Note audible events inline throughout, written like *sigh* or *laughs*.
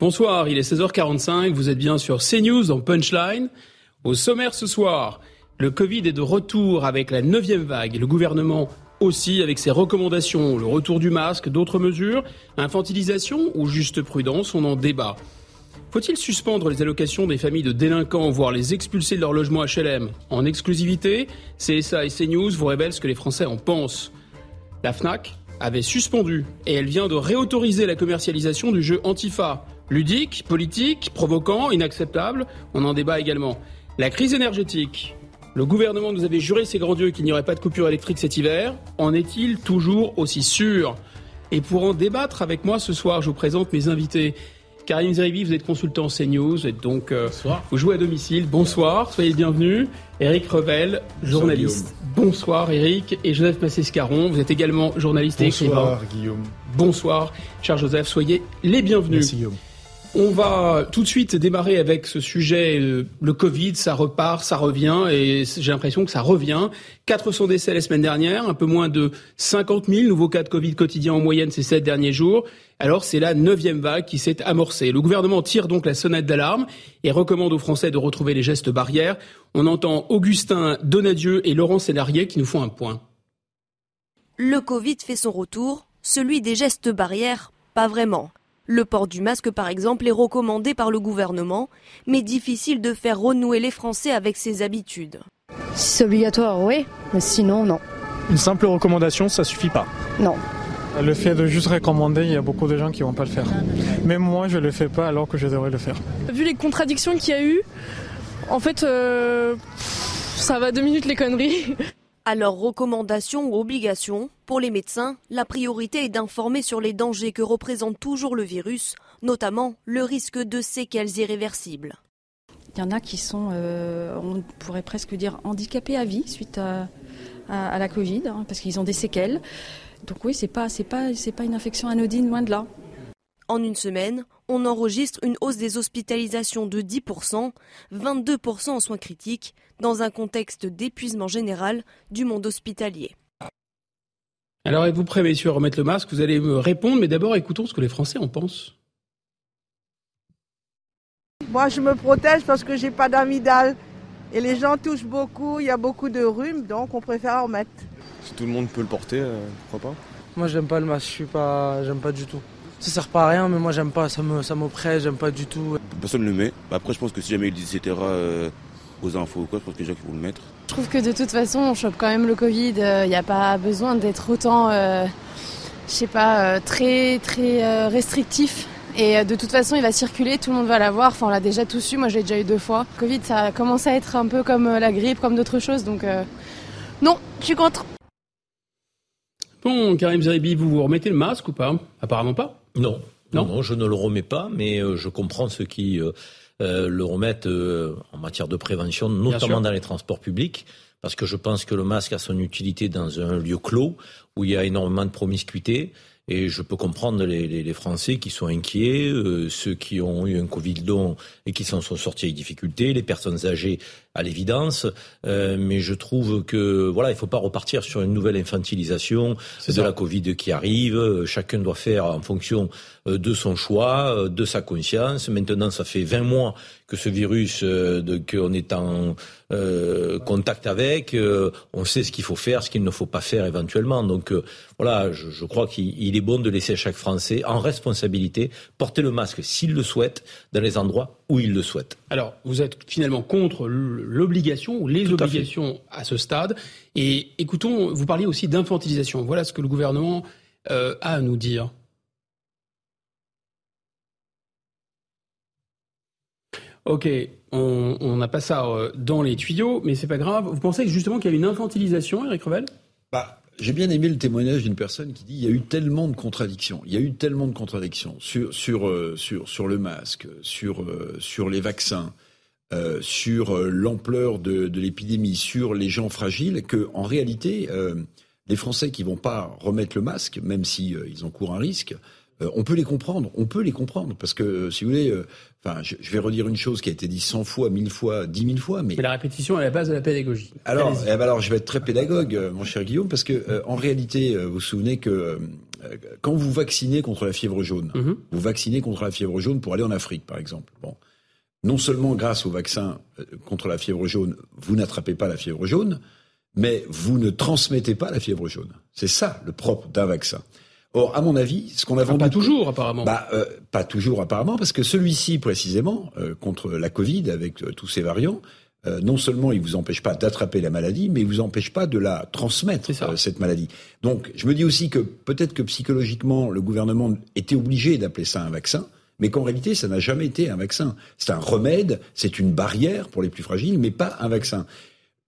Bonsoir, il est 16h45, vous êtes bien sur CNews en Punchline. Au sommaire ce soir, le Covid est de retour avec la neuvième vague. Le gouvernement aussi avec ses recommandations, le retour du masque, d'autres mesures, infantilisation ou juste prudence, on en débat. Faut-il suspendre les allocations des familles de délinquants, voire les expulser de leur logement HLM En exclusivité, CSA et CNews vous révèlent ce que les Français en pensent. La FNAC avait suspendu et elle vient de réautoriser la commercialisation du jeu Antifa. Ludique, politique, provoquant, inacceptable, on en débat également. La crise énergétique. Le gouvernement nous avait juré, ses grands dieux, qu'il n'y aurait pas de coupure électrique cet hiver. En est-il toujours aussi sûr? Et pour en débattre avec moi ce soir, je vous présente mes invités. Karim Zeribi, vous êtes consultant CNews, vous êtes donc euh, vous jouez à domicile. Bonsoir, soyez le bienvenu. Eric Revel, journaliste. Bonsoir Eric et Joseph Massescaron, vous êtes également journaliste et écrivain. Bonsoir Guillaume. Bonsoir, cher Joseph, soyez les bienvenus. Merci Guillaume. On va tout de suite démarrer avec ce sujet, euh, le Covid, ça repart, ça revient, et j'ai l'impression que ça revient. 400 décès la semaine dernière, un peu moins de 50 000 nouveaux cas de Covid quotidiens en moyenne ces sept derniers jours. Alors c'est la neuvième vague qui s'est amorcée. Le gouvernement tire donc la sonnette d'alarme et recommande aux Français de retrouver les gestes barrières. On entend Augustin Donadieu et Laurent Sénarier qui nous font un point. Le Covid fait son retour, celui des gestes barrières, pas vraiment. Le port du masque, par exemple, est recommandé par le gouvernement, mais difficile de faire renouer les Français avec ses habitudes. Si c'est obligatoire, oui, mais sinon, non. Une simple recommandation, ça suffit pas. Non. Le fait de juste recommander, il y a beaucoup de gens qui vont pas le faire. Même moi, je le fais pas alors que je devrais le faire. Vu les contradictions qu'il y a eu, en fait, euh, ça va deux minutes les conneries. *laughs* Alors, recommandations ou obligations, pour les médecins, la priorité est d'informer sur les dangers que représente toujours le virus, notamment le risque de séquelles irréversibles. Il y en a qui sont, euh, on pourrait presque dire, handicapés à vie suite à, à- à la Covid, hein, parce qu'ils ont des séquelles. Donc oui, c'est pas, c'est pas une infection anodine, loin de là. En une semaine, on enregistre une hausse des hospitalisations de 10%, 22% en soins critiques, dans un contexte d'épuisement général du monde hospitalier. Alors êtes-vous prêts, messieurs, à remettre le masque? Vous allez me répondre, mais d'abord écoutons ce que les Français en pensent. Moi, je me protège parce que j'ai pas d'amygdale. Et les gens touchent beaucoup, il y a beaucoup de rhume, donc on préfère en mettre. Si tout le monde peut le porter, euh, pourquoi pas? Moi j'aime pas le masque, je suis pas, j'aime pas du tout. Ça sert pas à rien, mais moi j'aime pas, ça me, ça m'oppresse, j'aime pas du tout. Personne ne le met. Après, je pense que si jamais il dit etc. euh, aux infos ou quoi, je pense que les gens qui vont le mettre. Je trouve que de toute façon, on chope quand même le Covid. Il n'y a pas besoin d'être autant, euh, je sais pas, euh, très très euh, restrictif. Et euh, de toute façon, il va circuler, tout le monde va l'avoir. Enfin, on l'a déjà tous eu. Moi, j'ai déjà eu deux fois. Covid, ça commence à être un peu comme euh, la grippe, comme d'autres choses. Donc, euh, non, je suis contre. Bon, Karim Zeribi, vous vous remettez le masque ou pas? Apparemment pas. Non. Non je ne le remets pas, mais euh, je comprends ceux qui euh, euh, le remettent euh, en matière de prévention, notamment dans les transports publics, parce que je pense que le masque a son utilité dans un lieu clos où il y a énormément de promiscuité. Et je peux comprendre les, les- les Français qui sont inquiets, euh, ceux qui ont eu un Covid long et qui s'en sont sortis avec difficulté, les personnes âgées à l'évidence. Euh, mais je trouve que voilà, il faut pas repartir sur une nouvelle infantilisation de ça. la Covid qui arrive. Euh, Chacun doit faire en fonction euh, de son choix, euh, de sa conscience. Maintenant, ça fait 20 mois que ce virus, euh, de- qu'on est en euh, contact avec. euh, on sait ce qu'il faut faire, ce qu'il ne faut pas faire éventuellement. Donc euh, voilà, je, je crois qu'il il est bon de laisser à chaque Français, en responsabilité, porter le masque s'il le souhaite, dans les endroits où il le souhaite. Alors, vous êtes finalement contre l'obligation ou les Tout obligations à, ce stade. Et écoutons, vous parliez aussi d'infantilisation. Voilà ce que le gouvernement euh, a à nous dire. Ok, on n'a pas ça euh, dans les tuyaux, mais c'est pas grave. Vous pensez que justement qu'il y a une infantilisation, Eric Revel? Bah, j'ai bien aimé le témoignage d'une personne qui dit il y a eu tellement de contradictions, il y a eu tellement de contradictions sur sur euh, sur sur le masque, sur euh, sur les vaccins, euh, sur l'ampleur de, de l'épidémie, sur les gens fragiles, que en réalité les Français qui vont pas remettre le masque, même si ils encourent un risque, on peut les comprendre, on peut les comprendre parce que si vous voulez, Enfin, je, vais redire une chose qui a été dit 100 fois, 1000 fois, 10 000 fois, mais... mais la répétition est la base de la pédagogie. Alors, eh ben alors je vais être très pédagogue, euh, mon cher Guillaume, parce que euh, en réalité, euh, vous vous souvenez que quand vous vaccinez contre la fièvre jaune, mhm. vous vaccinez contre la fièvre jaune pour aller en Afrique, par exemple. Bon, non seulement grâce au vaccin contre la fièvre jaune, vous n'attrapez pas la fièvre jaune, mais vous ne transmettez pas la fièvre jaune. C'est ça le propre d'un vaccin. Or, à mon avis, ce qu'on a vendu... Pas toujours, apparemment. Bah, euh, pas toujours, apparemment, parce que celui-ci, précisément, euh, contre la Covid, avec euh, tous ces variants, non seulement il vous empêche pas d'attraper la maladie, mais il vous empêche pas de la transmettre, cette maladie. Donc, je me dis aussi que peut-être que psychologiquement, le gouvernement était obligé d'appeler ça un vaccin, mais qu'en réalité, ça n'a jamais été un vaccin. C'est un remède, c'est une barrière pour les plus fragiles, mais pas un vaccin.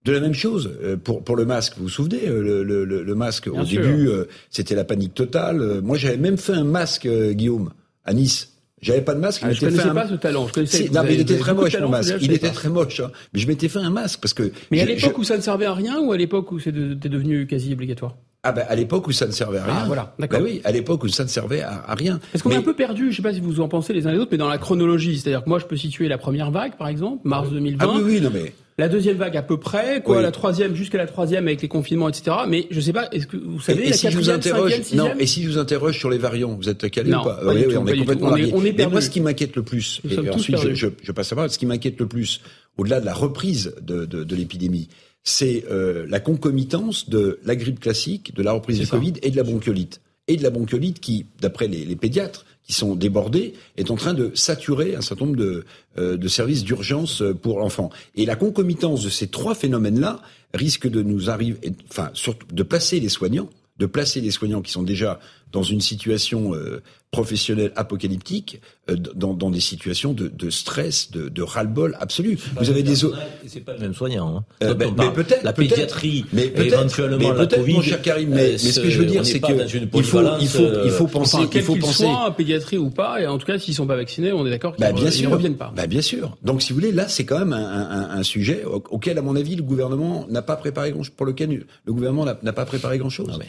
De la même chose euh, pour pour le masque. Vous vous souvenez euh, le, le, le masque au début euh, c'était la panique totale. Moi j'avais même fait un masque Guillaume à Nice. J'avais pas de masque. Ah, je connaissais fait pas ce talent. Je connaissais. non, mais il était très moche mon masque. Il était très moche. Hein. Mais je m'étais fait un masque parce que. Mais à l'époque où ça ne servait à rien ou à l'époque où c'était devenu quasi obligatoire? Ah ben à l'époque où ça ne servait à rien. Ah voilà, d'accord. Ben oui, à l'époque où ça ne servait à, rien. Est-ce qu'on est un peu perdu Je sais pas si vous en pensez les uns les autres, mais dans la chronologie, c'est-à-dire que moi je peux situer la première vague, par exemple, mars 2020. Ah oui, oui, non mais. La deuxième vague à peu près, quoi, la troisième jusqu'à la troisième avec les confinements, etc. Mais je sais pas, est-ce que vous savez et, la si je vous interroge, non, et si je vous interroge sur les variants, vous êtes calé ou pas, oui, on est complètement on est, on est Mais moi, ce qui m'inquiète le plus, et ensuite je, je, je, passe à voir, ce qui m'inquiète le plus, au-delà de la reprise de, de, de l'épidémie, c'est euh, la concomitance de la grippe classique, de la reprise du Covid et de la bronchiolite. Et de la bronchiolite qui, d'après les, pédiatres, qui sont débordés, est en train de saturer un certain nombre de, euh, services d'urgence euh, pour l'enfant. Et la concomitance de ces trois phénomènes-là risque de nous arriver, enfin, surtout de placer les soignants, de placer les soignants qui sont déjà dans une situation euh, professionnelle apocalyptique, euh, dans, dans, des situations de, de stress, de, de ras-le-bol absolu. Vous avez des c'est pas le même soignant. Hein. Euh, ben, mais peut-être la pédiatrie, mais éventuellement mais la Covid. Mon cher Karim, mais, mais ce que je veux dire, c'est que il faut, il faut, il faut penser, enfin, il faut penser. Soit pédiatrie ou pas, et en tout cas, s'ils sont pas vaccinés, on est d'accord qu'ils bah, ne reviennent pas. Bah, bien sûr. Donc, si vous voulez, là, c'est quand même un, un, un, sujet auquel, à mon avis, le gouvernement n'a pas préparé grand pour lequel le gouvernement n'a pas préparé grand chose.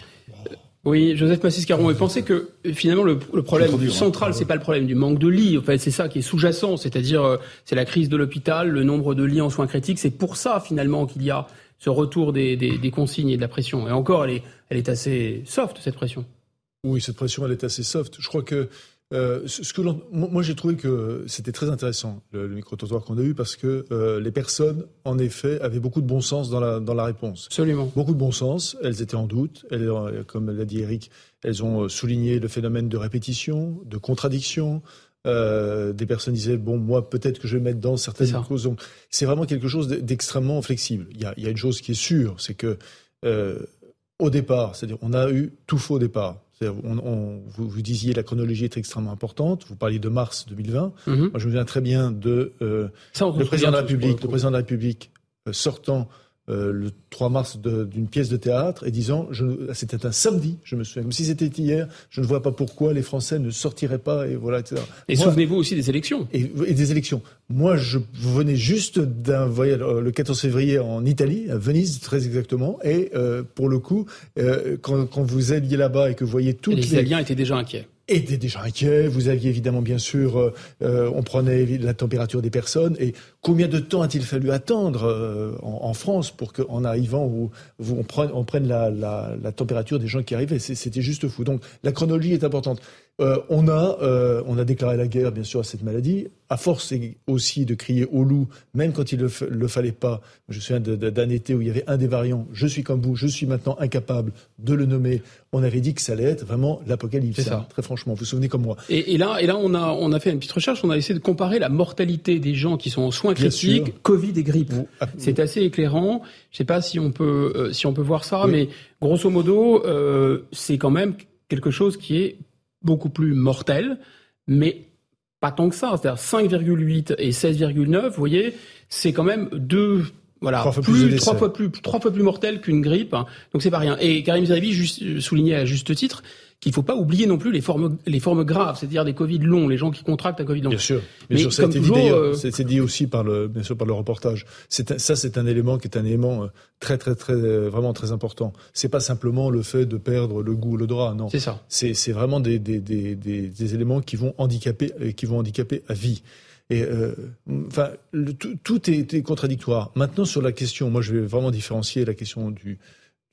Oui, Joseph Massis-Caron, et pensez que finalement le, problème hein. central, c'est pas le problème du manque de lits. En fait, c'est ça qui est sous-jacent, c'est-à-dire euh, c'est la crise de l'hôpital, le nombre de lits en soins critiques. C'est pour ça finalement qu'il y a ce retour des, des, consignes et de la pression. Et encore, elle est, elle est assez soft cette pression. Oui, cette pression, elle est assez soft. Je crois que euh, ce que moi, j'ai trouvé que c'était très intéressant le, micro-trottoir qu'on a eu parce que euh, les personnes, en effet, avaient beaucoup de bon sens dans la, dans la réponse. Absolument. Beaucoup de bon sens. Elles étaient en doute. Elles, comme l'a dit Eric, elles ont souligné le phénomène de répétition, de contradiction. Euh, des personnes disaient bon moi peut-être que je vais mettre dans certaines causes. Donc c'est vraiment quelque chose d'extrêmement flexible. Il y, a, il y a, une chose qui est sûre, c'est que euh, au départ, c'est-à-dire on a eu tout faux au départ. On, vous, vous, disiez la chronologie est extrêmement importante. Vous parliez de mars 2020. Mhm. Moi, je me souviens très bien de euh, le président de la République, le président de la République sortant euh, le 3 mars d'une pièce de théâtre et disant, c'était un samedi, je me souviens, comme si c'était hier, je ne vois pas pourquoi les Français ne sortiraient pas, et voilà, etc. Et souvenez-vous aussi des élections. Et, des élections. Moi, je venais juste d'un voyage euh, le 14 février en Italie, à Venise très exactement, et euh, pour le coup, quand, quand, vous alliez là-bas et que vous voyez toutes les... Les Italiens étaient déjà inquiets était déjà inquiet. Vous aviez évidemment, bien sûr, euh, on prenait la température des personnes. Et combien de temps a-t-il fallu attendre euh, en, France pour qu'en arrivant, on, prenne, on prenne la, la, la, température des gens qui arrivaient? C'était juste fou. Donc la chronologie est importante. Euh, on, a, euh, on a déclaré la guerre, bien sûr, à cette maladie. À force aussi de crier au loup, même quand il ne le, fallait pas. Je me souviens d'un été où il y avait un des variants. Je suis comme vous, je suis maintenant incapable de le nommer. On avait dit que ça allait être vraiment l'apocalypse. Ça. Très franchement, vous vous souvenez comme moi. Et, là, et là on, a, on a fait une petite recherche. On a essayé de comparer la mortalité des gens qui sont en soins critiques, Covid et grippe. C'est assez éclairant. Je ne sais pas si on peut, euh, si on peut voir ça, mais grosso modo, c'est quand même quelque chose qui est beaucoup plus mortel, mais pas tant que ça. C'est-à-dire 5,8 et 16,9, vous voyez, c'est quand même deux voilà, trois fois plus, trois fois plus, trois fois plus mortel qu'une grippe. Hein. Donc c'est pas rien. Et Karim Zeribi soulignait à juste titre qu'il ne faut pas oublier non plus les formes, les formes graves, c'est-à-dire des Covid longs, les gens qui contractent un Covid long. Bien sûr, bien sûr, ça a été dit euh, c'est dit aussi par le, bien sûr par le reportage. C'est ça, c'est un élément qui est un élément euh, très, très, très, euh, vraiment très important. C'est pas simplement le fait de perdre le goût, le drap, non. C'est ça. C'est, vraiment des, des, des, des, éléments qui vont handicaper, qui vont handicaper à vie. Et euh, enfin, tout, tout est, est, contradictoire. Maintenant, sur la question, moi, je vais vraiment différencier la question du,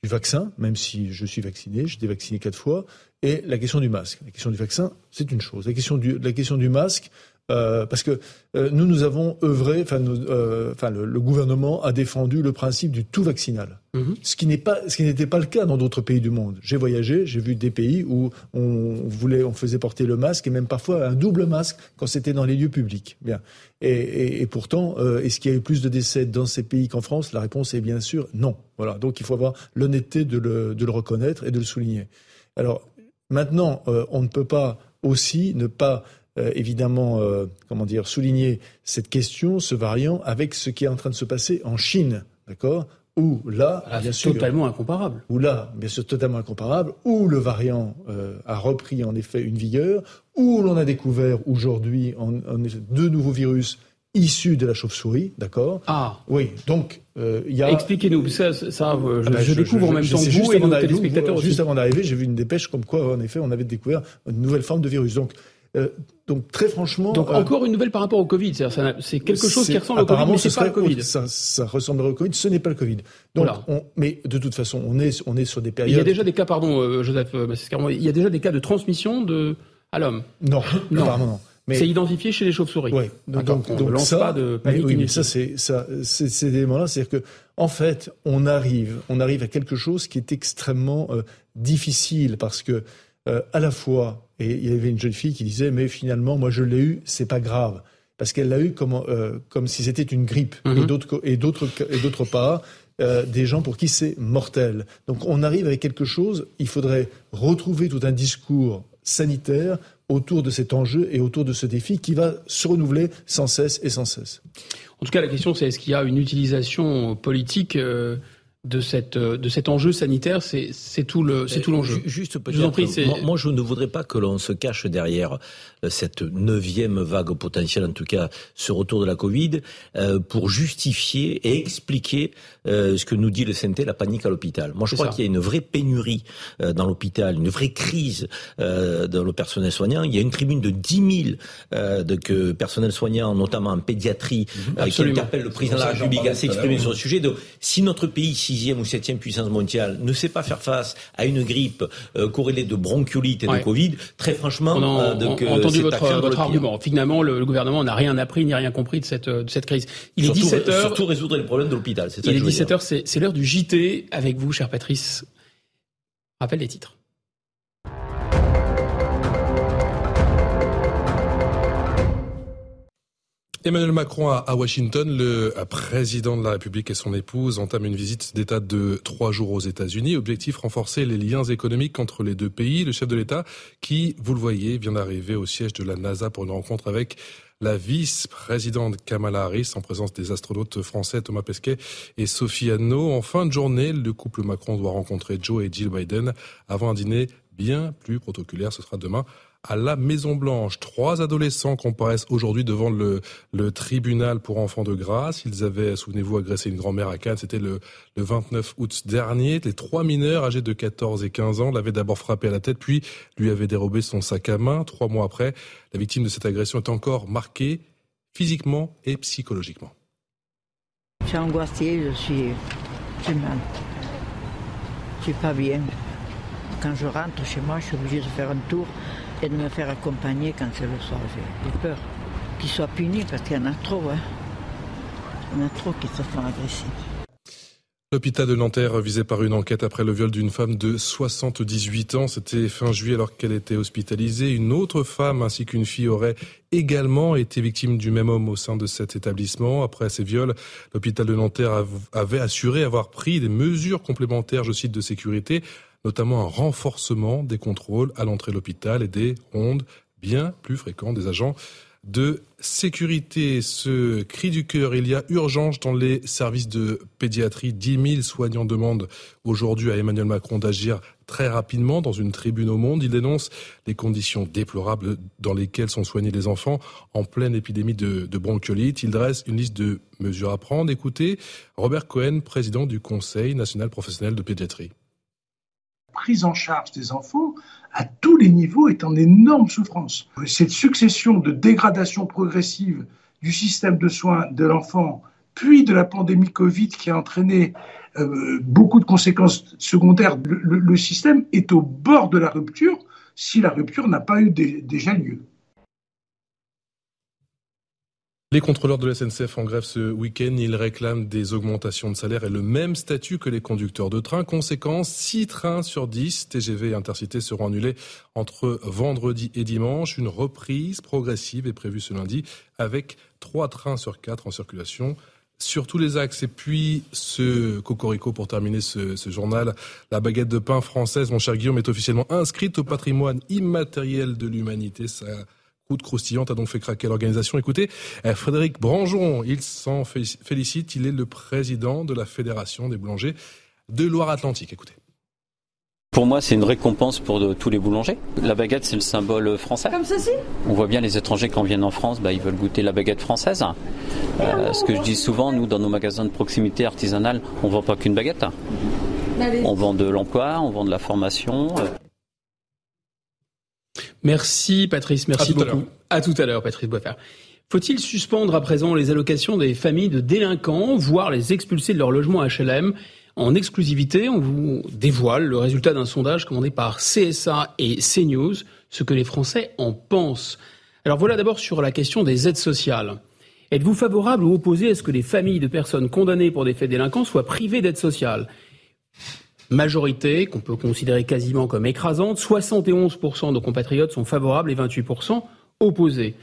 du vaccin, même si je suis vacciné, été vacciné quatre fois, et la question du masque. La question du vaccin, c'est une chose. La question du, la question du masque, euh, parce que euh, nous, nous avons œuvré, enfin, euh, le, gouvernement a défendu le principe du tout vaccinal, mhm. ce qui n'est pas, ce qui n'était pas le cas dans d'autres pays du monde. J'ai voyagé, j'ai vu des pays où on voulait, on faisait porter le masque et même parfois un double masque quand c'était dans les lieux publics. Bien. Et, et, et pourtant, est-ce qu'il y a eu plus de décès dans ces pays qu'en France? La réponse est bien sûr non. Voilà. Donc il faut avoir l'honnêteté de le, de le reconnaître et de le souligner. Alors maintenant, on ne peut pas aussi ne pas évidemment, euh, comment dire, souligner cette question, ce variant, avec ce qui est en train de se passer en Chine, d'accord? Où là, ah, bien sûr, totalement incomparable. Où là, bien sûr, totalement incomparable. Où le variant euh, a repris en effet une vigueur. Où l'on a découvert aujourd'hui en, deux nouveaux virus issus de la chauve-souris, d'accord? Ah. Oui, donc il y a. Expliquez-nous, ça, ça je, ah ben, découvre en même temps que vous et nos téléspectateurs. Juste avant d'arriver, j'ai vu une dépêche comme quoi, en effet, on avait découvert une nouvelle forme de virus. Donc, euh, donc très franchement. Donc euh, encore une nouvelle par rapport au Covid. C'est quelque chose qui ressemble au Covid, mais c'est pas le Covid. Ça, ça ressemble au Covid. Ce n'est pas le Covid. Donc, on, mais de toute façon, on est on est sur des périodes. Il y a déjà des cas, pardon, euh, Joseph, il y a déjà des cas de transmission de à l'homme. Non, non, apparemment non. Mais... C'est identifié chez les chauves-souris. Oui. Donc, on ne lance ça, pas de panique oui, mais ça, c'est ça, ces éléments-là, c'est-à-dire que, en fait, on arrive, on arrive à quelque chose qui est extrêmement difficile parce que, à la fois, et il y avait une jeune fille qui disait, mais finalement, moi je l'ai eu, c'est pas grave. Parce qu'elle l'a eu comme, euh, comme si c'était une grippe. Et mhm. Et d'autre part, euh, des gens pour qui c'est mortel. Donc on arrive avec quelque chose, il faudrait retrouver tout un discours sanitaire autour de cet enjeu et autour de ce défi qui va se renouveler sans cesse et sans cesse. En tout cas, la question, c'est est-ce qu'il y a une utilisation politique euh, de cette euh, de cet enjeu sanitaire, c'est c'est tout le c'est tout l'enjeu. Juste peut-être. Moi, moi, je ne voudrais pas que l'on se cache derrière euh, cette neuvième vague potentielle, en tout cas ce retour de la Covid, euh, pour justifier et expliquer euh, ce que nous dit le CNT, la panique à l'hôpital. Moi, je crois qu'il y a une vraie pénurie euh, dans l'hôpital, une vraie crise euh, dans le personnel soignant. Il y a une tribune de 10 000 de que personnel soignant, notamment en pédiatrie, mhm. qui interpelle le président de la République à s'exprimer sur le sujet. Donc, si notre pays sixième ou septième puissance mondiale ne sait pas faire face à une grippe euh, corrélée de bronchiolite et de Covid, très franchement, on a, euh, entendu votre, votre argument. Finalement, le, gouvernement n'a rien appris ni rien compris de cette, de cette crise. Il est 17 heures. Surtout résoudre les problèmes de l'hôpital. Il est 17 heures, c'est l'heure du JT avec vous, cher Patrice. Rappelle les titres. Emmanuel Macron à Washington, le président de la République et son épouse entament une visite d'État de trois jours aux États-Unis. Objectif renforcer les liens économiques entre les deux pays. Le chef de l'État, qui, vous le voyez, vient d'arriver au siège de la NASA pour une rencontre avec la vice-présidente Kamala Harris en présence des astronautes français Thomas Pesquet et Sophie Anno. En fin de journée, le couple Macron doit rencontrer Joe et Jill Biden avant un dîner bien plus protocolaire. Ce sera demain à la Maison Blanche. Trois adolescents comparaissent aujourd'hui devant le, tribunal pour enfants de grâce. Ils avaient, souvenez-vous, agressé une grand-mère à Cannes. C'était le, le 29 août dernier. Les trois mineurs âgés de 14 et 15 ans l'avaient d'abord frappé à la tête, puis lui avaient dérobé son sac à main. Trois mois après, la victime de cette agression est encore marquée physiquement et psychologiquement. Je suis angoissée, je suis, je. Je suis pas bien. Quand je rentre chez moi, je suis obligée de faire un tour et de me faire accompagner quand c'est le soir. J'ai peur qu'ils soient punis parce qu'il y en a trop. Hein. Il y en a trop qui se font agresser. L'hôpital de Nanterre visé par une enquête après le viol d'une femme de 78 ans. C'était fin juillet alors qu'elle était hospitalisée. Une autre femme ainsi qu'une fille auraient également été victimes du même homme au sein de cet établissement. Après ces viols, l'hôpital de Nanterre avait assuré avoir pris des mesures complémentaires, je cite, de sécurité notamment un renforcement des contrôles à l'entrée de l'hôpital et des rondes bien plus fréquents des agents de sécurité. Ce cri du cœur, il y a urgence dans les services de pédiatrie. 10 000 soignants demandent aujourd'hui à Emmanuel Macron d'agir très rapidement dans une tribune au monde. Il dénonce les conditions déplorables dans lesquelles sont soignés les enfants en pleine épidémie de, de bronchiolite. Il dresse une liste de mesures à prendre. Écoutez Robert Cohen, président du Conseil national professionnel de pédiatrie. Prise en charge des enfants à tous les niveaux est en énorme souffrance. Cette succession de dégradation progressive du système de soins de l'enfant, puis de la pandémie Covid qui a entraîné euh, beaucoup de conséquences secondaires, le, système est au bord de la rupture si la rupture n'a pas eu déjà lieu. Les contrôleurs de la SNCF en grève ce week-end, ils réclament des augmentations de salaire et le même statut que les conducteurs de train. Conséquence, 6 trains sur 10 TGV et Intercité seront annulés entre vendredi et dimanche. Une reprise progressive est prévue ce lundi avec 3 trains sur 4 en circulation sur tous les axes. Et puis, ce cocorico pour terminer ce, ce, journal, la baguette de pain française, mon cher Guillaume, est officiellement inscrite au patrimoine immatériel de l'humanité. Ça Croûte croustillante a donc fait craquer l'organisation. Écoutez, euh, Frédéric Brangeon, il s'en félicite. Il est le président de la Fédération des boulangers de Loire-Atlantique. Écoutez. Pour moi, c'est une récompense pour tous les boulangers. La baguette, c'est le symbole français. Comme ceci? On voit bien les étrangers quand viennent en France, bah, ils veulent goûter la baguette française. Euh, ce que je dis souvent, nous, dans nos magasins de proximité artisanale, on ne vend pas qu'une baguette. On vend de l'emploi, on vend de la formation. Merci Patrice, merci beaucoup. À tout à l'heure, Patrice Boisfer. Faut-il suspendre à présent les allocations des familles de délinquants, voire les expulser de leur logement HLM En exclusivité, on vous dévoile le résultat d'un sondage commandé par CSA et CNews, ce que les Français en pensent. Alors voilà d'abord sur la question des aides sociales. Êtes-vous favorable ou opposé à ce que les familles de personnes condamnées pour des faits délinquants soient privées d'aide sociale majorité qu'on peut considérer quasiment comme écrasante. 71% de compatriotes sont favorables et 28% opposés.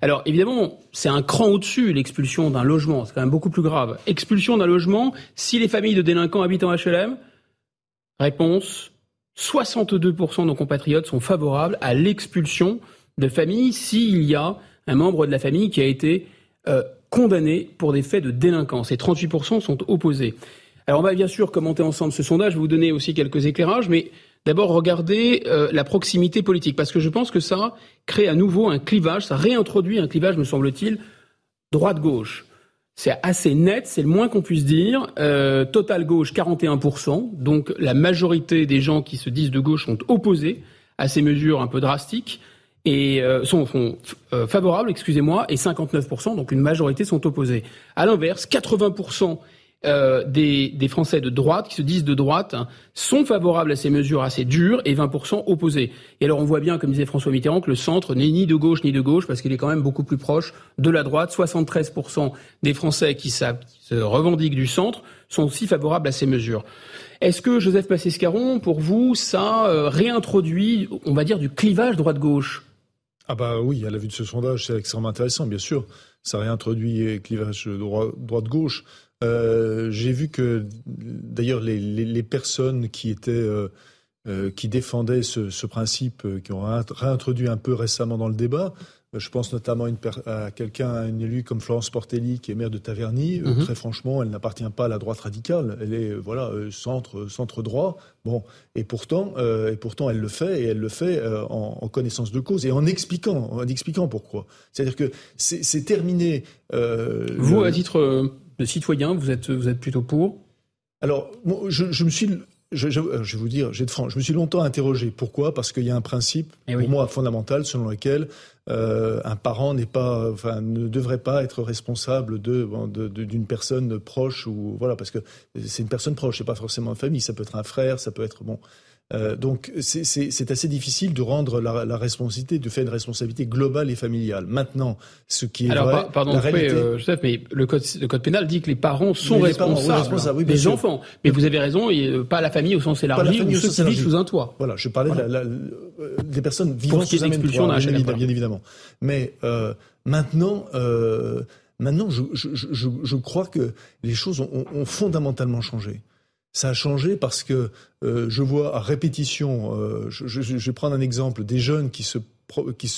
Alors évidemment, c'est un cran au-dessus l'expulsion d'un logement, c'est quand même beaucoup plus grave. Expulsion d'un logement si les familles de délinquants habitent en HLM Réponse 62% de nos compatriotes sont favorables à l'expulsion de familles s'il y a un membre de la famille qui a été euh, condamné pour des faits de délinquance et 38% sont opposés. Alors on va bien sûr commenter ensemble ce sondage, vous donner aussi quelques éclairages, mais d'abord regardez euh, la proximité politique, parce que je pense que ça crée à nouveau un clivage, ça réintroduit un clivage, me semble-t-il, droite-gauche. C'est assez net, c'est le moins qu'on puisse dire. Euh, total gauche 41%, donc la majorité des gens qui se disent de gauche sont opposés à ces mesures un peu drastiques et euh, sont, sont favorables, excusez-moi, et 59%, donc une majorité sont opposés. À l'inverse, 80% euh, des, des, Français de droite, qui se disent de droite, sont favorables à ces mesures assez dures et 20% opposés. Et alors on voit bien, comme disait François Mitterrand, que le centre n'est ni de gauche ni de gauche, parce qu'il est quand même beaucoup plus proche de la droite. 73% des Français qui, se revendiquent du centre sont aussi favorables à ces mesures. Est-ce que, Joseph Passescaron, pour vous, ça euh, réintroduit, on va dire, du clivage droite-gauche? Ah bah oui, à la vue de ce sondage, c'est extrêmement intéressant, bien sûr. Ça réintroduit clivage droite-gauche. Euh, j'ai vu que d'ailleurs les, les, les, personnes qui étaient euh, euh, qui défendaient ce, ce, principe, qui ont réintroduit un peu récemment dans le débat, je pense notamment à quelqu'un, à une élue comme Florence Portelli, qui est maire de Taverny. Mhm. très franchement, elle n'appartient pas à la droite radicale. Elle est voilà centre centre droit. Bon, et pourtant et pourtant elle le fait et elle le fait en, en, connaissance de cause et en expliquant en expliquant pourquoi. C'est-à-dire que c'est terminé. Vous, à titre de citoyen, vous êtes, vous êtes plutôt pour? Alors, je, je me suis je, je, vais vous dire, j'ai de franc, je me suis longtemps interrogé. Pourquoi? Parce qu'il y a un principe, eh pour moi, fondamental, selon lequel euh, un parent n'est pas, enfin, ne devrait pas être responsable de, d'une personne proche ou voilà, parce que c'est une personne proche, c'est pas forcément une famille. Ça peut être un frère, ça peut être bon. Euh, donc c'est assez difficile de rendre la, la, responsabilité, de faire une responsabilité globale et familiale. Maintenant, ce qui est Alors, vrai, pardon, la réalité... euh, Joseph, mais le code, le code pénal dit que les parents sont responsables, des enfants. Mais vous avez raison, et pas la famille au sens élargi, ou ceux qui vivent sous un toit. Voilà, je parlais De la, des personnes vivant sous un même toit, bien, bien, évidemment. Mais euh, maintenant. Euh, Maintenant, je, je, je, je, crois que les choses ont, ont fondamentalement changé. Ça a changé parce que euh, je vois à répétition, euh, je, vais prendre un exemple, des jeunes qui se, qui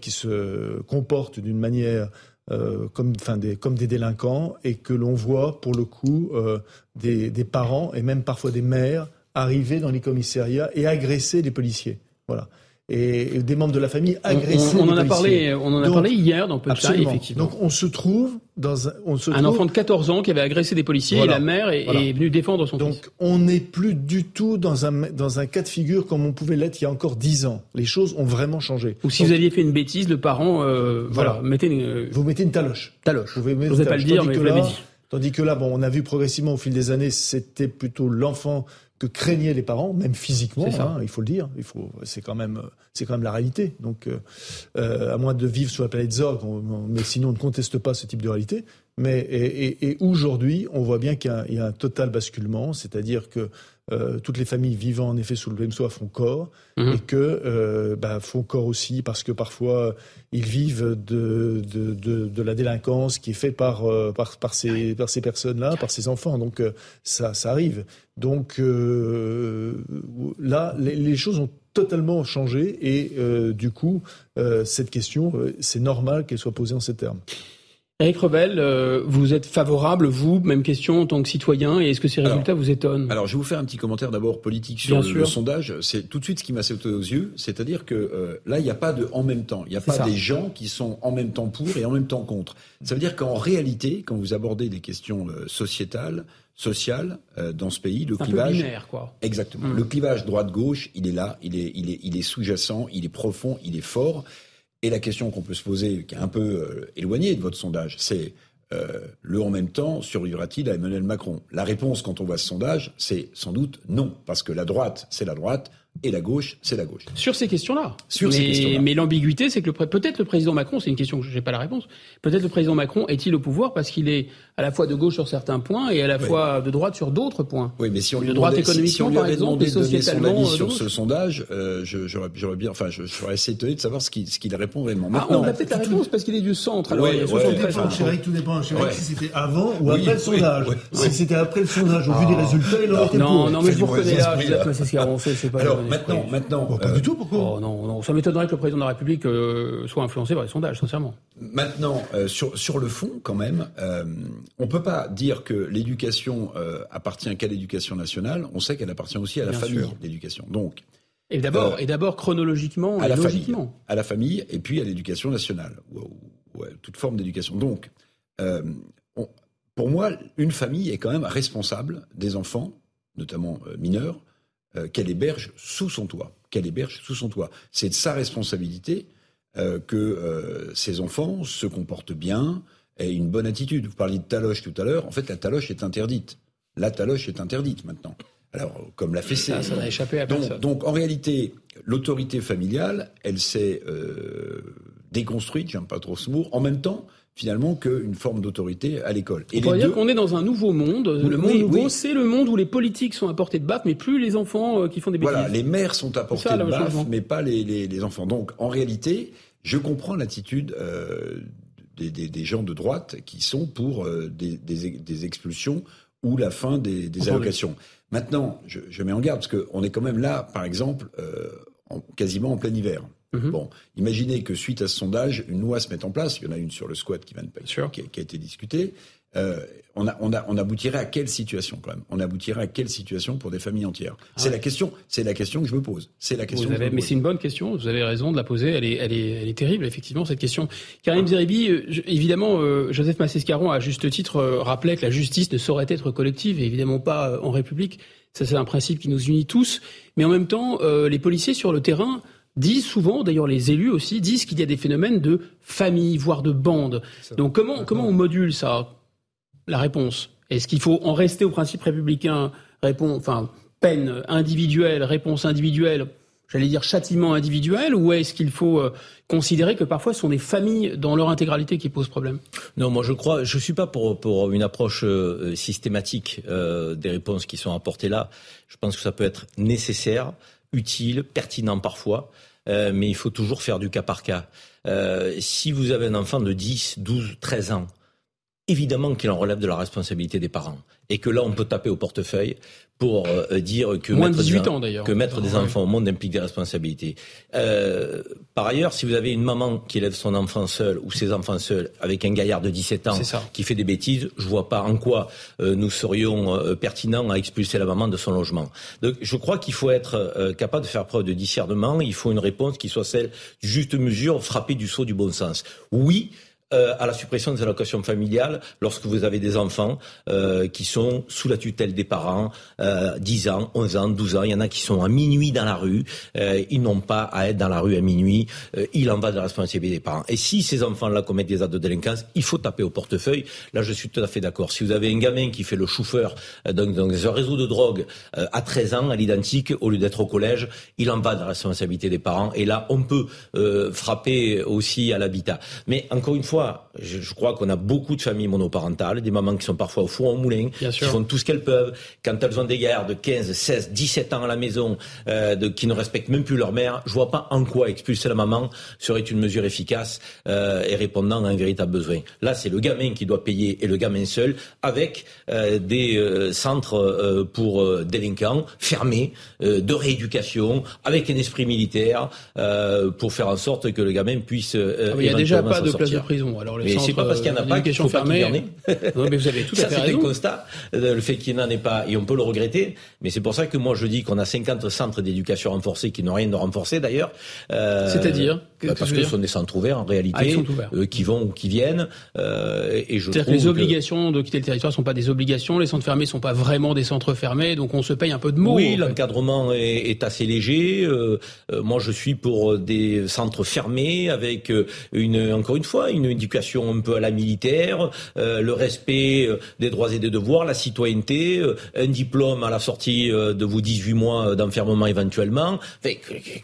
qui se comportent d'une manière des, comme des délinquants et que l'on voit pour le coup des, des, parents et même parfois des mères arriver dans les commissariats et agresser les policiers. Voilà et des membres de la famille agressés. On, on, en a parlé, on en a parlé hier dans Punchline, effectivement. Donc on se trouve dans un, on se un enfant de 14 ans qui avait agressé des policiers et la mère est, est venue défendre son Donc, fils. Donc on n'est plus du tout dans un dans un cas de figure comme on pouvait l'être il y a encore 10 ans. Les choses ont vraiment changé. Ou si vous aviez fait une bêtise, le parent, euh, voilà, mettez une, euh, vous mettez une taloche. Taloche. Vous pouvez pas le dire, mais vous l'avez dit. Tandis que là, bon, on a vu progressivement au fil des années, c'était plutôt l'enfant que craignaient les parents, même physiquement, hein, il faut le dire. Il faut, c'est quand même, c'est quand même la réalité. Donc, euh, euh, à moins de vivre sur la planète Zog, mais sinon on ne conteste pas ce type de réalité. Mais et, et, aujourd'hui, on voit bien qu'il y, y, a un total basculement, c'est-à-dire que euh, toutes les familles vivant en effet sous le même toit font corps mhm. et que euh, bah, font corps aussi parce que parfois ils vivent de, de, de, de la délinquance qui est faite par, euh, par, par, ces, par ces personnes-là, par ces enfants. Donc ça, ça arrive. Donc là, les, les, choses ont totalement changé et du coup, cette question, c'est normal qu'elle soit posée en ces termes. Eric Rebel, euh, vous êtes favorable, vous, même question en tant que citoyen, et est-ce que ces résultats vous étonnent? Alors, je vais vous faire un petit commentaire d'abord politique sur le, sondage. C'est tout de suite ce qui m'a sauté aux yeux, c'est-à-dire que euh, là, il n'y a pas de en même temps. Il n'y a pas des gens qui sont en même temps pour et en même temps contre. Ça veut dire qu'en réalité, quand vous abordez des questions euh, sociétales, sociales dans ce pays, le clivage, un binaire, quoi. exactement, hmm. le clivage droite-gauche, il est là, il est, il est, il est sous-jacent, il est profond, il est fort. Et la question qu'on peut se poser, qui est un peu euh, éloignée de votre sondage, c'est euh, le en même temps survivra-t-il à Emmanuel Macron? La réponse, quand on voit ce sondage, c'est sans doute non, parce que la droite, c'est la droite, et la gauche, c'est la gauche. Sur ces questions-là. Sur mais, ces questions-là. Mais l'ambiguïté, c'est que peut-être le président Macron, c'est une question que je n'ai pas la réponse, peut-être le président Macron est-il au pouvoir parce qu'il est à la fois de gauche sur certains points et à la fois de droite sur d'autres points. Oui, mais si on lui de droite économiquement, si, par exemple, et sociétalement. Son avis euh, sur ce sondage, euh, j'aurais bien, enfin, je, serais assez étonné de savoir ce qu'il ce répond réellement. Ah, on a peut-être la réponse parce qu'il est du centre. Alors, ouais, ouais, tout dépend, tout dépend. si c'était avant ou après le sondage. Si c'était après le sondage, au vu des résultats, il aurait été pour. Non, non, mais je vous reconnais là, c'est ce qui a avancé, c'est pas. Alors maintenant, maintenant. pas du tout, pourquoi oh, non, non, ça m'étonnerait que le président de la République euh, soit influencé par les sondages, sincèrement. Maintenant, euh, sur, sur le fond, quand même, euh, on peut pas dire que l'éducation euh, appartient qu'à l'éducation nationale. On sait qu'elle appartient aussi à la famille, l'éducation. Donc. Et d'abord, et d'abord chronologiquement, à et la logiquement. Famille, à la famille, et puis à l'éducation nationale, ou, ou, toute forme d'éducation. Donc, on, pour moi, une famille est quand même responsable des enfants, notamment mineurs, qu'elle héberge sous son toit qu'elle héberge sous son toit. C'est de sa responsabilité euh, que euh, ces enfants se comportent bien, aient une bonne attitude. Vous parliez de taloche tout à l'heure. En fait, la taloche est interdite. La taloche est interdite maintenant. Alors, comme la fessée. Ça, ça a échappé à donc, personne. Donc, en réalité, l'autorité familiale, elle s'est euh, déconstruite, j'aime pas trop ce mot, en même temps finalement qu'une forme d'autorité à l'école. Et On pourrait dire qu'on est dans un nouveau monde. le monde nouveau, c'est le monde où les politiques sont à portée de baffe, mais plus les enfants euh, qui font des bêtises. Voilà, les mères sont à portée de baffe, mais pas les, les, les, enfants. Donc, en réalité, je comprends l'attitude euh, des, des, des, gens de droite qui sont pour euh, des, des, expulsions ou la fin des, allocations. Maintenant, je, je, mets en garde parce qu'on est quand même là, par exemple, en, quasiment en plein hiver. Mhm. Bon, imaginez que suite à ce sondage, une loi se mette en place. Il y en a une sur le squat qui, va pas, qui, a, qui a été discutée. Euh, on, a, on, a, on aboutirait à quelle situation quand même? On aboutirait à quelle situation pour des familles entières? C'est la question. C'est la question que je me pose. C'est la question. Vous avez, mais c'est une bonne question. Vous avez raison de la poser. Elle est, elle est, elle est terrible effectivement cette question. Karim Zeribi, euh, évidemment, euh, Joseph Massescaron à juste titre euh, rappelait que la justice ne saurait être collective et évidemment pas euh, en République. Ça c'est un principe qui nous unit tous. Mais en même temps, les policiers sur le terrain disent souvent, d'ailleurs les élus aussi, disent qu'il y a des phénomènes de famille, voire de bande. Donc comment, comment on module ça? La réponse. Est-ce qu'il faut en rester au principe républicain, réponse, enfin, peine individuelle, réponse individuelle, j'allais dire châtiment individuel, ou est-ce qu'il faut euh, considérer que parfois ce sont des familles dans leur intégralité qui posent problème? Non, moi je crois, je suis pas pour, pour une approche euh, systématique euh, des réponses qui sont apportées là. Je pense que ça peut être nécessaire utile, pertinent parfois, euh, mais il faut toujours faire du cas par cas. Euh, si vous avez un enfant de 10, 12, 13 ans, évidemment qu'il en relève de la responsabilité des parents. Et que là on peut taper au portefeuille pour euh, dire que Moins mettre, de 18 des, ans, que mettre des enfants au monde implique des responsabilités. Euh, par ailleurs, si vous avez une maman qui élève son enfant seul ou ses enfants seuls avec un gaillard de 17 ans qui fait des bêtises, je vois pas en quoi euh, nous serions euh, pertinents à expulser la maman de son logement. Donc, je crois qu'il faut être euh, capable de faire preuve de discernement. Il faut une réponse qui soit celle juste mesure, frappée du saut du bon sens. Oui, euh, à la suppression des allocations familiales lorsque vous avez des enfants euh, qui sont sous la tutelle des parents, euh, 10 ans, 11 ans, 12 ans. Il y en a qui sont à minuit dans la rue. Euh, ils n'ont pas à être dans la rue à minuit. Il en va de la responsabilité des parents. Et si ces enfants-là commettent des actes de délinquance, il faut taper au portefeuille. Là, je suis tout à fait d'accord. Si vous avez un gamin qui fait le chauffeur dans un réseau de drogue à 13 ans, à l'identique, au lieu d'être au collège, il en va de la responsabilité des parents. Et là, on peut frapper aussi à l'habitat. Mais encore une fois, je, je crois qu'on a beaucoup de familles monoparentales, des mamans qui sont parfois au four au moulin, qui font tout ce qu'elles peuvent. Quand elles ont des guerres de 15, 16, 17 ans à la maison, euh, de, qui ne respectent même plus leur mère, je vois pas en quoi expulser la maman serait une mesure efficace euh, et répondant à un véritable besoin. Là, c'est le gamin qui doit payer et le gamin seul, avec euh, des centres pour délinquants fermés, de rééducation, avec un esprit militaire, pour faire en sorte que le gamin puisse. Ah, il n'y a déjà pas de place de prison. Alors, mais c'est pas parce qu'il n'y en a pas qu'il faut fermé. pas qu'il y en ait. non, mais vous avez tout ça, à fait raison. C'est constat, le fait qu'il n'en ait pas, et on peut le regretter. Mais c'est pour ça que moi je dis qu'on a 50 centres d'éducation renforcés qui n'ont rien de renforcé d'ailleurs. Euh, C'est-à-dire bah, parce que ce sont des centres ouverts en réalité, ah, ils sont ouverts. Euh, qui vont ou qui viennent. Euh, et je C'est-à-dire que les obligations que... de quitter le territoire ne sont pas des obligations, les centres fermés ne sont pas vraiment des centres fermés, donc on se paye un peu de mots. Oui, l'encadrement est, est, assez léger. Euh, moi, je suis pour des centres fermés avec une, encore une fois, une éducation un peu à la militaire, euh, le respect des droits et des devoirs, la citoyenneté, euh, un diplôme à la sortie euh, de vos 18 mois d'enfermement éventuellement,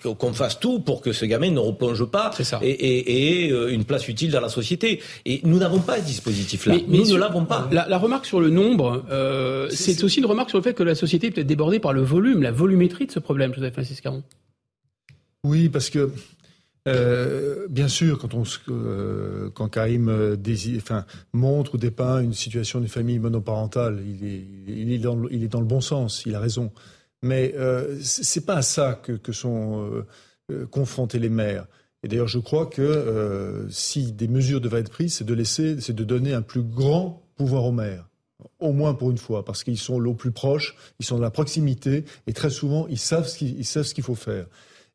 qu'on fasse tout pour que ce gamin ne replonge pas et, et, et, une place utile dans la société. Et nous n'avons pas ce dispositif-là. Nous sur, ne l'avons pas. La, la, remarque sur le nombre, euh, c'est aussi une remarque sur le fait que la société est peut-être débordée par le volume, la volumétrie de ce problème, Joseph Francis Caron. Oui, parce que euh, bien sûr, quand, on, euh, quand Karim euh, désire, enfin, montre ou dépeint une situation d'une famille monoparentale, il est, il, est dans le, il est dans le bon sens, il a raison. Mais euh, c'est pas à ça que, que sont euh, confrontés les maires. Et d'ailleurs, je crois que si des mesures devaient être prises, c'est de laisser, c'est de donner un plus grand pouvoir aux maires au moins pour une fois, parce qu'ils sont au plus proches, ils sont dans la proximité, et très souvent, ils savent ce qu'il, ils savent ce qu'il faut faire.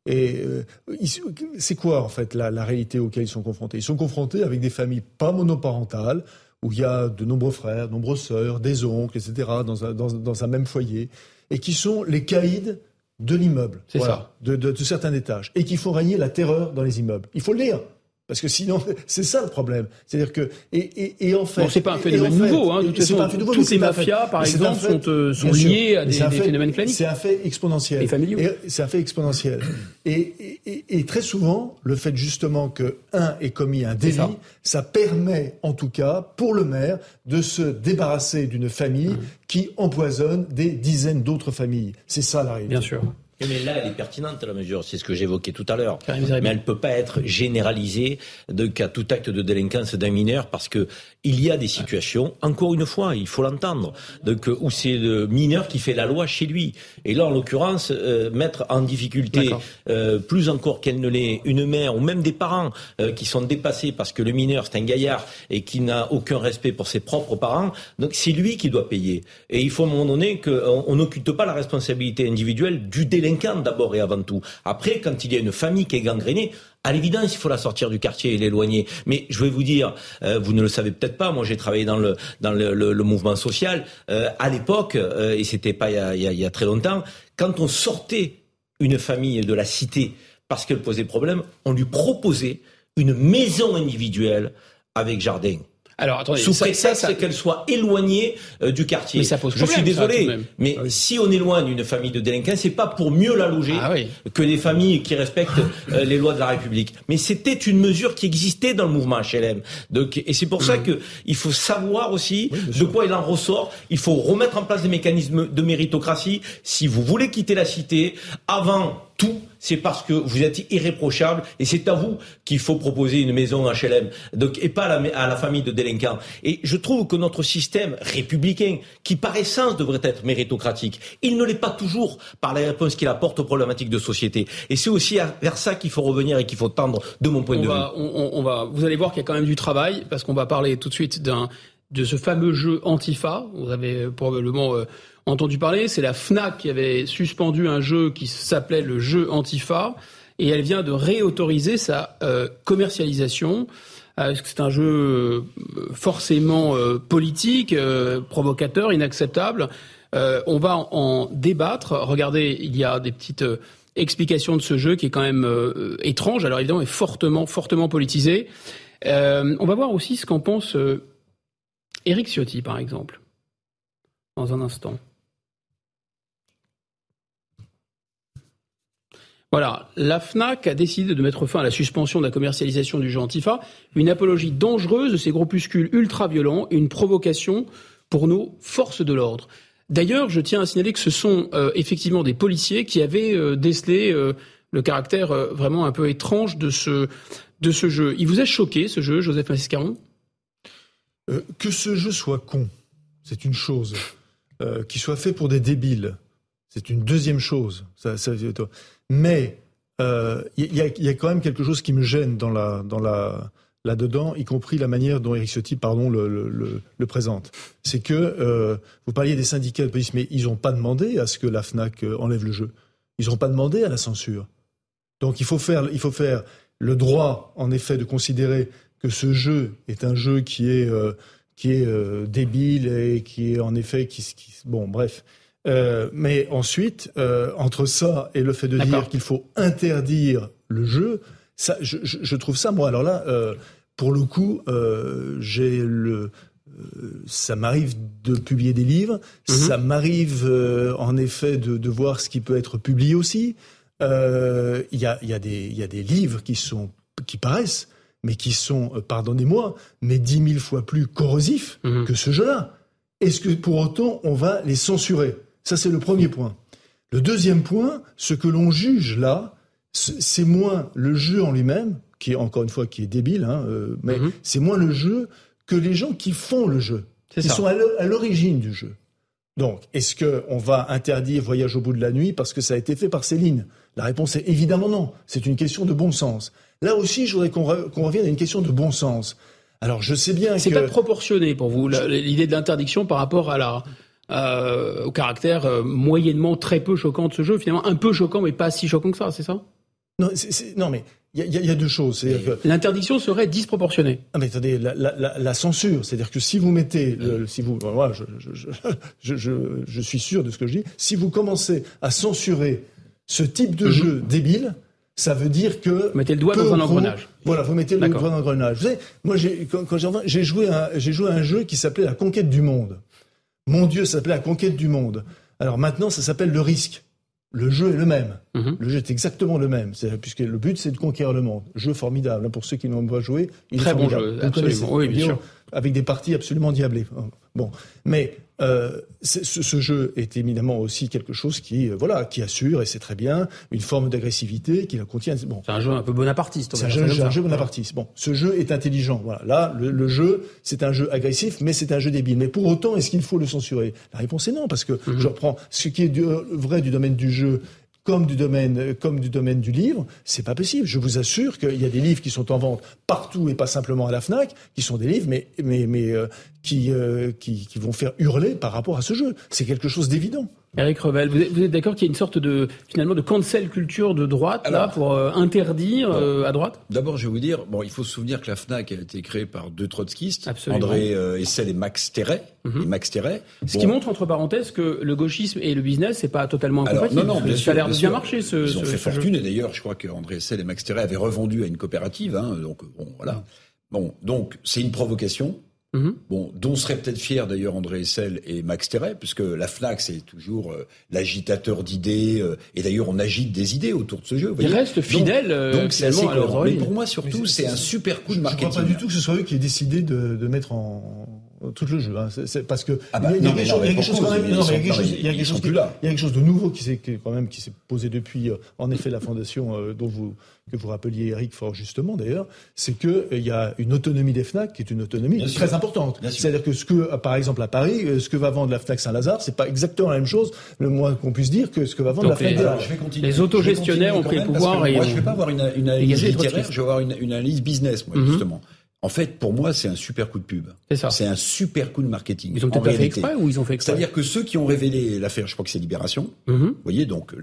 Et euh, c'est quoi en fait la, réalité auquel ils sont confrontés? Ils sont confrontés avec des familles pas monoparentales, où il y a de nombreux frères, de nombreuses sœurs, des oncles, etc., dans un, dans un même foyer, et qui sont les caïds de l'immeuble, voilà, de, de, de, certains étages, et qui font régner la terreur dans les immeubles. Il faut le dire. Parce que sinon, *laughs* c'est ça le problème. C'est-à-dire que et, et, et en fait, bon, c'est pas un phénomène fait, nouveau. Hein, de toute façon, nouveau, toutes les mafias, par exemple, fait, sont, euh, sont liées à des, phénomènes claniques. C'est un fait exponentiel. Et familiaux. C'est un fait exponentiel. *coughs* et, et, très souvent, le fait justement que un ait commis un délit, ça. ça. permet, en tout cas, pour le maire, de se débarrasser d'une famille mmh. qui empoisonne des dizaines d'autres familles. C'est ça la réalité. Bien sûr. Mais là, elle est pertinente, la mesure. C'est ce que j'évoquais tout à l'heure. Mais elle ne peut pas être généralisée de qu'à tout acte de délinquance d'un mineur parce que il y a des situations, encore une fois, il faut l'entendre, donc où c'est le mineur qui fait la loi chez lui. Et là, en l'occurrence, euh, mettre en difficulté, euh, plus encore qu'elle ne l'est, une mère ou même des parents euh, qui sont dépassés parce que le mineur, c'est un gaillard et qui n'a aucun respect pour ses propres parents, donc c'est lui qui doit payer. Et il faut à un moment donné qu'on n'occulte pas la responsabilité individuelle du délinquant d'abord et avant tout. Après, quand il y a une famille qui est gangrénée, à l'évidence, il faut la sortir du quartier et l'éloigner. Mais je vais vous dire, euh, vous ne le savez peut-être pas, moi j'ai travaillé dans le dans le, mouvement social euh, à l'époque, euh, et c'était pas il il y, a, très longtemps, quand on sortait une famille de la cité parce qu'elle posait problème, on lui proposait une maison individuelle avec jardin. Alors attendez, sous prétexte ça... qu'elle soit éloignée euh, du quartier. Mais ça pose Je problème, suis désolé, mais ah oui. si on éloigne une famille de délinquants, c'est pas pour mieux la loger ah oui. que des familles qui respectent euh, les lois de la République. Mais c'était une mesure qui existait dans le mouvement HLM. Donc, et c'est pour mmh. ça que il faut savoir aussi oui, de quoi il en ressort. Il faut remettre en place des mécanismes de méritocratie. Si vous voulez quitter la cité, avant tout, c'est parce que vous êtes irréprochable et c'est à vous qu'il faut proposer une maison HLM donc, et pas à la, à la famille de délinquants. Et je trouve que notre système républicain, qui par essence devrait être méritocratique, il ne l'est pas toujours par les réponses qu'il apporte aux problématiques de société. Et c'est aussi vers ça qu'il faut revenir et qu'il faut tendre, de mon point de vue. On, va, vous allez voir qu'il y a quand même du travail, parce qu'on va parler tout de suite d'un de ce fameux jeu Antifa. Vous avez probablement euh, entendu parler. C'est la FNAC qui avait suspendu un jeu qui s'appelait le jeu Antifa. Et elle vient de réautoriser sa euh, commercialisation. Euh, c'est un jeu forcément politique, provocateur, inacceptable. on va en, débattre. Regardez, il y a des petites explications de ce jeu qui est quand même étrange. Alors évidemment, est fortement, fortement politisé. on va voir aussi ce qu'en pense Éric Ciotti, par exemple, dans un instant. Voilà, la FNAC a décidé de mettre fin à la suspension de la commercialisation du jeu Antifa, une apologie dangereuse de ces groupuscules ultra-violents une provocation pour nos forces de l'ordre. D'ailleurs, je tiens à signaler que ce sont euh, effectivement des policiers qui avaient euh, décelé euh, le caractère vraiment un peu étrange de ce, jeu. Il vous a choqué, ce jeu, Joseph Mascaron que ce jeu soit con, c'est une chose. Qu'il soit fait pour des débiles, c'est une deuxième chose. Mais il euh, y, a quand même quelque chose qui me gêne dans la, dans la, là-dedans, y compris la manière dont Eric Ciotti, pardon, le, présente. C'est que euh, vous parliez des syndicats de police, mais ils n'ont pas demandé à ce que la Fnac enlève le jeu. Ils n'ont pas demandé à la censure. Donc il faut faire, il faut faire le droit, en effet, de considérer que ce jeu est un jeu qui est, euh, qui est euh, débile et qui est en effet qui, bon bref. Euh, mais ensuite, entre ça et le fait de dire qu'il faut interdire le jeu, ça, je, je, trouve ça moi. Alors là, pour le coup, j'ai le ça m'arrive de publier des livres, mhm. ça m'arrive en effet de, de, voir ce qui peut être publié aussi. Il y, a, y, a des, y a des livres qui sont qui paraissent mais qui sont, euh, pardonnez-moi, mais dix mille fois plus corrosifs mhm. que ce jeu-là. Est-ce que pour autant on va les censurer? Ça, c'est le premier point. Le deuxième point, ce que l'on juge là, c'est moins le jeu en lui-même, qui est encore une fois qui est débile, hein, euh, mais mhm. c'est moins le jeu que les gens qui font le jeu, qui sont à l'origine du jeu. Donc, est-ce qu'on va interdire Voyage au bout de la nuit parce que ça a été fait par Céline? La réponse est évidemment non. C'est une question de bon sens. Là aussi, je voudrais qu'on revienne à une question de bon sens. Alors, je sais bien que... C'est pas proportionné pour vous, l'idée de l'interdiction par rapport à la... Euh, au caractère euh, moyennement très peu choquant de ce jeu, finalement un peu choquant mais pas si choquant que ça, c'est ça? Non, non, mais il y, a deux choses. L'interdiction serait disproportionnée. Ah mais attendez, la, censure, c'est-à-dire que si vous mettez, si vous, moi, *laughs* je, je, suis sûr de ce que je dis, si vous commencez à censurer ce type de mhm. jeu débile, ça veut dire que vous mettez le doigt dans un engrenage. voilà, vous mettez le doigt dans un engrenage. Vous savez, moi, j'ai, quand, j'ai joué, j'ai joué à un jeu qui s'appelait La Conquête du Monde. Mon Dieu, ça s'appelait La Conquête du Monde. Alors maintenant, ça s'appelle Le Risque. Le jeu est le même. Mhm. Le jeu est exactement le même. puisque le but, c'est de conquérir le monde. Jeu formidable. Hein, pour ceux qui n'ont pas joué, il Très bon jeu, absolument. Oui, bien sûr. Avec des parties absolument diablées. Bon. Mais euh, ce, jeu est évidemment aussi quelque chose qui, euh, voilà, qui assure, et c'est très bien, une forme d'agressivité qui la contient. Bon. C'est un jeu un peu bonapartiste. C'est un, jeu, bonapartiste. Bon, ce jeu est intelligent. Voilà. Là, le, jeu, c'est un jeu agressif, mais c'est un jeu débile. Mais pour autant, est-ce qu'il faut le censurer? La réponse est non, parce que mhm. je reprends ce qui est euh, vrai du domaine du jeu comme du domaine, comme du domaine du livre, c'est pas possible. Je vous assure qu'il y a des livres qui sont en vente partout et pas simplement à la Fnac, qui sont des livres, mais mais mais euh, qui, euh, qui qui vont faire hurler par rapport à ce jeu. C'est quelque chose d'évident. Eric Revel, vous êtes, d'accord qu'il y a une sorte de finalement de cancel culture de droite là pour euh, interdire à droite? D'abord, je vais vous dire, bon, il faut se souvenir que la Fnac a été créée par deux trotskistes, André Essel et Max Terret. Mhm. Max Terret. Ce qui montre entre parenthèses que le gauchisme et le business c'est pas totalement incompatible. non, non, bien ça a l'air de bien marcher. Ce, Ils ont fait fortune et d'ailleurs, je crois qu'André Essel et Max Terret avaient revendu à une coopérative. Hein, donc bon, voilà. Bon, donc c'est une provocation. Mhm. Bon, dont serait peut-être fier d'ailleurs André Essel et Max Terret, puisque la FNAC c'est toujours euh, l'agitateur d'idées, euh, et d'ailleurs on agite des idées autour de ce jeu. Ils restent fidèles. Donc, c'est assez Mais pour moi surtout c'est un super coup de marketing. Je ne crois pas du tout que ce soit eux qui aient décidé de, de mettre en tout le jeu. Hein. C'est parce que ah bah, il y a, quelque chose quand même. Il y a quelque chose de nouveau qui s'est quand même qui s'est posé depuis, euh, en effet, la fondation euh, dont vous que vous rappeliez, Eric, fort justement d'ailleurs, c'est qu'il euh, y a une autonomie des FNAC qui est une autonomie très importante. C'est-à-dire que ce que, par exemple, à Paris, ce que va vendre la FNAC Saint-Lazare, c'est pas exactement la même chose, le moins qu'on puisse dire, que ce que va vendre la FNAC. Les, les autogestionnaires ont pris le pouvoir. Et moi, je vais pas avoir une, analyse littéraire, je vais avoir une, une analyse business, moi, mhm. justement. En fait, pour moi, c'est un super coup de pub. C'est ça. C'est un super coup de marketing. Ils ont peut-être fait exprès ou ils ont fait exprès C'est-à-dire que ceux qui ont révélé l'affaire, je crois que c'est Libération. Mhm. Vous voyez, donc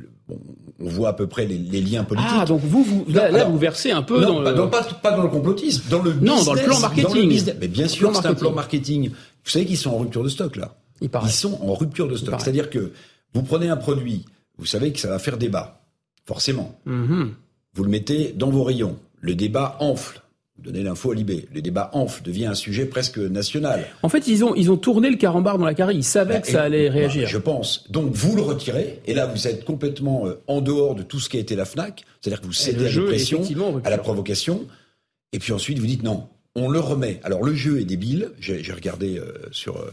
on voit à peu près les, liens politiques. Ah, donc vous, vous là, vous versez un peu dans, le... dans, pas, pas, dans le complotisme, dans le business, non, dans le plan marketing. Mais bien sûr, c'est un plan marketing. Vous savez qu'ils sont en rupture de stock là. Ils sont en rupture de stock. C'est-à-dire que vous prenez un produit, vous savez que ça va faire débat, forcément. Mhm. Vous le mettez dans vos rayons. Le débat enfle donner l'info à Libé. Le débat enfle, devient un sujet presque national. En fait, ils ont, ils ont tourné le carambar dans la carrière. Ils savaient bah, que ça allait réagir. je pense. Donc, vous le retirez. Et là, vous êtes complètement euh, en dehors de tout ce qui a été la FNAC. C'est-à-dire que vous cédez à pression, à la provocation. Et puis ensuite, vous dites non. On le remet. Alors le jeu est débile. J'ai regardé euh, sur euh,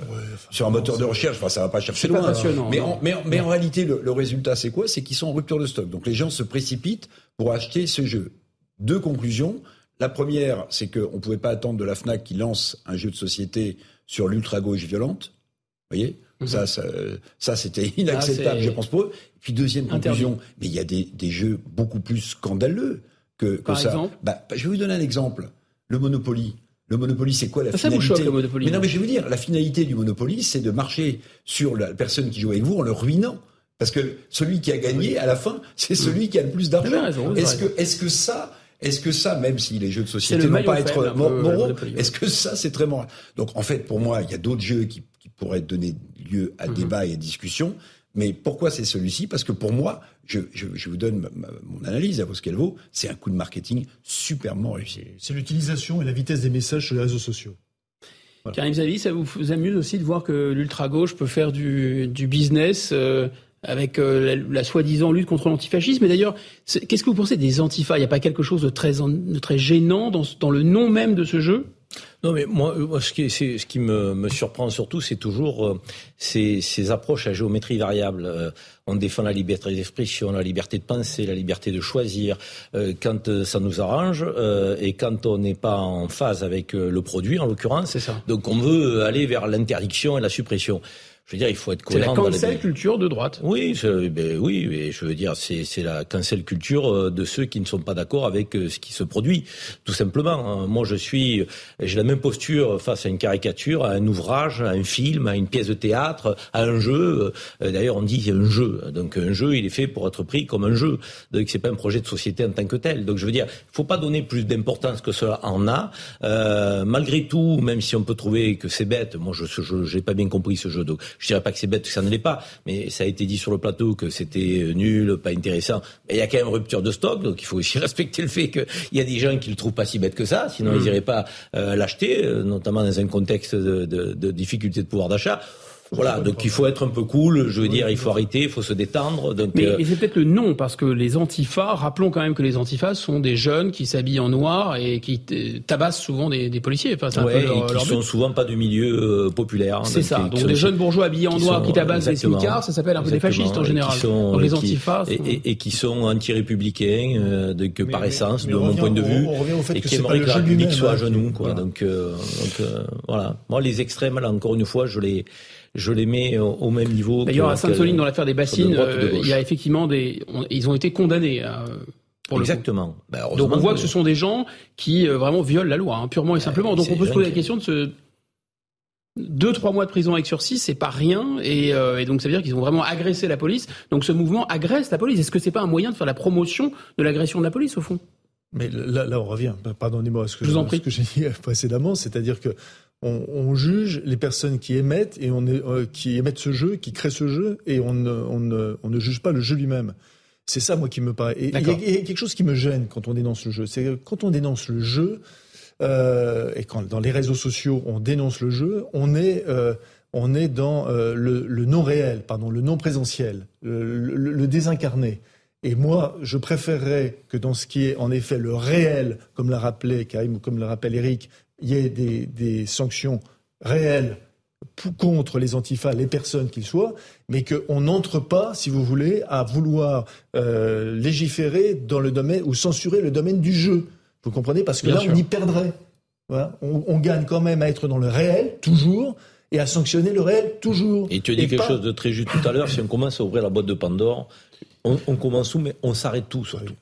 sur un moteur de recherche. Enfin, ça va pas chercher loin. mais, en, mais, mais en réalité, le, le résultat, c'est quoi? C'est qu'ils sont en rupture de stock. Donc les gens se précipitent pour acheter ce jeu. Deux conclusions. La première, c'est qu'on ne pouvait pas attendre de la FNAC qui lance un jeu de société sur l'ultra-gauche violente. Vous voyez? Mhm. Ça, ça, c'était ah, inacceptable, je pense, pour eux. Et puis, deuxième conclusion, mais il y a des, jeux beaucoup plus scandaleux que, que Par ça. Exemple bah, je vais vous donner un exemple. Le Monopoly. Le Monopoly, c'est quoi la ça, finalité ça choque, le Monopoly. Mais non, mais je vais vous dire, la finalité du Monopoly, c'est de marcher sur la personne qui joue avec vous en le ruinant. Parce que celui qui a gagné, à la fin, c'est celui qui a le plus d'argent. Est-ce que, est-ce que ça, est-ce que ça, même si les jeux de société ne vont pas être moraux, est-ce que ça, c'est très moral? Donc, en fait, pour moi, il y a d'autres jeux qui, pourraient donner lieu à mhm. débat et à discussion. Mais pourquoi c'est celui-ci? Parce que pour moi, je, vous donne mon analyse, à vous ce qu'elle vaut, c'est un coup de marketing superment réussi. C'est l'utilisation et la vitesse des messages sur les réseaux sociaux. Karim Zavi, ça vous, amuse aussi de voir que l'ultra-gauche peut faire du, business euh, avec euh, la, soi-disant lutte contre l'antifascisme. Et d'ailleurs, qu'est-ce que vous pensez des antifas? Il n'y a pas quelque chose de très, de très gênant dans, dans le nom même de ce jeu? Non, mais moi, euh, ce qui, ce qui me, me, surprend surtout, c'est toujours euh, ces, ces, approches à géométrie variable. on défend la liberté d'expression, la liberté de penser, la liberté de choisir quand ça nous arrange et quand on n'est pas en phase avec le produit, en l'occurrence. C'est ça. Donc on veut aller vers l'interdiction et la suppression. Je veux dire, il faut être cohérent. C'est la cancel culture de droite. Oui, ben oui, je veux dire, c'est la cancel culture euh, de ceux qui ne sont pas d'accord avec euh, ce qui se produit, tout simplement. Hein. Moi, je suis, j'ai la même posture face à une caricature, à un ouvrage, à un film, à une pièce de théâtre, à un jeu. Euh, d'ailleurs, on dit un jeu. Donc, un jeu, il est fait pour être pris comme un jeu. Donc, c'est pas un projet de société en tant que tel. Donc, je veux dire, il faut pas donner plus d'importance que cela en a. Euh, malgré tout, même si on peut trouver que c'est bête, moi, je n'ai pas bien compris ce jeu. Donc, je dirais pas que c'est bête, que ça ne l'est pas, mais ça a été dit sur le plateau que c'était nul, pas intéressant. Mais il y a quand même rupture de stock, donc il faut aussi *laughs* respecter le fait qu'il y a des gens qui le trouvent pas si bête que ça, sinon ils n'iraient mm. pas euh, l'acheter, euh, notamment dans un contexte de, de, de difficulté de pouvoir d'achat. Voilà, donc il faut être un peu cool, je veux dire, il faut arrêter, il faut se détendre. Donc, mais, euh, c'est peut-être le nom, parce que les antifas, rappelons quand même que les antifas sont des jeunes qui s'habillent en noir et qui tabassent souvent des, des policiers. Enfin, ouais, et qui sont souvent pas du milieu euh, populaire. C'est ça, donc des jeunes bourgeois habillés en noir qui tabassent des smicards, ça s'appelle un peu des fascistes en général. Sont, donc les antifas... Et, et, qui sont anti-républicains, euh, que par essence, de mon point de vue, et qui aimeraient que la République soit à genoux. Quoi. Donc, donc voilà, moi les extrêmes, là encore une fois, je les je les mets au, même niveau. D'ailleurs, à Sainte-Soline, dans l'affaire des bassines, euh, il y a effectivement des, ils ont été condamnés. Euh, pour Exactement. Bah, donc on voit que ce sont des gens qui euh, vraiment violent la loi, hein, purement et simplement. Donc on peut se poser la question de ce deux trois mois de prison avec sursis, c'est pas rien, et, et, donc ça veut dire qu'ils ont vraiment agressé la police. Donc ce mouvement agresse la police. Est-ce que c'est pas un moyen de faire la promotion de l'agression de la police au fond? Mais là, là, on revient. Pardonnez-moi ce que j'ai dit *laughs* précédemment, c'est-à-dire que on, juge les personnes qui émettent et on euh, qui émettent ce jeu, qui créent ce jeu, et on ne, on ne, juge pas le jeu lui-même. C'est ça, moi, qui me paraît. Et il y, a quelque chose qui me gêne quand on dénonce le jeu. C'est quand on dénonce le jeu, euh, et quand dans les réseaux sociaux on dénonce le jeu, on est, euh, on est dans le, non réel, pardon, le non présentiel, le, désincarné. Et moi, je préférerais que dans ce qui est en effet le réel, comme l'a rappelé Karim ou comme le rappelle Eric, il y ait des, sanctions réel contre les antifas, les personnes qu'ils soient, mais qu'on n'entre pas, si vous voulez, à vouloir euh, légiférer dans le domaine ou censurer le domaine du jeu. Vous comprenez? Parce que là, on y perdrait. On, gagne quand même à être dans le réel, toujours, et à sanctionner le réel, toujours. Et tu as dit quelque chose de très juste tout à l'heure, si on commence à ouvrir la boîte de Pandore, on, commence où, mais on s'arrête tout, surtout.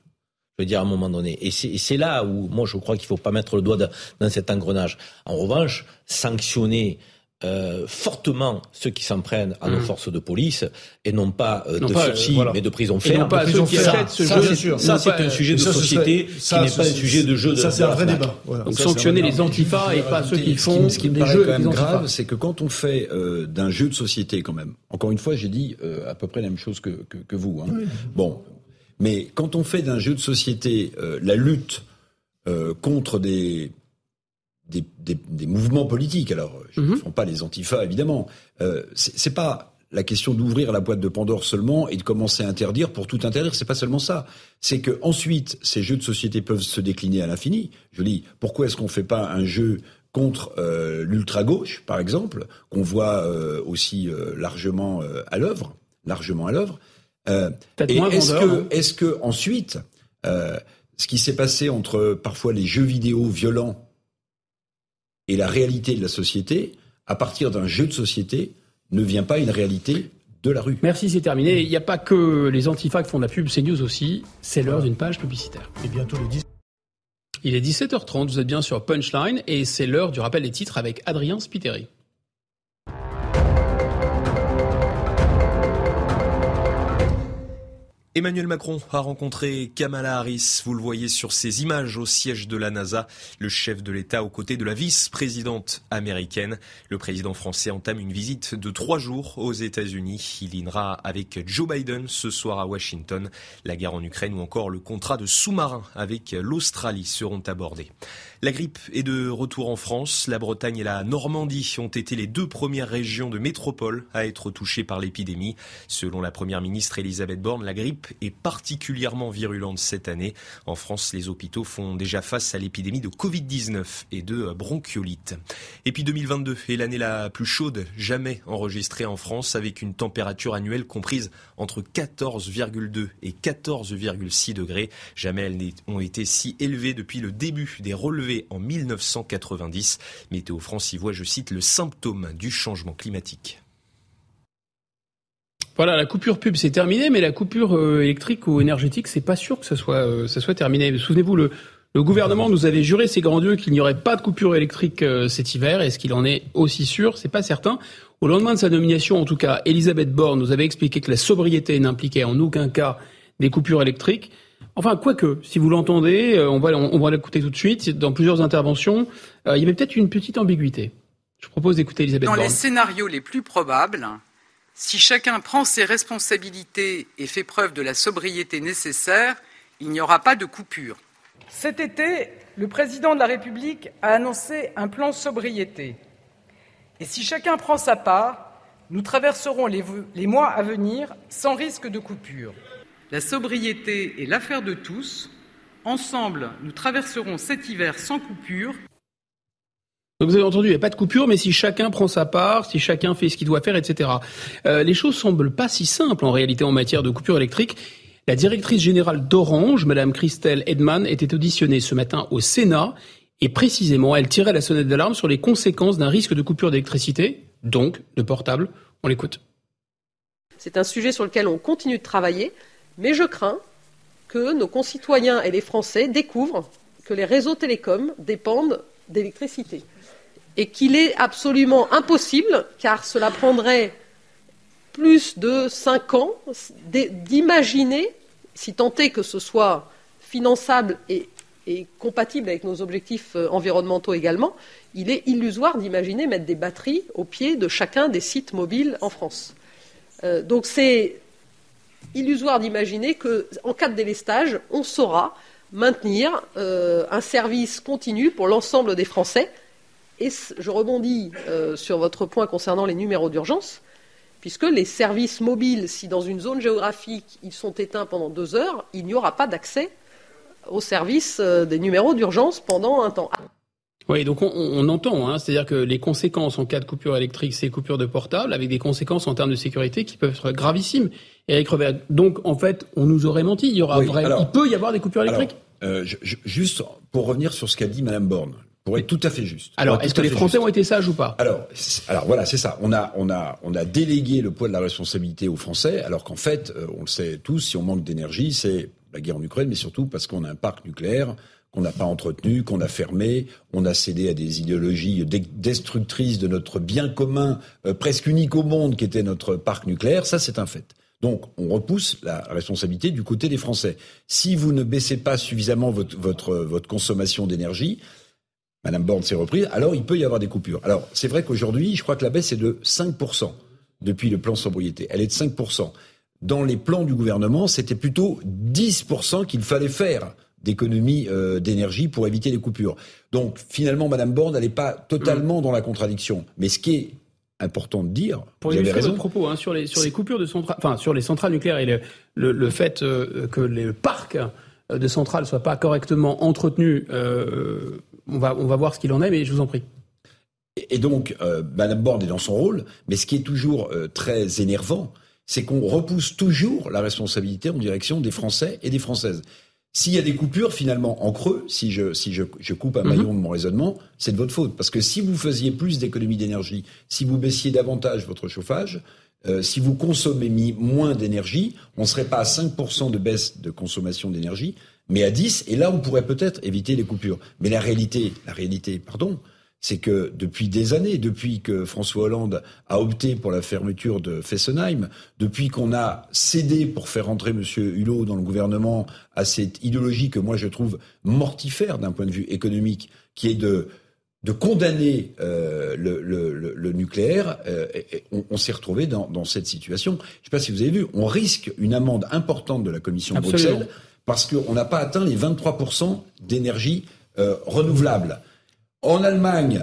Je veux dire, à un moment donné. Et c'est là où, moi, je crois qu'il ne faut pas mettre le doigt dans cet engrenage. En revanche, sanctionner euh, fortement ceux qui s'en prennent à nos mmh. forces de police et non pas euh, de sursis mais de prison ferme. non pas ceux qui achètent ce jeu. Ça, c'est un sujet de société qui n'est pas un sujet de jeu. Ça, c'est un vrai débat. Donc sanctionner les antifas et pas ceux qui font ce qui me jeux. quand même grave, c'est que quand on fait euh, d'un jeu de société, quand même. Encore une fois, j'ai dit à peu près la même chose que que, vous. Hein. Bon, mais quand on fait d'un jeu de société la lutte contre des des, des, des, mouvements politiques. Alors, je ne mm pas les antifas, évidemment. Euh, c'est pas la question d'ouvrir la boîte de Pandore seulement et de commencer à interdire pour tout interdire. C'est pas seulement ça. C'est que ensuite, ces jeux de société peuvent se décliner à l'infini. Je dis, pourquoi est-ce qu'on fait pas un jeu contre euh, l'ultra gauche, par exemple, qu'on voit euh, aussi euh, largement euh, à l'œuvre, largement à l'œuvre. Et est-ce que, hein. est-ce que ensuite, ce qui s'est passé entre parfois les jeux vidéo violents et la réalité de la société, à partir d'un jeu de société, ne vient pas une réalité de la rue. Merci, c'est terminé. Il n'y a pas que les antifas qui font de la pub, c'est news aussi. C'est l'heure d'une page publicitaire. Et bientôt les 10. Il est 17h30, vous êtes bien sur Punchline et c'est l'heure du rappel des titres avec Adrien Spiteri. Emmanuel Macron a rencontré Kamala Harris. Vous le voyez sur ces images au siège de la NASA. Le chef de l'État aux côtés de la vice-présidente américaine. Le président français entame une visite de trois jours aux États-Unis. Il dînera avec Joe Biden ce soir à Washington. La guerre en Ukraine ou encore le contrat de sous-marin avec l'Australie seront abordés. La grippe est de retour en France. La Bretagne et la Normandie ont été les deux premières régions de métropole à être touchées par l'épidémie. Selon la première ministre Elisabeth Borne, la grippe est particulièrement virulente cette année. En France, les hôpitaux font déjà face à l'épidémie de Covid-19 et de bronchiolite. Et puis 2022 est l'année la plus chaude jamais enregistrée en France avec une température annuelle comprise entre 14,2 et 14,6 degrés. Jamais elles n'ont été si élevées depuis le début des relevés en 1990. Météo France y voit, je cite, le symptôme du changement climatique. Voilà, la coupure pub c'est terminé, mais la coupure euh, électrique ou énergétique, c'est pas sûr que ça soit, euh, ça soit terminé. Souvenez-vous, le, le gouvernement nous avait juré, ses grands dieux, qu'il n'y aurait pas de coupure électrique euh, cet hiver. Est-ce qu'il en est aussi sûr? C'est pas certain. Au lendemain de sa nomination, en tout cas, Elisabeth Borne nous avait expliqué que la sobriété n'impliquait en aucun cas des coupures électriques. Enfin, quoique, si vous l'entendez, euh, on va, on, va l'écouter tout de suite. Dans plusieurs interventions, euh, il y avait peut-être une petite ambiguïté. Je propose d'écouter Elisabeth Dans les scénarios les plus probables, si chacun prend ses responsabilités et fait preuve de la sobriété nécessaire, il n'y aura pas de coupure. Cet été, le président de la République a annoncé un plan sobriété. Et si chacun prend sa part, nous traverserons les, les mois à venir sans risque de coupure. La sobriété est l'affaire de tous. Ensemble, nous traverserons cet hiver sans coupure. Donc vous avez entendu, il n'y a pas de coupure, mais si chacun prend sa part, si chacun fait ce qu'il doit faire, etc. Euh, les choses semblent pas si simples en réalité en matière de coupure électrique. La directrice générale d'Orange, Madame Christelle Edman, était auditionnée ce matin au Sénat et précisément, elle tirait la sonnette d'alarme sur les conséquences d'un risque de coupure d'électricité, donc de portable. On l'écoute. C'est un sujet sur lequel on continue de travailler. Mais je crains que nos concitoyens et les Français découvrent que les réseaux télécoms dépendent d'électricité et qu'il est absolument impossible, car cela prendrait plus de cinq ans, d'imaginer, si tant est que ce soit finançable et, compatible avec nos objectifs euh, environnementaux également, il est illusoire d'imaginer mettre des batteries au pied de chacun des sites mobiles en France. Euh, donc c'est illusoire d'imaginer qu'en cas de délestage, on saura maintenir euh, un service continu pour l'ensemble des Français. Et je rebondis euh, sur votre point concernant les numéros d'urgence, puisque les services mobiles, si dans une zone géographique ils sont éteints pendant deux heures, il n'y aura pas d'accès aux services euh, des numéros d'urgence pendant un temps. Oui, donc on, entend, hein, c'est-à-dire que les conséquences en cas de coupure électrique, c'est coupure de portable, avec des conséquences en termes de sécurité qui peuvent être gravissimes. Eric Revert, donc en fait, on nous aurait menti. Il y aura vrai, il peut y avoir des coupures électriques. Euh, juste pour revenir sur ce qu'a dit Madame Borne, pour être tout à fait juste. Alors, est-ce que les Français ont été sages ou pas? Alors, alors voilà, c'est ça. On a, on a, on a délégué le poids de la responsabilité aux Français, alors qu'en fait, euh, on le sait tous, si on manque d'énergie, c'est la guerre en Ukraine, mais surtout parce qu'on a un parc nucléaire qu'on n'a pas entretenu, qu'on a fermé, on a cédé à des idéologies destructrices de notre bien commun, euh, presque unique au monde, qui était notre parc nucléaire. Ça, c'est un fait. Donc, on repousse la responsabilité du côté des Français. Si vous ne baissez pas suffisamment votre, consommation d'énergie, Madame Borne s'est reprise, alors il peut y avoir des coupures. Alors, c'est vrai qu'aujourd'hui, je crois que la baisse est de 5% depuis le plan sobriété. Elle est de 5%. Dans les plans du gouvernement, c'était plutôt 10% qu'il fallait faire d'économie euh, d'énergie pour éviter les coupures. Donc finalement, Madame Borne, n'est pas totalement dans la contradiction. Mais ce qui est important de dire. Pour illustrer votre propos hein, sur les sur les coupures de centrales, enfin sur les centrales nucléaires et le, le, fait euh, que les parcs de centrales soient pas correctement entretenus, euh, on va on va voir ce qu'il en est, mais je vous en prie. Et donc, euh, Madame Borne est dans son rôle, mais ce qui est toujours très énervant, c'est qu'on repousse toujours la responsabilité en direction des Français et des Françaises. S'il y a des coupures, finalement, en creux, si je, si je, je coupe un mhm. maillon de mon raisonnement, c'est de votre faute. Parce que si vous faisiez plus d'économie d'énergie, si vous baissiez davantage votre chauffage, euh, si vous consommez moins d'énergie, on ne serait pas à 5% de baisse de consommation d'énergie, mais à 10, et là, on pourrait peut-être éviter les coupures. Mais la réalité, la réalité, pardon, c'est que depuis des années, depuis que François Hollande a opté pour la fermeture de Fessenheim, depuis qu'on a cédé pour faire entrer M. Hulot dans le gouvernement à cette idéologie que moi je trouve mortifère d'un point de vue économique, qui est de de condamner euh, le, le, le, nucléaire, euh, on, on s'est retrouvé dans, dans, cette situation. Je ne sais pas si vous avez vu, on risque une amende importante de la Commission de Bruxelles parce qu'on n'a pas atteint les 23% d'énergie euh, renouvelable. En Allemagne,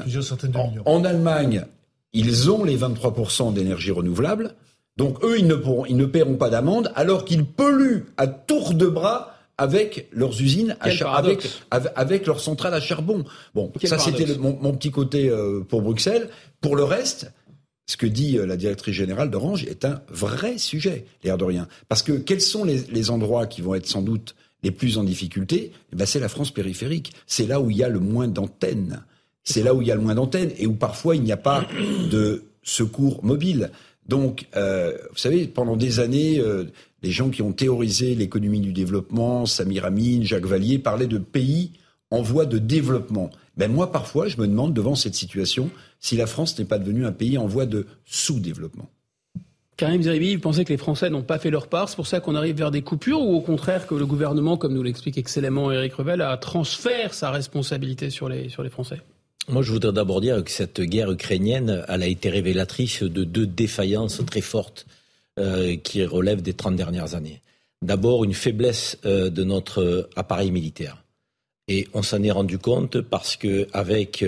en, Allemagne, ils ont les 23% d'énergie renouvelable. Donc eux, ils ne, pourront, ils ne paieront pas d'amende alors qu'ils polluent à tour de bras avec leurs usines, à avec, avec, leurs centrales à charbon. Bon, ça c'était mon, petit côté euh, pour Bruxelles. Pour le reste, ce que dit euh, la directrice générale d'Orange est un vrai sujet, l'air de rien. Parce que quels sont les, les endroits qui vont être sans doute les plus en difficulté? Eh ben, C'est la France périphérique. C'est là où il y a le moins d'antennes. C'est là où il y a le moins d'antennes et où parfois il n'y a pas de secours mobile. Donc, euh, vous savez, pendant des années, euh, les gens qui ont théorisé l'économie du développement, Samir Amin, Jacques Vallier, parlaient de pays en voie de développement. Ben moi, parfois, je me demande devant cette situation si la France n'est pas devenue un pays en voie de sous-développement. Karim Zeribi, vous pensez que les Français n'ont pas fait leur part? C'est pour ça qu'on arrive vers des coupures ou au contraire que le gouvernement, comme nous l'explique excellemment Éric Revel, a transfère sa responsabilité sur les, sur les Français? Moi, je voudrais d'abord dire que cette guerre ukrainienne, elle a été révélatrice de deux défaillances très fortes euh, qui relèvent des 30 dernières années. D'abord, une faiblesse euh, de notre appareil militaire. Et on s'en est rendu compte parce que avec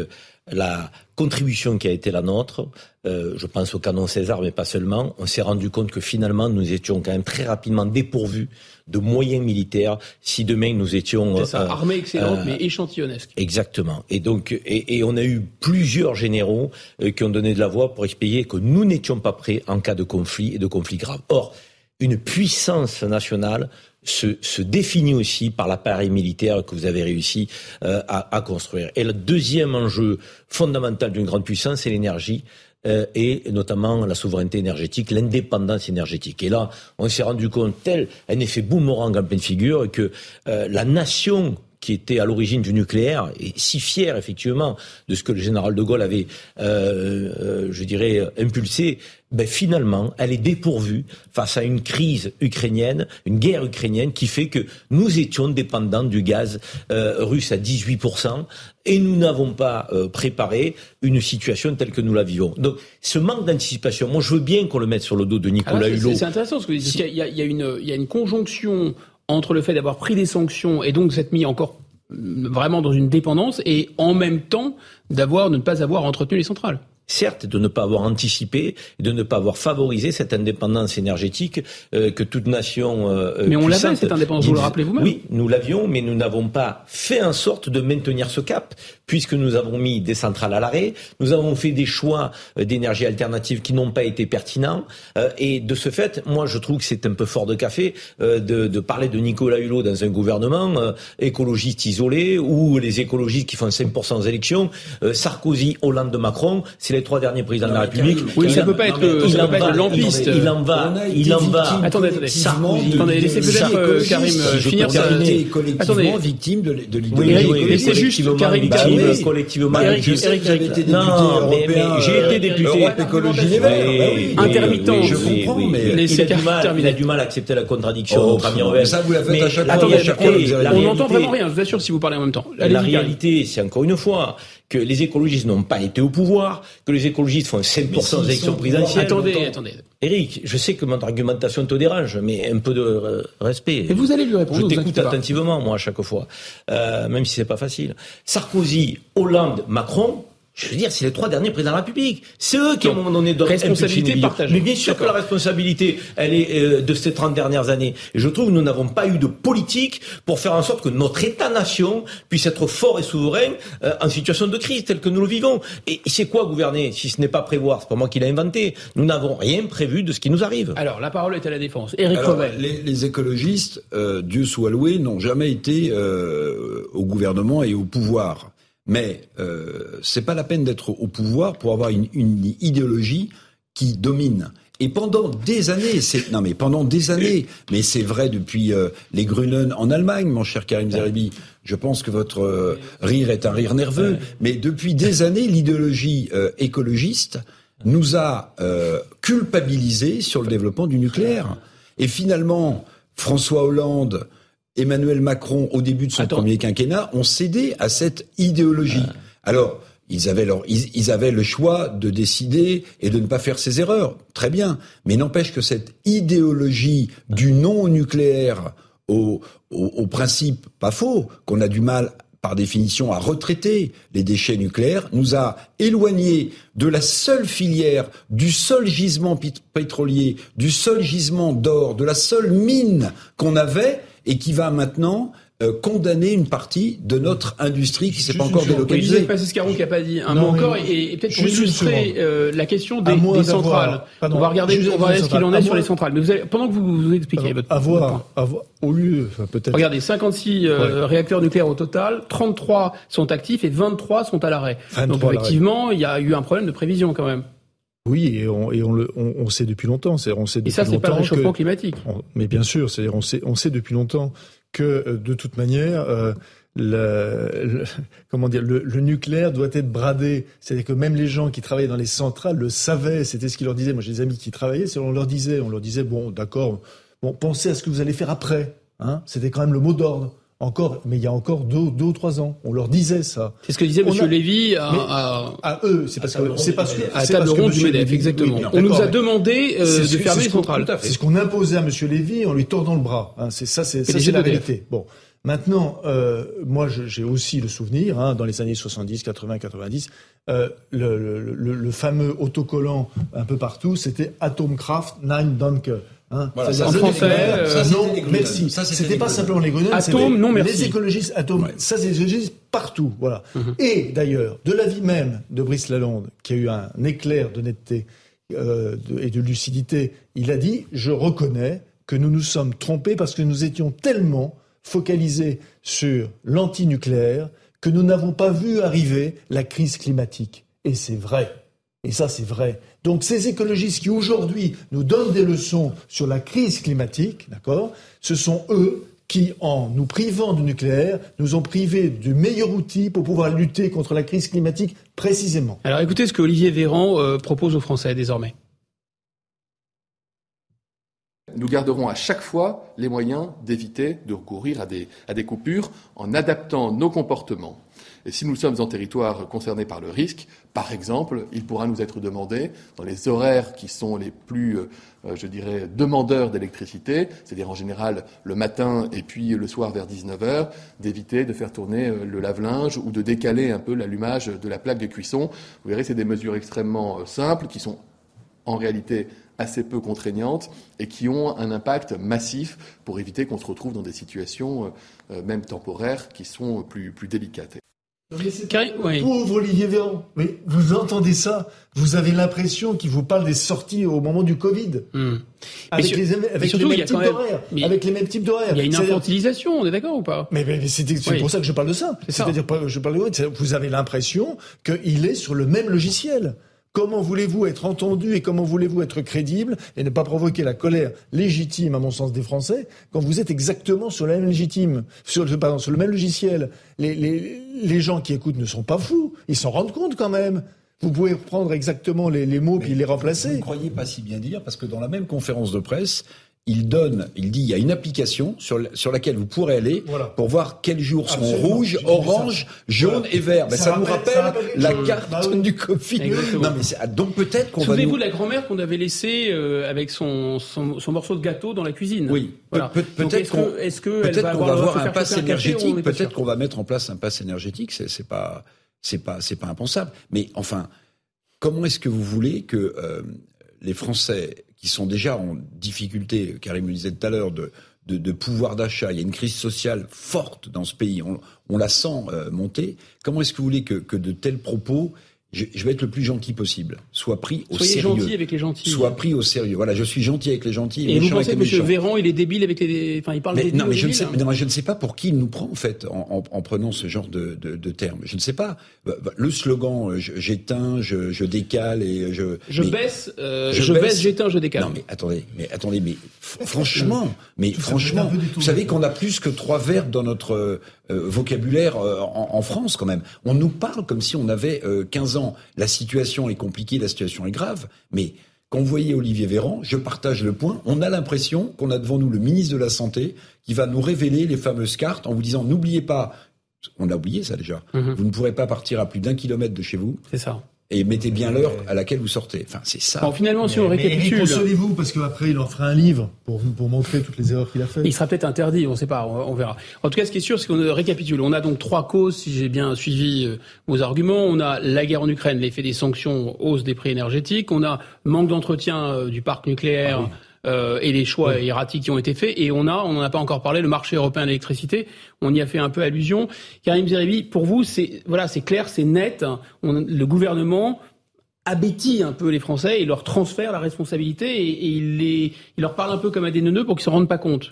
la contribution qui a été la nôtre, euh, je pense au canon César, mais pas seulement, on s'est rendu compte que finalement, nous étions quand même très rapidement dépourvus de moyens militaires si demain nous étions... C'est ça, euh, armée excellente, euh, mais échantillonnesque. Exactement. Et donc, et, et, on a eu plusieurs généraux qui ont donné de la voix pour expliquer que nous n'étions pas prêts en cas de conflit et de conflit grave. Or, une puissance nationale se, se, définit aussi par l'appareil militaire que vous avez réussi euh, à, à, construire. Et le deuxième enjeu fondamental d'une grande puissance, c'est l'énergie. Euh, et notamment la souveraineté énergétique, l'indépendance énergétique. Et là, on s'est rendu compte, tel un effet boomerang en pleine figure, que euh, la nation qui était à l'origine du nucléaire, et si fier effectivement de ce que le général de Gaulle avait, euh, euh, je dirais, impulsé, ben finalement, elle est dépourvue face à une crise ukrainienne, une guerre ukrainienne qui fait que nous étions dépendants du gaz euh, russe à 18%, et nous n'avons pas préparé une situation telle que nous la vivons. Donc, ce manque d'anticipation, moi je veux bien qu'on le mette sur le dos de Nicolas Hulot. C'est intéressant ce que vous dites, il y, a, il, y a une, il y a une conjonction entre le fait d'avoir pris des sanctions et donc s'être mis encore vraiment dans une dépendance et en même temps d'avoir de ne pas avoir entretenu les centrales. Certes, de ne pas avoir anticipé, de ne pas avoir favorisé cette indépendance énergétique euh, que toute nation. Euh, mais on l'avait cette indépendance, vous le rappelez vous-même. Oui, nous l'avions, mais nous n'avons pas fait en sorte de maintenir ce cap, puisque nous avons mis des centrales à l'arrêt, nous avons fait des choix euh, d'énergie alternative qui n'ont pas été pertinents, euh, et de ce fait, moi, je trouve que c'est un peu fort de café de, de, parler de Nicolas Hulot dans un gouvernement écologiste isolé ou les écologistes qui font 5% aux élections, Sarkozy, Hollande, Macron, c'est les trois derniers présidents de la République. Oui, ça peut pas être, il peut pas être lampiste. Il en va, il en va. Attendez, attendez. Attendez, laissez peut-être euh, Karim euh, finir sa. collectivement victime de l'idéologie. Laissez juste Karim collectivement. Non, mais j'ai été député. Intermittent. Je comprends, mais il a du mal à accepter la contradiction. Oh, mais ça, vous la faites à chaque fois. On n'entend vraiment rien. Je vous assure si vous parlez en même temps. La réalité, c'est encore une fois que les écologistes n'ont pas été au pouvoir, que les écologistes font 5% des élections présidentielles. Attendez, attendez. Eric, je sais que mon argumentation te dérange, mais un peu de respect. Et vous allez lui répondre. Je t'écoute attentivement, moi, à chaque fois, euh, même si c'est pas facile. Sarkozy, Hollande, Macron, je veux dire, c'est les trois derniers présidents de la République. C'est eux qui, à un moment donné, donnent responsabilité partagée. Mais bien sûr que la responsabilité, elle est euh, de ces 30 dernières années. Et je trouve que nous n'avons pas eu de politique pour faire en sorte que notre État-nation puisse être fort et souverain euh, en situation de crise, telle que nous le vivons. Et, c'est quoi gouverner si ce n'est pas prévoir? C'est pas moi qui l'ai inventé. Nous n'avons rien prévu de ce qui nous arrive. Alors, la parole est à la défense. Éric Revel. Les, les, écologistes, euh, Dieu soit loué, n'ont jamais été euh, au gouvernement et au pouvoir. Mais euh, c'est pas la peine d'être au pouvoir pour avoir une, une idéologie qui domine. Et pendant des années, c'est non mais pendant des années, mais c'est vrai depuis euh, les Grünen en Allemagne, mon cher Karim Zeribi. Je pense que votre euh, rire est un rire nerveux, mais depuis des années, l'idéologie euh, écologiste nous a culpabilisés sur le développement du nucléaire. Et finalement, François Hollande Emmanuel Macron, au début de son premier quinquennat, ont cédé à cette idéologie. Ah. Alors, ils avaient, leur, ils, avaient le choix de décider et de ne pas faire ces erreurs. Très bien. Mais n'empêche que cette idéologie du non nucléaire au, au, au principe pas faux, qu'on a du mal par définition à retraiter les déchets nucléaires, nous a éloignés de la seule filière, du seul gisement pétrolier, du seul gisement d'or, de la seule mine qu'on avait et qui va maintenant euh, condamner une partie de notre industrie qui ne s'est pas encore délocalisée. C'est Pascal Scarron qui n'a pas dit un mot encore, et, peut-être pour illustrer euh, la question des, des centrales. on va regarder, on va regarder ce qu'il en est sur les centrales. Mais vous allez, pendant que vous vous expliquez votre avoir, avoir, au lieu, enfin, peut-être. Regardez, 56 euh, réacteurs nucléaires au total, 33 sont actifs et 23 sont à l'arrêt. Donc effectivement, il y a eu un problème de prévision quand même. Oui, et on, et on, le, on, sait depuis longtemps. On sait depuis et ça, c'est pas le réchauffement climatique. mais bien sûr, c'est-à-dire on sait, on sait depuis longtemps que euh, de toute manière, euh, le, *laughs* comment dire, le, le, nucléaire doit être bradé. C'est-à-dire que même les gens qui travaillaient dans les centrales le savaient. C'était ce qu'ils leur disaient. Moi, j'ai des amis qui travaillaient. C'est on leur disait, on leur disait, bon, d'accord, bon, pensez à ce que vous allez faire après. Hein C'était quand même le mot d'ordre. Encore, mais il y a encore deux, deux ou trois ans, on leur disait ça. C'est ce que disait M. Lévy à, à, à, eux. C'est parce que c'est parce que à table ronde du Medef, exactement. on nous a demandé euh, de fermer les centrales. C'est ce qu'on imposait à M. Lévy en lui tordant le bras. Hein, c'est ça, c'est la réalité. Bon, maintenant, euh, moi, j'ai aussi le souvenir, hein, dans les années 70, 80, 90, euh, le, le, le, le, fameux autocollant un peu partout, c'était Atomkraft 9 Dunker. Hein voilà, en français, euh, non, merci. C'était pas simplement les Grenouilles, Atome, non merci. Les écologistes, atomes, ça c'est les écologistes partout, voilà. Mhm. Et d'ailleurs, de l'avis même de Brice Lalonde, qui a eu un éclair d'honnêteté euh, et de lucidité, il a dit je reconnais que nous nous sommes trompés parce que nous étions tellement focalisés sur l'antinucléaire que nous n'avons pas vu arriver la crise climatique. Et c'est vrai. Et ça, c'est vrai. Donc ces écologistes qui aujourd'hui nous donnent des leçons sur la crise climatique, d'accord, ce sont eux qui, en nous privant du nucléaire, nous ont privés du meilleur outil pour pouvoir lutter contre la crise climatique précisément. Alors écoutez ce que Olivier Véran euh, propose aux Français désormais. nous garderons à chaque fois les moyens d'éviter de recourir à des, à des coupures en adaptant nos comportements. Et si nous sommes en territoire concerné par le risque, par exemple, il pourra nous être demandé, dans les horaires qui sont les plus, euh, je dirais, demandeurs d'électricité, c'est-à-dire en général le matin et puis le soir vers 19h, d'éviter de faire tourner euh, le lave-linge ou de décaler un peu l'allumage de la plaque de cuisson. Vous verrez, c'est des mesures extrêmement euh, simples qui sont en réalité assez peu contraignantes et qui ont un impact massif pour éviter qu'on se retrouve dans des situations, même temporaires, qui sont plus, plus délicates. Pauvre Olivier Véran. Mais vous entendez ça Vous avez l'impression qu'il vous parle des sorties au moment du Covid. Hmm. Avec, les, avec les, mêmes types d'horaires. Avec les mêmes types d'horaires. Il y a une infantilisation, on est d'accord ou pas? Mais, c'est pour ça que je parle de ça. C'est-à-dire, je parle de vous avez l'impression qu'il est sur le même logiciel. Comment voulez-vous être entendu et comment voulez-vous être crédible et ne pas provoquer la colère légitime, à mon sens, des Français quand vous êtes exactement sur la même légitime, sur, pardon, sur le même logiciel? Les, les, les gens qui écoutent ne sont pas fous, ils s'en rendent compte quand même. Vous pouvez prendre exactement les, les mots puis les remplacer. Vous ne croyez pas si bien dire parce que dans la même conférence de presse, il donne, il dit, il y a une application sur, sur laquelle vous pourrez aller pour voir quels jours sont rouges, orange, jaune et vert. Ben, ça, nous rappelle, la carte bah du Covid. Non, mais donc peut-être qu'on va. Souvenez-vous de la grand-mère qu'on avait laissée euh, avec son, son, son, morceau de gâteau dans la cuisine. Oui. Voilà. peut-être qu'on que peut va, va avoir un pass énergétique. Peut-être qu'on va mettre en place un pass énergétique. C'est, c'est pas, c'est pas, c'est pas impensable. Mais enfin, comment est-ce que vous voulez que euh, les Français qui sont déjà en difficulté, Karim me disait tout à l'heure, de, de, pouvoir d'achat, il y a une crise sociale forte dans ce pays, on, la sent euh, monter, comment est-ce que vous voulez que de tels propos je, vais être le plus gentil possible. Soit pris au Soyez sérieux. gentil avec les gentils. Soit pris au sérieux. Voilà, je suis gentil avec les gentils. Et, vous pensez que M. Véran, il est débile avec les, enfin, il parle mais, Non, mais je ne sais, mais je ne sais pas pour qui il nous prend en fait en, en, prenant ce genre de, de, de termes. Je ne sais pas. Bah, bah, le slogan, euh, j'éteins, je, je, décale et je. Je baisse, euh, je, baisse, j'éteins, je décale. Non, mais attendez, mais attendez, mais franchement, mais franchement, vous savez qu'on a plus que trois verbes dans notre euh, vocabulaire en, en, France quand même. On nous parle comme si on avait 15 ans. La situation est compliquée, la situation est grave, mais quand vous voyez Olivier Véran, je partage le point, on a l'impression qu'on a devant nous le ministre de la Santé qui va nous révéler les fameuses cartes en vous disant n'oubliez pas, on a oublié ça déjà, mhm. vous ne pourrez pas partir à plus d'un kilomètre de chez vous. C'est ça et mettez bien l'heure à laquelle vous sortez. Enfin, c'est ça. Bon, finalement, si on récapitule. Consolez-vous, parce qu'après, il en fera un livre pour, pour montrer toutes les erreurs qu'il a faites. Il sera peut-être interdit, on ne sait pas, on, verra. En tout cas, ce qui est sûr, c'est qu'on récapitule. On a donc trois causes, si j'ai bien suivi euh, vos arguments. On a la guerre en Ukraine, l'effet des sanctions, hausse des prix énergétiques. On a manque d'entretien euh, du parc nucléaire. Ah euh, et les choix erratiques qui ont été faits. Et on a, on n'en a pas encore parlé, le marché européen de l'électricité. On y a fait un peu allusion. Karim Zeribi, pour vous, c'est voilà, c'est clair, c'est net. On, le gouvernement abétit un peu les Français et leur transfère la responsabilité et, il, les, il leur parle un peu comme à des neuneux pour qu'ils se rendent pas compte.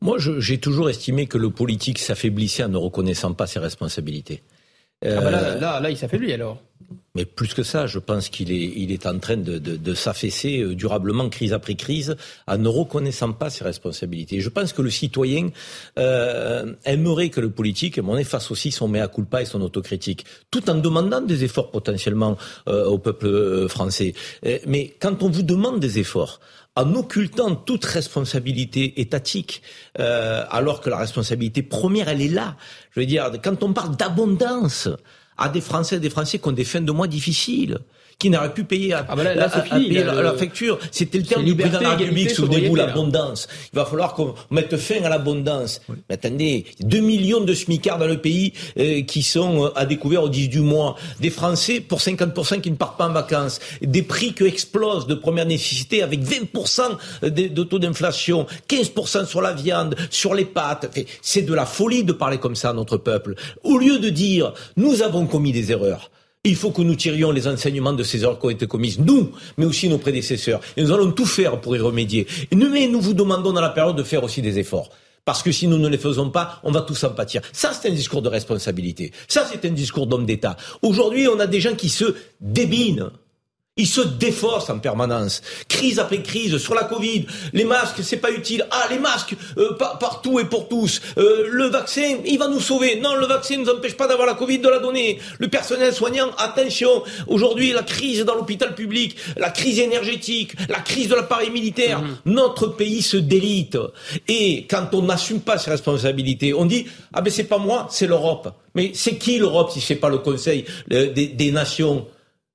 Moi, j'ai toujours estimé que le politique s'affaiblissait en ne reconnaissant pas ses responsabilités. Ah bah là, euh, là, là, il s'affaiblit alors. Mais plus que ça, je pense qu'il est, il est en train de, de, de s'affaisser euh, durablement, crise après crise, en ne reconnaissant pas ses responsabilités. Je pense que le citoyen euh, aimerait que le politique on efface aussi son mea culpa et son autocritique, tout en demandant des efforts potentiellement euh, au peuple français. Mais quand on vous demande des efforts, en occultant toute responsabilité étatique, euh, alors que la responsabilité première, elle est là. Je veux dire, quand on parle d'abondance à des Français des Français qui ont des fins de mois difficiles, qui n'aurait pu payer à, ah bah là, payer la, facture. C'était le terme du président de la République, souvenez-vous, l'abondance. Il va falloir qu'on mette fin à l'abondance. Mais attendez, 2 millions de smicards dans le pays euh, qui sont euh, à découvert au 10 du mois. Des Français, pour 50%, qui ne partent pas en vacances. Des prix qui explosent de première nécessité avec 20% de, taux d'inflation, 15% sur la viande, sur les pâtes. C'est de la folie de parler comme ça à notre peuple. Au lieu de dire, nous avons commis des erreurs. Il faut que nous tirions les enseignements de ces erreurs qui ont été commises, nous, mais aussi nos prédécesseurs. Et nous allons tout faire pour y remédier. Mais nous vous demandons dans la période de faire aussi des efforts. Parce que si nous ne les faisons pas, on va tous en pâtir. Ça, c'est un discours de responsabilité. Ça, c'est un discours d'homme d'État. Aujourd'hui, on a des gens qui se débinent. Il se déforce en permanence. Crise après crise sur la Covid. Les masques, c'est pas utile. Ah, les masques, euh, partout et pour tous. Euh, le vaccin, il va nous sauver. Non, le vaccin ne nous empêche pas d'avoir la Covid, de la donner. Le personnel soignant, attention. Aujourd'hui, la crise dans l'hôpital public, la crise énergétique, la crise de l'appareil militaire. Mhm. Notre pays se délite. Et quand on n'assume pas ses responsabilités, on dit, ah ben c'est pas moi, c'est l'Europe. Mais c'est qui l'Europe si c'est pas le Conseil des, des nations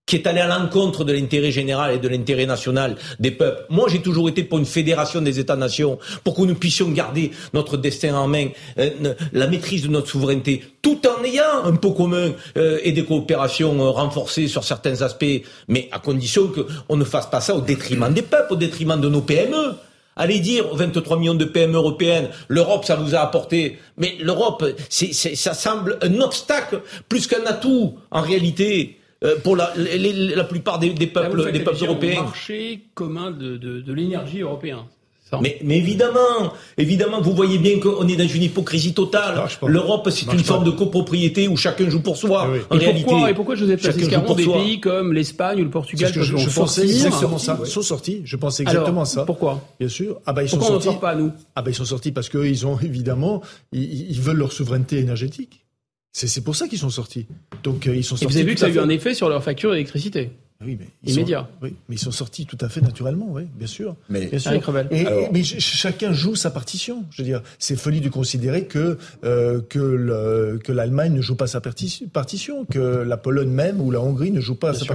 qui est allé à l'encontre de l'intérêt général et de l'intérêt national des peuples. Moi, j'ai toujours été pour une fédération des États-nations, pour que nous puissions garder notre destin en main, euh, la maîtrise de notre souveraineté, tout en ayant un pot commun euh, et des coopérations euh, renforcées sur certains aspects, mais à condition qu'on ne fasse pas ça au détriment des peuples, au détriment de nos PME. Allez dire aux 23 millions de PME européennes, l'Europe, ça vous a apporté. Mais l'Europe, ça semble un obstacle plus qu'un atout, en réalité. Euh, pour la, la plupart des, des peuples, des peuples européens. marché commun de, de, de l'énergie européen. Mais, mais, évidemment, évidemment, vous voyez bien qu'on est dans une hypocrisie totale. L'Europe, c'est une forme de copropriété où chacun joue pour soi. En et réalité, pourquoi, et pourquoi Joseph Pascal des pays comme l'Espagne ou le Portugal que je, je pensais exactement ça. Ils sont sortis. Je pensais exactement ça. Pourquoi Bien sûr. Ah bah ils pourquoi sont sortis. On pas à nous Ah bah ils sont sortis parce qu'ils ont *laughs* évidemment, ils, ils veulent leur souveraineté énergétique. C'est pour ça qu'ils sont sortis. Donc euh, ils sont sortis. Et vous avez vu que ça a eu un effet sur leur facture d'électricité oui, mais immédiat. oui, mais ils sont sortis tout à fait naturellement, oui, bien sûr. Mais, bien sûr. Et, mais chacun joue sa partition. Je veux dire, c'est folie de considérer que euh, que le, que l'Allemagne ne joue pas sa partition, que la Pologne même ou la Hongrie ne joue pas sa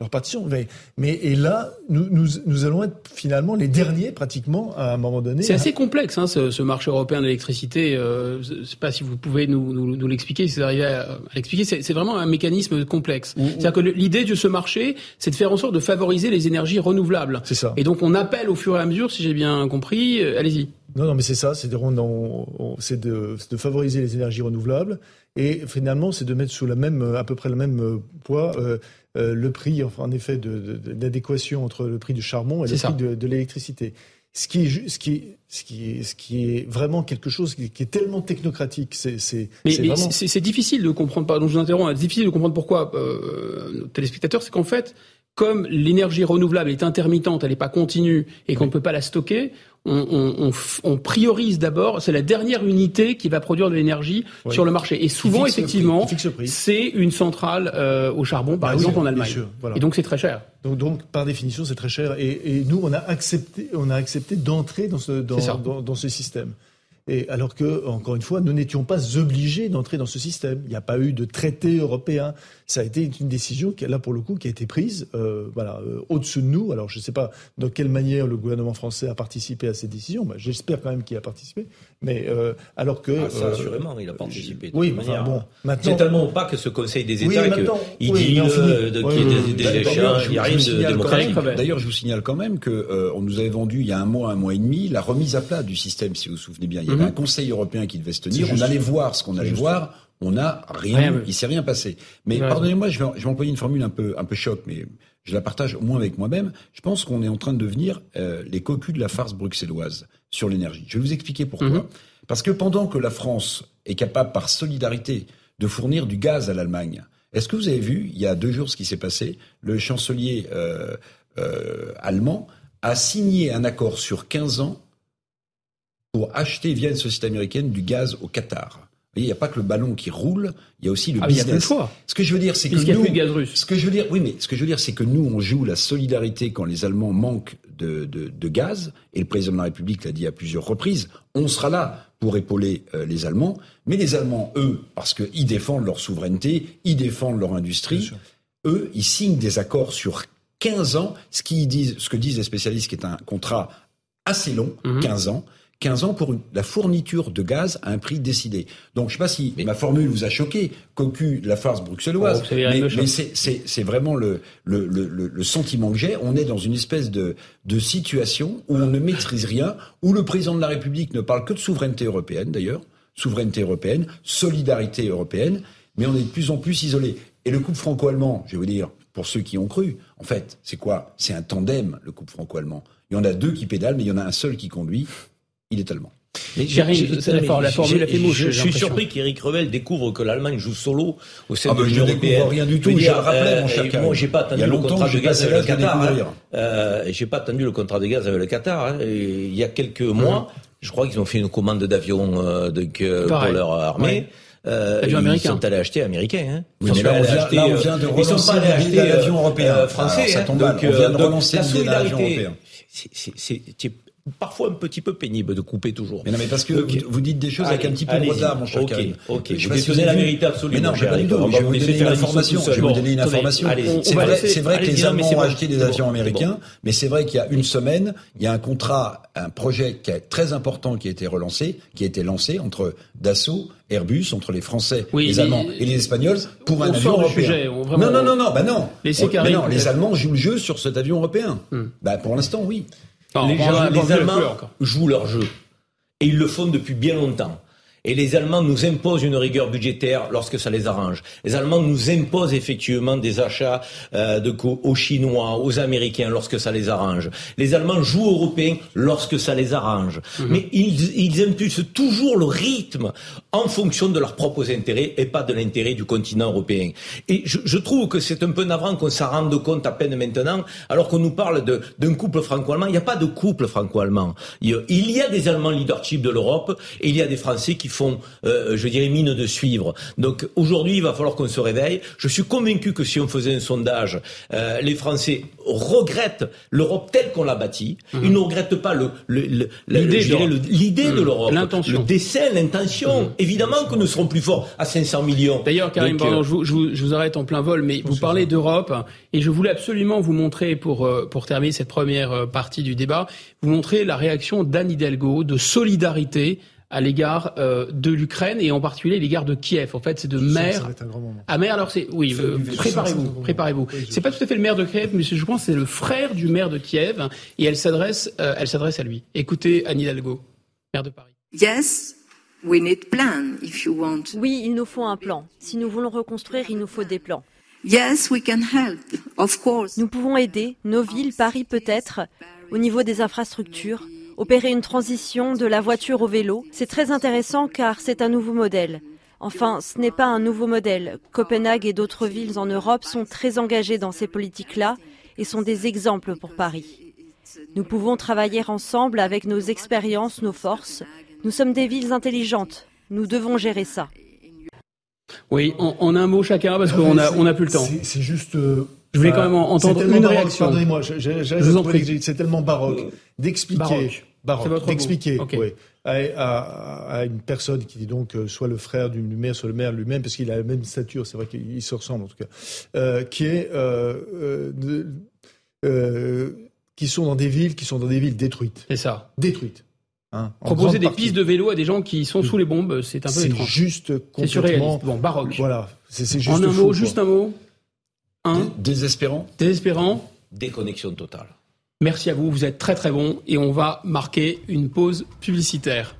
leur partition. Mais, mais et là, nous, nous, nous allons être finalement les derniers pratiquement à un moment donné. C'est assez complexe, hein, ce, ce, marché européen d'électricité. Euh, je sais pas si vous pouvez nous, nous, nous l'expliquer, si vous arrivez à, l'expliquer. C'est vraiment un mécanisme complexe. C'est-à-dire que l'idée de ce marché, c'est de faire en sorte de favoriser les énergies renouvelables. C'est ça. Et donc on appelle au fur et à mesure, si j'ai bien compris, euh, allez-y. Non, non, mais c'est ça, c'est de, de, de, favoriser les énergies renouvelables et finalement c'est de mettre sous la même, à peu près le même euh, poids euh, euh, le prix, enfin, en effet, d'adéquation entre le prix du charbon et le prix de l'électricité. Ce qui, est, ce, qui est, ce, qui est, ce qui est vraiment quelque chose qui, est tellement technocratique. C'est, c'est, mais, mais vraiment... c'est, difficile de comprendre, pardon, je vous interromps, c'est difficile de comprendre pourquoi, euh, nos téléspectateurs, c'est qu'en fait, comme l'énergie renouvelable est intermittente, elle n'est pas continue et qu'on ne peut pas la stocker, on, on, priorise d'abord, c'est la dernière unité qui va produire de l'énergie sur le marché. Et souvent, effectivement, c'est une centrale euh, au charbon, par bah exemple en Allemagne. Et donc c'est très cher. Donc, donc, par définition, c'est très cher. Et, et, nous, on a accepté, on a accepté d'entrer dans ce, dans, dans, dans ce système. Et alors que, encore une fois, nous n'étions pas obligés d'entrer dans ce système. Il n'y a pas eu de traité européen. Ça a été une décision qui, là, pour le coup, qui a été prise, euh, voilà, euh, au-dessus de nous. Alors, je ne sais pas de quelle manière le gouvernement français a participé à ces décisions. Bah, J'espère quand même qu'il a participé. Mais euh, alors que, ah, ça, euh, assurément, il a participé. oui, enfin, bon, maintenant, c'est tellement pas que ce Conseil des États oui, qu'il oui, dit euh, de, qu'il y ait des, échanges, il n'y a rien de démocratique. D'ailleurs, je vous signale quand même que euh, on nous avait vendu il y a un mois, un mois et demi, la remise à plat du système, si vous vous souvenez bien. Il y avait mhm. un Conseil européen qui devait se tenir. On allait voir ce qu'on allait voir. On n'a rien, rien, il s'est rien passé. Mais pardonnez-moi, je vais, je vais employer une formule un peu, un peu choc, mais je la partage au moins avec moi-même. Je pense qu'on est en train de devenir euh, les cocus de la farce bruxelloise sur l'énergie. Je vais vous expliquer pourquoi. Mhm. Parce que pendant que la France est capable, par solidarité, de fournir du gaz à l'Allemagne, est-ce que vous avez vu, il y a deux jours, ce qui s'est passé? Le chancelier euh, euh, allemand a signé un accord sur 15 ans pour acheter via une société américaine du gaz au Qatar. Il n'y a pas que le ballon qui roule, il y a aussi le ah, business. Il y a choix. Ce que je veux dire, c'est que nous, plus de gaz russe. ce que je veux dire, oui, mais ce que je veux dire, c'est que nous, on joue la solidarité quand les Allemands manquent de, de, de gaz, et le président de la République l'a dit à plusieurs reprises. On sera là pour épauler euh, les Allemands, mais les Allemands, eux, parce qu'ils défendent leur souveraineté, ils défendent leur industrie, eux, ils signent des accords sur 15 ans, ce, qui disent, ce que disent les spécialistes, qui est un contrat assez long, 15 mhm. ans, 15 ans pour la fourniture de gaz à un prix décidé. Donc je ne sais pas si ma formule vous a choqué, cocu de la farce bruxelloise, oh, mais, mais c'est vraiment le, le, le, le, sentiment que j'ai. On est dans une espèce de, de situation où on ne maîtrise rien, où le président de la République ne parle que de souveraineté européenne d'ailleurs, souveraineté européenne, solidarité européenne, mais on est de plus en plus isolé. Et le couple franco-allemand, je vais vous dire, pour ceux qui ont cru, en fait, c'est quoi? C'est un tandem, le couple franco-allemand. Il y en a deux qui pédalent, mais il y en a un seul qui conduit il est allemand. la, formule a fait mouche. Je, suis surpris qu'Éric Revel découvre que l'Allemagne joue solo au sein ah de bah, l'Union européenne. Rien du tout, je le rappelais, mon cher Moi, j'ai pas attendu le contrat de gaz avec le Qatar. Hein. Euh, j'ai pas attendu le contrat de gaz avec le Qatar. Hein. Il y a quelques mois, je crois qu'ils ont fait une commande d'avions euh, pour leur armée. Euh, ils sont allés acheter américains. Hein. Oui, mais là, on vient, là, on vient de relancer ils sont pas allés acheter l'avion européen. français. Alors, ça tombe donc, on vient de relancer l'avion européen. Parfois un petit peu pénible de couper toujours. Mais non, mais parce que vous, dites des choses avec un petit peu de retard, mon cher Ok, ok. Je vais donner la vérité absolue. Mais non, je vais vous donner une information. Je vais vous donner une information. C'est vrai, c'est vrai que les Allemands ont acheté des avions américains, mais c'est vrai qu'il y a une semaine, il y a un contrat, un projet qui est très important qui a été relancé, qui a été lancé entre Dassault Airbus entre les Français, les Allemands et les Espagnols pour un avion européen. non, non, non, non, bah non. non, les Allemands jouent le jeu sur cet avion européen. Hmm. Bah pour l'instant, oui les, Allemands jouent leur jeu. Et ils le font depuis bien longtemps. Et les Allemands nous imposent une rigueur budgétaire lorsque ça les arrange. Les Allemands nous imposent effectivement des achats euh, de aux Chinois, aux Américains lorsque ça les arrange. Les Allemands jouent européens lorsque ça les arrange. Mhm. Mais ils, ils impulsent toujours le rythme en fonction de leurs propres intérêts et pas de l'intérêt du continent européen. Et je, je trouve que c'est un peu navrant qu'on s'en rende compte à peine maintenant, alors qu'on nous parle d'un couple franco-allemand. Il n'y a pas de couple franco-allemand. Il y a des Allemands leadership de l'Europe et il y a des Français qui font, euh, je dirais, mine de suivre. Donc aujourd'hui, il va falloir qu'on se réveille. Je suis convaincu que si on faisait un sondage, euh, les Français regrettent l'Europe telle qu'on l'a bâtie. Mhm. Ils ne regrettent pas le, l'idée de mhm. l'Europe, le dessin, l'intention. Mhm. Évidemment que nous serons plus forts à 500 millions. D'ailleurs, Karim, pardon, euh, je, vous, je, vous, arrête en plein vol, mais vous parlez d'Europe et je voulais absolument vous montrer, pour, pour terminer cette première partie du débat, vous montrer la réaction d'Anne Hidalgo de solidarité à l'égard euh, de l'Ukraine et en particulier à l'égard de Kiev. En fait, c'est de maire. À maire, alors c'est oui. Euh, préparez-vous, préparez-vous. C'est pas tout à fait le maire de Kiev, mais je pense que c'est le frère du maire de Kiev et elle s'adresse, euh, elle s'adresse à lui. Écoutez Anne Hidalgo, maire de Paris. Yes. We need plan if you want. Oui, il nous faut un plan. Si nous voulons reconstruire, il nous faut des plans. Yes, we can help. Of course. Nous pouvons aider nos villes, Paris peut-être, au niveau des infrastructures, opérer une transition de la voiture au vélo. C'est très intéressant car c'est un nouveau modèle. Enfin, ce n'est pas un nouveau modèle. Copenhague et d'autres villes en Europe sont très engagées dans ces politiques-là et sont des exemples pour Paris. Nous pouvons travailler ensemble avec nos expériences, nos forces. Nous sommes des villes intelligentes. Nous devons gérer ça. Oui, en, un mot chacun parce qu'on a, on a plus le temps. C'est juste. Euh, je voulais quand même entendre une réaction. Pardonnez-moi, c'est tellement baroque d'expliquer baroque, d'expliquer à, une personne qui est donc euh, soit le frère du maire, soit le maire lui-même, parce qu'il a la même stature, c'est vrai qu'il se ressemble en tout cas, euh, qui est euh, qui sont dans des villes qui sont dans des villes détruites. C'est ça. Détruites. Hein, Proposer des pistes de vélo à des gens qui sont sous les bombes, c'est un peu étrange. C'est juste complètement bon, baroque. Voilà, c'est juste En un mot, juste un mot. Un. Désespérant. Désespérant. Déconnexion totale. Merci à vous, vous êtes très très bon et on va marquer une pause publicitaire.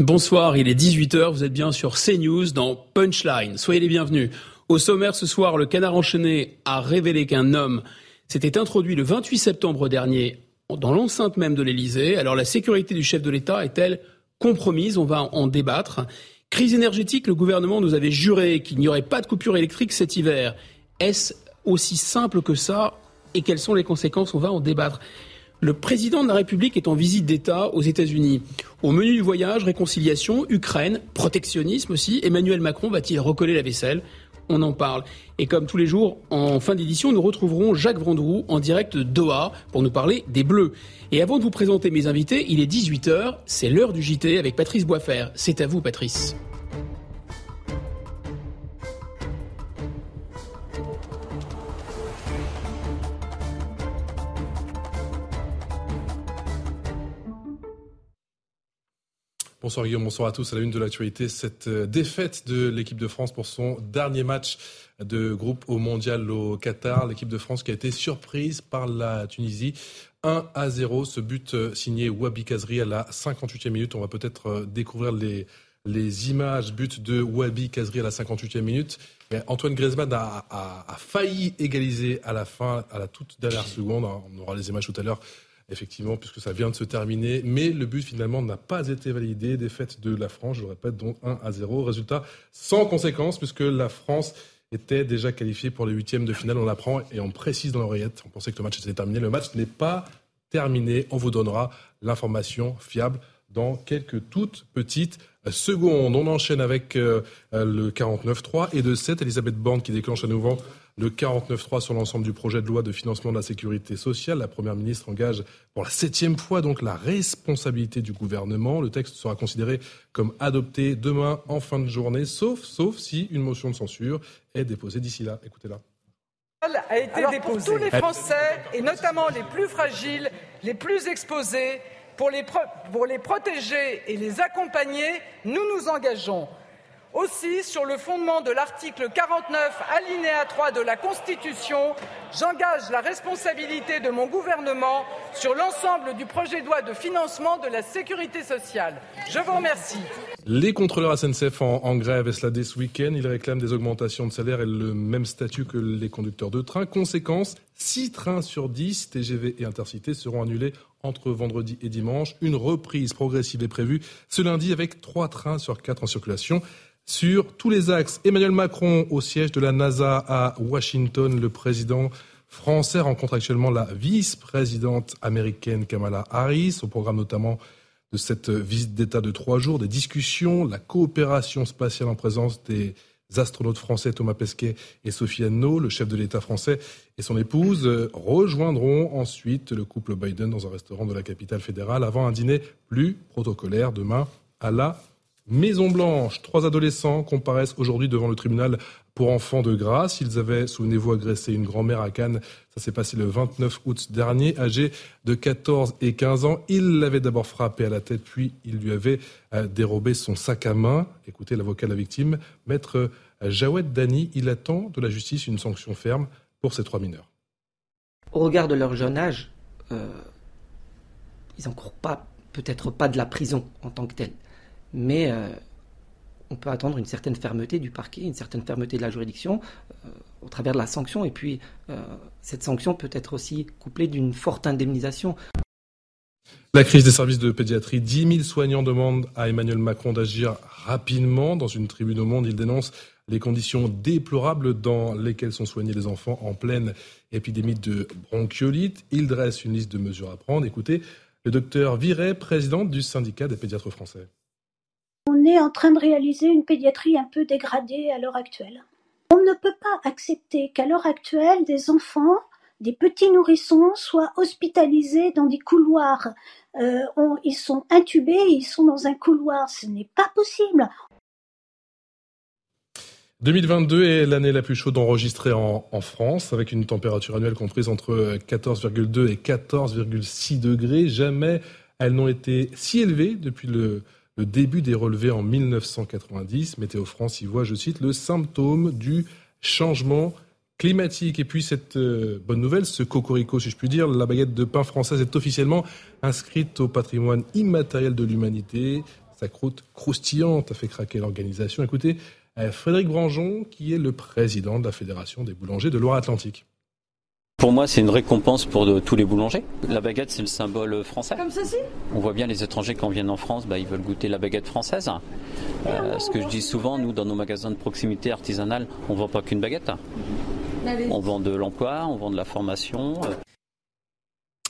Bonsoir, il est 18h, vous êtes bien sur CNews dans Punchline. Soyez les bienvenus. Au sommaire ce soir, le canard enchaîné a révélé qu'un homme s'était introduit le 28 septembre dernier dans l'enceinte même de l'Elysée. Alors la sécurité du chef de l'État est-elle compromise? On va en débattre. Crise énergétique, le gouvernement nous avait juré qu'il n'y aurait pas de coupure électrique cet hiver. Est-ce aussi simple que ça? Et quelles sont les conséquences? On va en débattre. Le président de la République est en visite d'État aux États-Unis. Au menu du voyage, réconciliation, Ukraine, protectionnisme aussi. Emmanuel Macron va-t-il recoller la vaisselle? On en parle. Et comme tous les jours, en fin d'édition, nous retrouverons Jacques Vendroux en direct de Doha pour nous parler des Bleus. Et avant de vous présenter mes invités, il est 18h, c'est l'heure du JT avec Patrice Boisfer. C'est à vous, Patrice. Bonsoir Guillaume, bonsoir à tous. À la une de l'actualité, cette euh, défaite de l'équipe de France pour son dernier match de groupe au mondial au Qatar. L'équipe de France qui a été surprise par la Tunisie. 1 à 0, ce but euh, signé Wabi Kazri à la 58e minute. On va peut-être euh, découvrir les images, but de Wabi Kazri à la 58e minute. Antoine Griezmann a, failli égaliser à la fin, à la toute dernière seconde. On aura les images tout à l'heure, effectivement, puisque ça vient de se terminer. Mais le but, finalement, n'a pas été validé. Défaite de la France, je le répète, donc 1 à 0. Résultat sans conséquence, puisque la France était déjà qualifiée pour les huitièmes de finale. On apprend et on précise dans l'oreillette. On pensait que le match était terminé. Le match n'est pas terminé. On vous donnera l'information fiable dans quelques toutes petites secondes. On enchaîne avec euh, le 49-3 et de 7, Elisabeth Borne qui déclenche à nouveau le 49-3 sur l'ensemble du projet de loi de financement de la sécurité sociale. La Première ministre engage pour la septième fois donc la responsabilité du gouvernement. Le texte sera considéré comme adopté demain en fin de journée, sauf, sauf si une motion de censure est déposée d'ici là. Écoutez-la a été déposée. Pour tous les Français, et notamment les plus fragiles, les plus exposés, pour les, pour les protéger et les accompagner, nous nous engageons aussi, sur le fondement de l'article 49, alinéa 3 de la Constitution, j'engage la responsabilité de mon gouvernement sur l'ensemble du projet de loi de financement de la sécurité sociale. Je vous remercie. Les contrôleurs SNCF en, grève et cela dès ce week-end. Ils réclament des augmentations de salaire et le même statut que les conducteurs de train. Conséquence, 6 trains sur 10 TGV et Intercités seront annulés entre vendredi et dimanche. Une reprise progressive est prévue ce lundi avec 3 trains sur 4 en circulation sur tous les axes. Emmanuel Macron au siège de la NASA à Washington, le président français rencontre actuellement la vice-présidente américaine Kamala Harris, au programme notamment de cette visite d'État de trois jours, des discussions, la coopération spatiale en présence des astronautes français Thomas Pesquet et Sophie Anno, le chef de l'État français et son épouse, rejoindront ensuite le couple Biden dans un restaurant de la capitale fédérale avant un dîner plus protocolaire demain à la Maison Blanche, trois adolescents comparaissent aujourd'hui devant le tribunal pour enfants de grâce. Ils avaient, souvenez-vous, agressé une grand-mère à Cannes. Ça s'est passé le 29 août dernier, âgé de 14 et 15 ans. Il l'avait d'abord frappé à la tête, puis il lui avait euh, dérobé son sac à main. Écoutez l'avocat de la victime, maître Jawed Dani. Il attend de la justice une sanction ferme pour ces trois mineurs. Au regard de leur jeune âge, euh, ils n'encourent pas, peut-être pas de la prison en tant que telle mais euh, on peut attendre une certaine fermeté du parquet, une certaine fermeté de la juridiction euh, au travers de la sanction. Et puis, euh, cette sanction peut être aussi couplée d'une forte indemnisation. La crise des services de pédiatrie, 10 000 soignants demandent à Emmanuel Macron d'agir rapidement. Dans une tribune au Monde, il dénonce les conditions déplorables dans lesquelles sont soignés les enfants en pleine épidémie de bronchiolite. Il dresse une liste de mesures à prendre. Écoutez, le docteur Viret, président du syndicat des pédiatres français est en train de réaliser une pédiatrie un peu dégradée à l'heure actuelle. On ne peut pas accepter qu'à l'heure actuelle, des enfants, des petits nourrissons soient hospitalisés dans des couloirs. Euh, ils sont intubés, ils sont dans un couloir. Ce n'est pas possible. 2022 est l'année la plus chaude enregistrée en, en, France, avec une température annuelle comprise entre 14,2 et 14,6 degrés. Jamais elles n'ont été si élevées depuis le le début des relevés en 1990. Météo France y voit, je cite, le symptôme du changement climatique. Et puis cette euh, bonne nouvelle, ce cocorico, si je puis dire, la baguette de pain française est officiellement inscrite au patrimoine immatériel de l'humanité. Sa croûte croustillante a fait craquer l'organisation. Écoutez, euh, Frédéric Branjon, qui est le président de la Fédération des boulangers de Loire-Atlantique. Pour moi, c'est une récompense pour tous les boulangers. La baguette, c'est le symbole français. Comme ceci On voit bien les étrangers quand viennent en France, bah, ils veulent goûter la baguette française. Euh, ce que je dis souvent, nous, dans nos magasins de proximité artisanale, on vend pas qu'une baguette. On vend de l'emploi, on vend de la formation.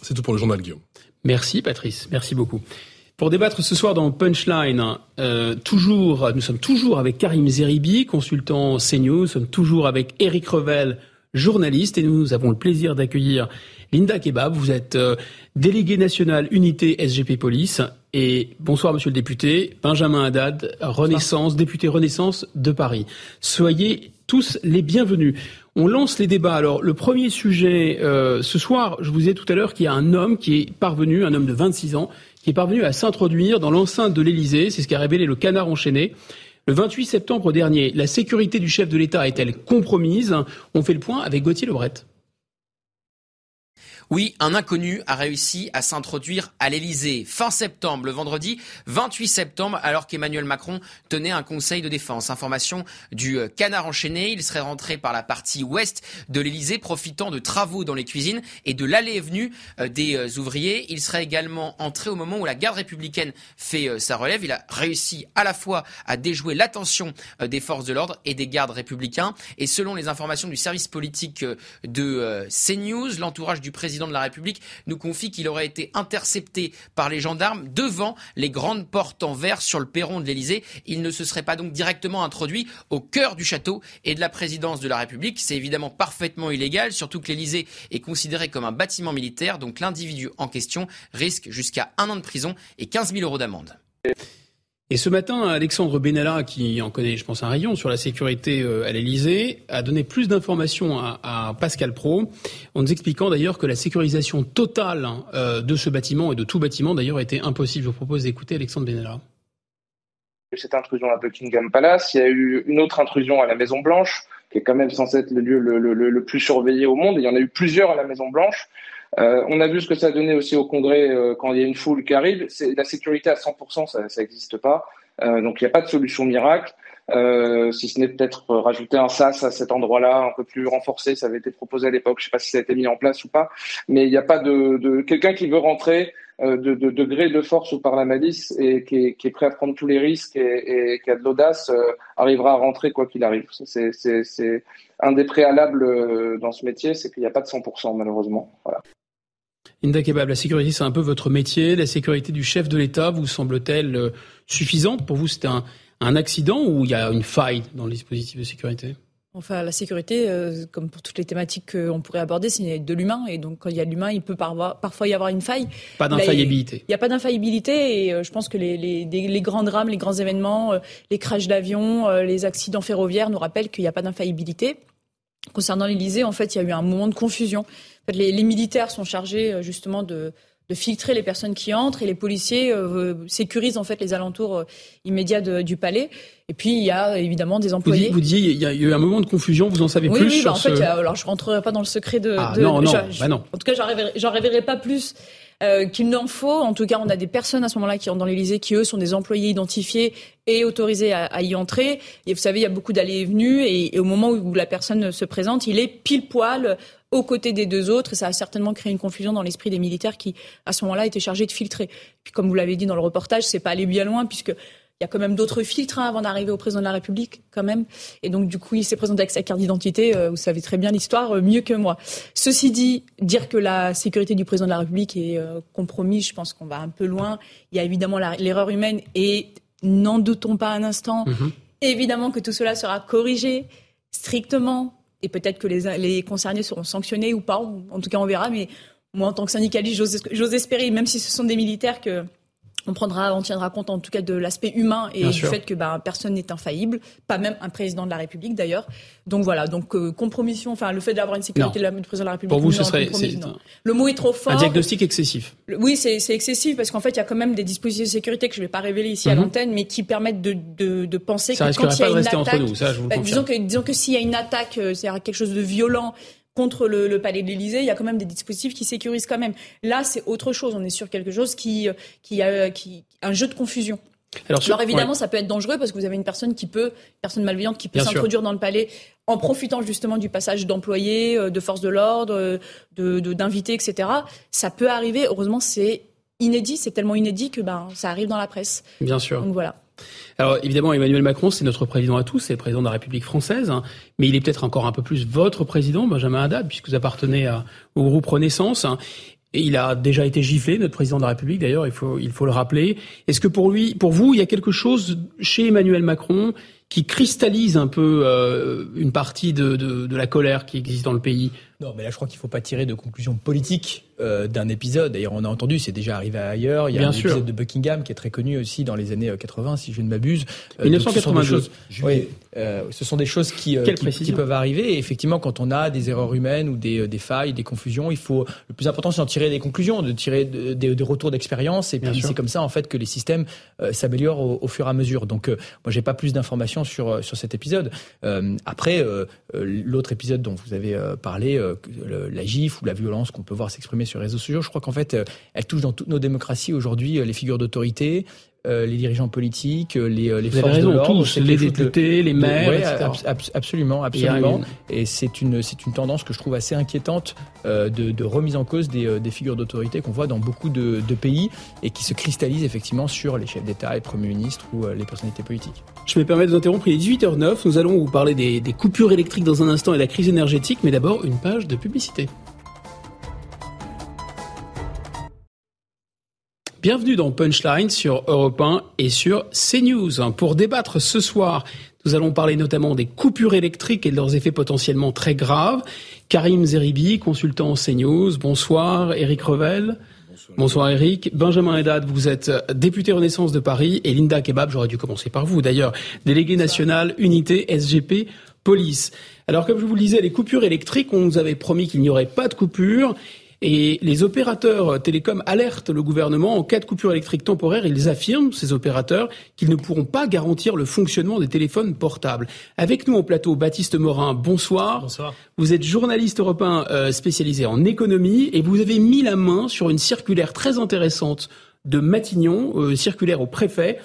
C'est tout pour le journal Guillaume. Merci Patrice, merci beaucoup. Pour débattre ce soir dans Punchline, euh, toujours, nous sommes toujours avec Karim Zeribi, consultant CNews, nous sommes toujours avec Eric Revel, journaliste et nous avons le plaisir d'accueillir Linda Kebab. Vous êtes euh, délégué national unité SGP Police. Et bonsoir, monsieur le député. Benjamin Haddad, Renaissance, député Renaissance de Paris. Soyez tous les bienvenus. On lance les débats. Alors, le premier sujet, euh, ce soir, je vous disais tout à l'heure qu'il y a un homme qui est parvenu, un homme de 26 ans, qui est parvenu à s'introduire dans l'enceinte de l'Élysée. C'est ce qu'a révélé le canard enchaîné. Le 28 septembre dernier, la sécurité du chef de l'État est-elle compromise? On fait le point avec Gauthier Lebret. Oui, un inconnu a réussi à s'introduire à l'Elysée fin septembre, le vendredi 28 septembre, alors qu'Emmanuel Macron tenait un conseil de défense. Information du euh, canard enchaîné, il serait rentré par la partie ouest de l'Elysée, profitant de travaux dans les cuisines et de l'allée et venue euh, des euh, ouvriers. Il serait également entré au moment où la garde républicaine fait sa relève. Il a réussi à la fois à déjouer l'attention des forces de l'ordre et des gardes républicains. Et selon les informations du service politique de CNews, l'entourage du président président de la République nous confie qu'il aurait été intercepté par les gendarmes devant les grandes portes en verre sur le perron de l'Élysée. Il ne se serait pas donc directement introduit au cœur du château et de la présidence de la République. C'est évidemment parfaitement illégal, surtout que l'Élysée est considéré comme un bâtiment militaire, donc l'individu en question risque jusqu'à un an de prison et 15 000 euros d'amende. Et ce matin, Alexandre Benalla, qui en connaît, je pense, un rayon sur la sécurité euh, à l'Elysée, a donné plus d'informations à, Pascal Pro, en nous expliquant d'ailleurs que la sécurisation totale hein, euh, de ce bâtiment et de tout bâtiment d'ailleurs était impossible. Je vous propose d'écouter Alexandre Benalla. Cette intrusion à Buckingham Palace, il y a eu une autre intrusion à la Maison Blanche, qui est quand même censé être le lieu le, plus surveillé au monde. il y en a eu plusieurs à la Maison Blanche. Euh, on a vu ce que ça donné aussi au Congrès euh, quand il y a une foule qui arrive. La sécurité à 100%, ça n'existe pas. Euh, donc il n'y a pas de solution miracle. si ce n'est peut-être rajouter un SAS à cet endroit-là, un peu plus renforcé, ça avait été proposé à l'époque. Je ne sais pas si ça a été mis en place ou pas, mais il n'y a pas de, quelqu'un qui veut rentrer de, de, gré de force ou par la malice et qui est, prêt à prendre tous les risques et, qui a de l'audace arrivera à rentrer quoi qu'il arrive. C'est un des préalables dans ce métier, c'est qu'il n'y a pas de 100% malheureusement. Voilà. Inda Kebab, la sécurité, c'est un peu votre métier. La sécurité du chef de l'État vous semble-t-elle euh, suffisante? Pour vous, c'est un, accident ou il y a une faille dans le dispositif de sécurité? Enfin, la sécurité, euh, comme pour toutes les thématiques qu'on pourrait aborder, c'est de l'humain. Et donc, quand il y a de l'humain, il peut parfois y avoir une faille. Pas d'infaillibilité. Il n'y a pas d'infaillibilité. Et euh, je pense que les, les, grands drames, les grands événements, les crashs d'avions, les accidents ferroviaires nous rappellent qu'il n'y a pas d'infaillibilité. Concernant l'Elysée, en fait, il y a eu un moment de confusion les, militaires sont chargés euh, justement de, filtrer les personnes qui entrent et les policiers euh, sécurisent en fait les alentours euh, immédiats du palais. Et puis il y a évidemment des employés. Vous, disiez il y a eu un moment de confusion. Vous en savez plus oui, bah, en fait, alors je rentrerai pas dans le secret de. Ah, non, non, bah non. En tout cas, j'en révélerai pas plus. qu'il n'en faut. En tout cas, on a des personnes à ce moment-là qui entrent dans l'Élysée qui, eux, sont des employés identifiés et autorisés à, y entrer. Et vous savez, il y a beaucoup d'allées et venues. Et, et, au moment où la personne se présente, il est pile poil aux côtés des deux autres. Et ça a certainement créé une confusion dans l'esprit des militaires qui, à ce moment-là, étaient chargés de filtrer. Puis, comme vous l'avez dit dans le reportage, c'est pas aller bien loin puisque il y a quand même d'autres filtres hein, avant d'arriver au président de la République, quand même. Et donc, du coup, il s'est présenté avec sa carte d'identité. Euh, vous savez très bien l'histoire, euh, mieux que moi. Ceci dit, dire que la sécurité du président de la République est euh, compromise, je pense qu'on va un peu loin. Il y a évidemment l'erreur humaine et n'en doutons pas un instant. Mm-hmm. Évidemment que tout cela sera corrigé strictement et peut-être que les, concernés seront sanctionnés ou pas. En tout cas, on verra. Mais moi, en tant que syndicaliste, j'ose espérer, même si ce sont des militaires, que on prendra, on tiendra compte en tout cas de l'aspect humain et du fait que ben, personne n'est infaillible, pas même un président de la République d'ailleurs. Donc voilà, donc euh, compromission, enfin le fait d'avoir une sécurité du président de la République. Pour vous, ce serait le mot est trop fort. Un diagnostic excessif. oui, c'est excessif parce qu'en fait, il y a quand même des dispositifs de sécurité que je ne vais pas révéler ici à mhm. l'antenne, mais qui permettent de, de, de penser ça que quand il y a une attaque, entre nous, ça, je vous bah, disons que disons que s'il y a une attaque, euh, c'est quelque chose de violent contre le, palais de l'Élysée, il y a quand même des dispositifs qui sécurisent quand même. Là, c'est autre chose. On est sur quelque chose qui, qui a qui, un jeu de confusion. Alors, évidemment, ça peut être dangereux parce que vous avez une personne qui peut, une personne malveillante qui peut s'introduire dans le palais en profitant justement du passage d'employés, euh, de forces de l'ordre, de, d'invités, etc. Ça peut arriver. Heureusement, c'est inédit. C'est tellement inédit que ben ça arrive dans la presse. Bien sûr. Donc voilà. Alors évidemment, Emmanuel Macron, c'est notre président à tous, c'est le président de la République française, hein. mais il est peut-être encore un peu plus votre président, Benjamin Haddad, puisque vous appartenez au groupe Renaissance. Hein. Et il a déjà été giflé, notre président de la République d'ailleurs, il faut, il faut le rappeler. Est-ce que pour lui, pour vous, il y a quelque chose chez Emmanuel Macron qui cristallise un peu euh, une partie de, de, de, la colère qui existe dans le pays Non, mais là je crois qu'il ne faut pas tirer de conclusions politiques euh, d'un épisode. D'ailleurs, on a entendu, c'est déjà arrivé ailleurs. Il y a un épisode de Buckingham qui est très connu aussi dans les années 80, si je ne m'abuse. 1992. oui, ce sont des choses qui, qui, peuvent arriver. Et effectivement, quand on a des erreurs humaines ou des, des failles, des confusions, il faut le plus important, c'est d'en tirer des conclusions, de tirer des retours d'expérience. Et puis c'est comme ça en fait que les systèmes s'améliorent au, au, fur et à mesure. Donc, moi, j'ai pas plus d'informations sur sur cet épisode. après, l'autre épisode dont vous avez parlé, la gifle ou la violence qu'on peut voir s'exprimer sur les réseaux sociaux. Je crois qu'en fait, euh, elle touche dans toutes nos démocraties aujourd'hui euh, les figures d'autorité, euh, les dirigeants politiques, les, les forces de l'ordre, tous, les députés, les maires, etc. absolument, absolument. Et c'est une c'est une tendance que je trouve assez inquiétante de, de, remise en cause des, des figures d'autorité qu'on voit dans beaucoup de, de, pays et qui se cristallise effectivement sur les chefs d'État, les premiers ministres ou les personnalités politiques. Je me permets de vous interrompre. Il est 18h09. Nous allons vous parler des, des coupures électriques dans un instant et de la crise énergétique, mais d'abord une page de publicité. Bienvenue dans Punchline sur Europe 1 et sur CNews. Pour débattre ce soir, nous allons parler notamment des coupures électriques et de leurs effets potentiellement très graves. Karim Zeribi, consultant CNews. Bonsoir. Eric Revel. Bonsoir. Bonsoir Eric. Benjamin Haddad, vous êtes député Renaissance de Paris. Et Linda Kebab, j'aurais dû commencer par vous d'ailleurs, délégué national unité SGP Police. Alors comme je vous le disais, les coupures électriques, on nous avait promis qu'il n'y aurait pas de coupures. Et les opérateurs télécoms alertent le gouvernement en cas de coupure électrique temporaire. Ils affirment, ces opérateurs, qu'ils ne pourront pas garantir le fonctionnement des téléphones portables. Avec nous au plateau, Baptiste Morin, bonsoir. Bonsoir. Vous êtes journaliste européen euh, spécialisé en économie et vous avez mis la main sur une circulaire très intéressante de Matignon, euh, circulaire au préfet,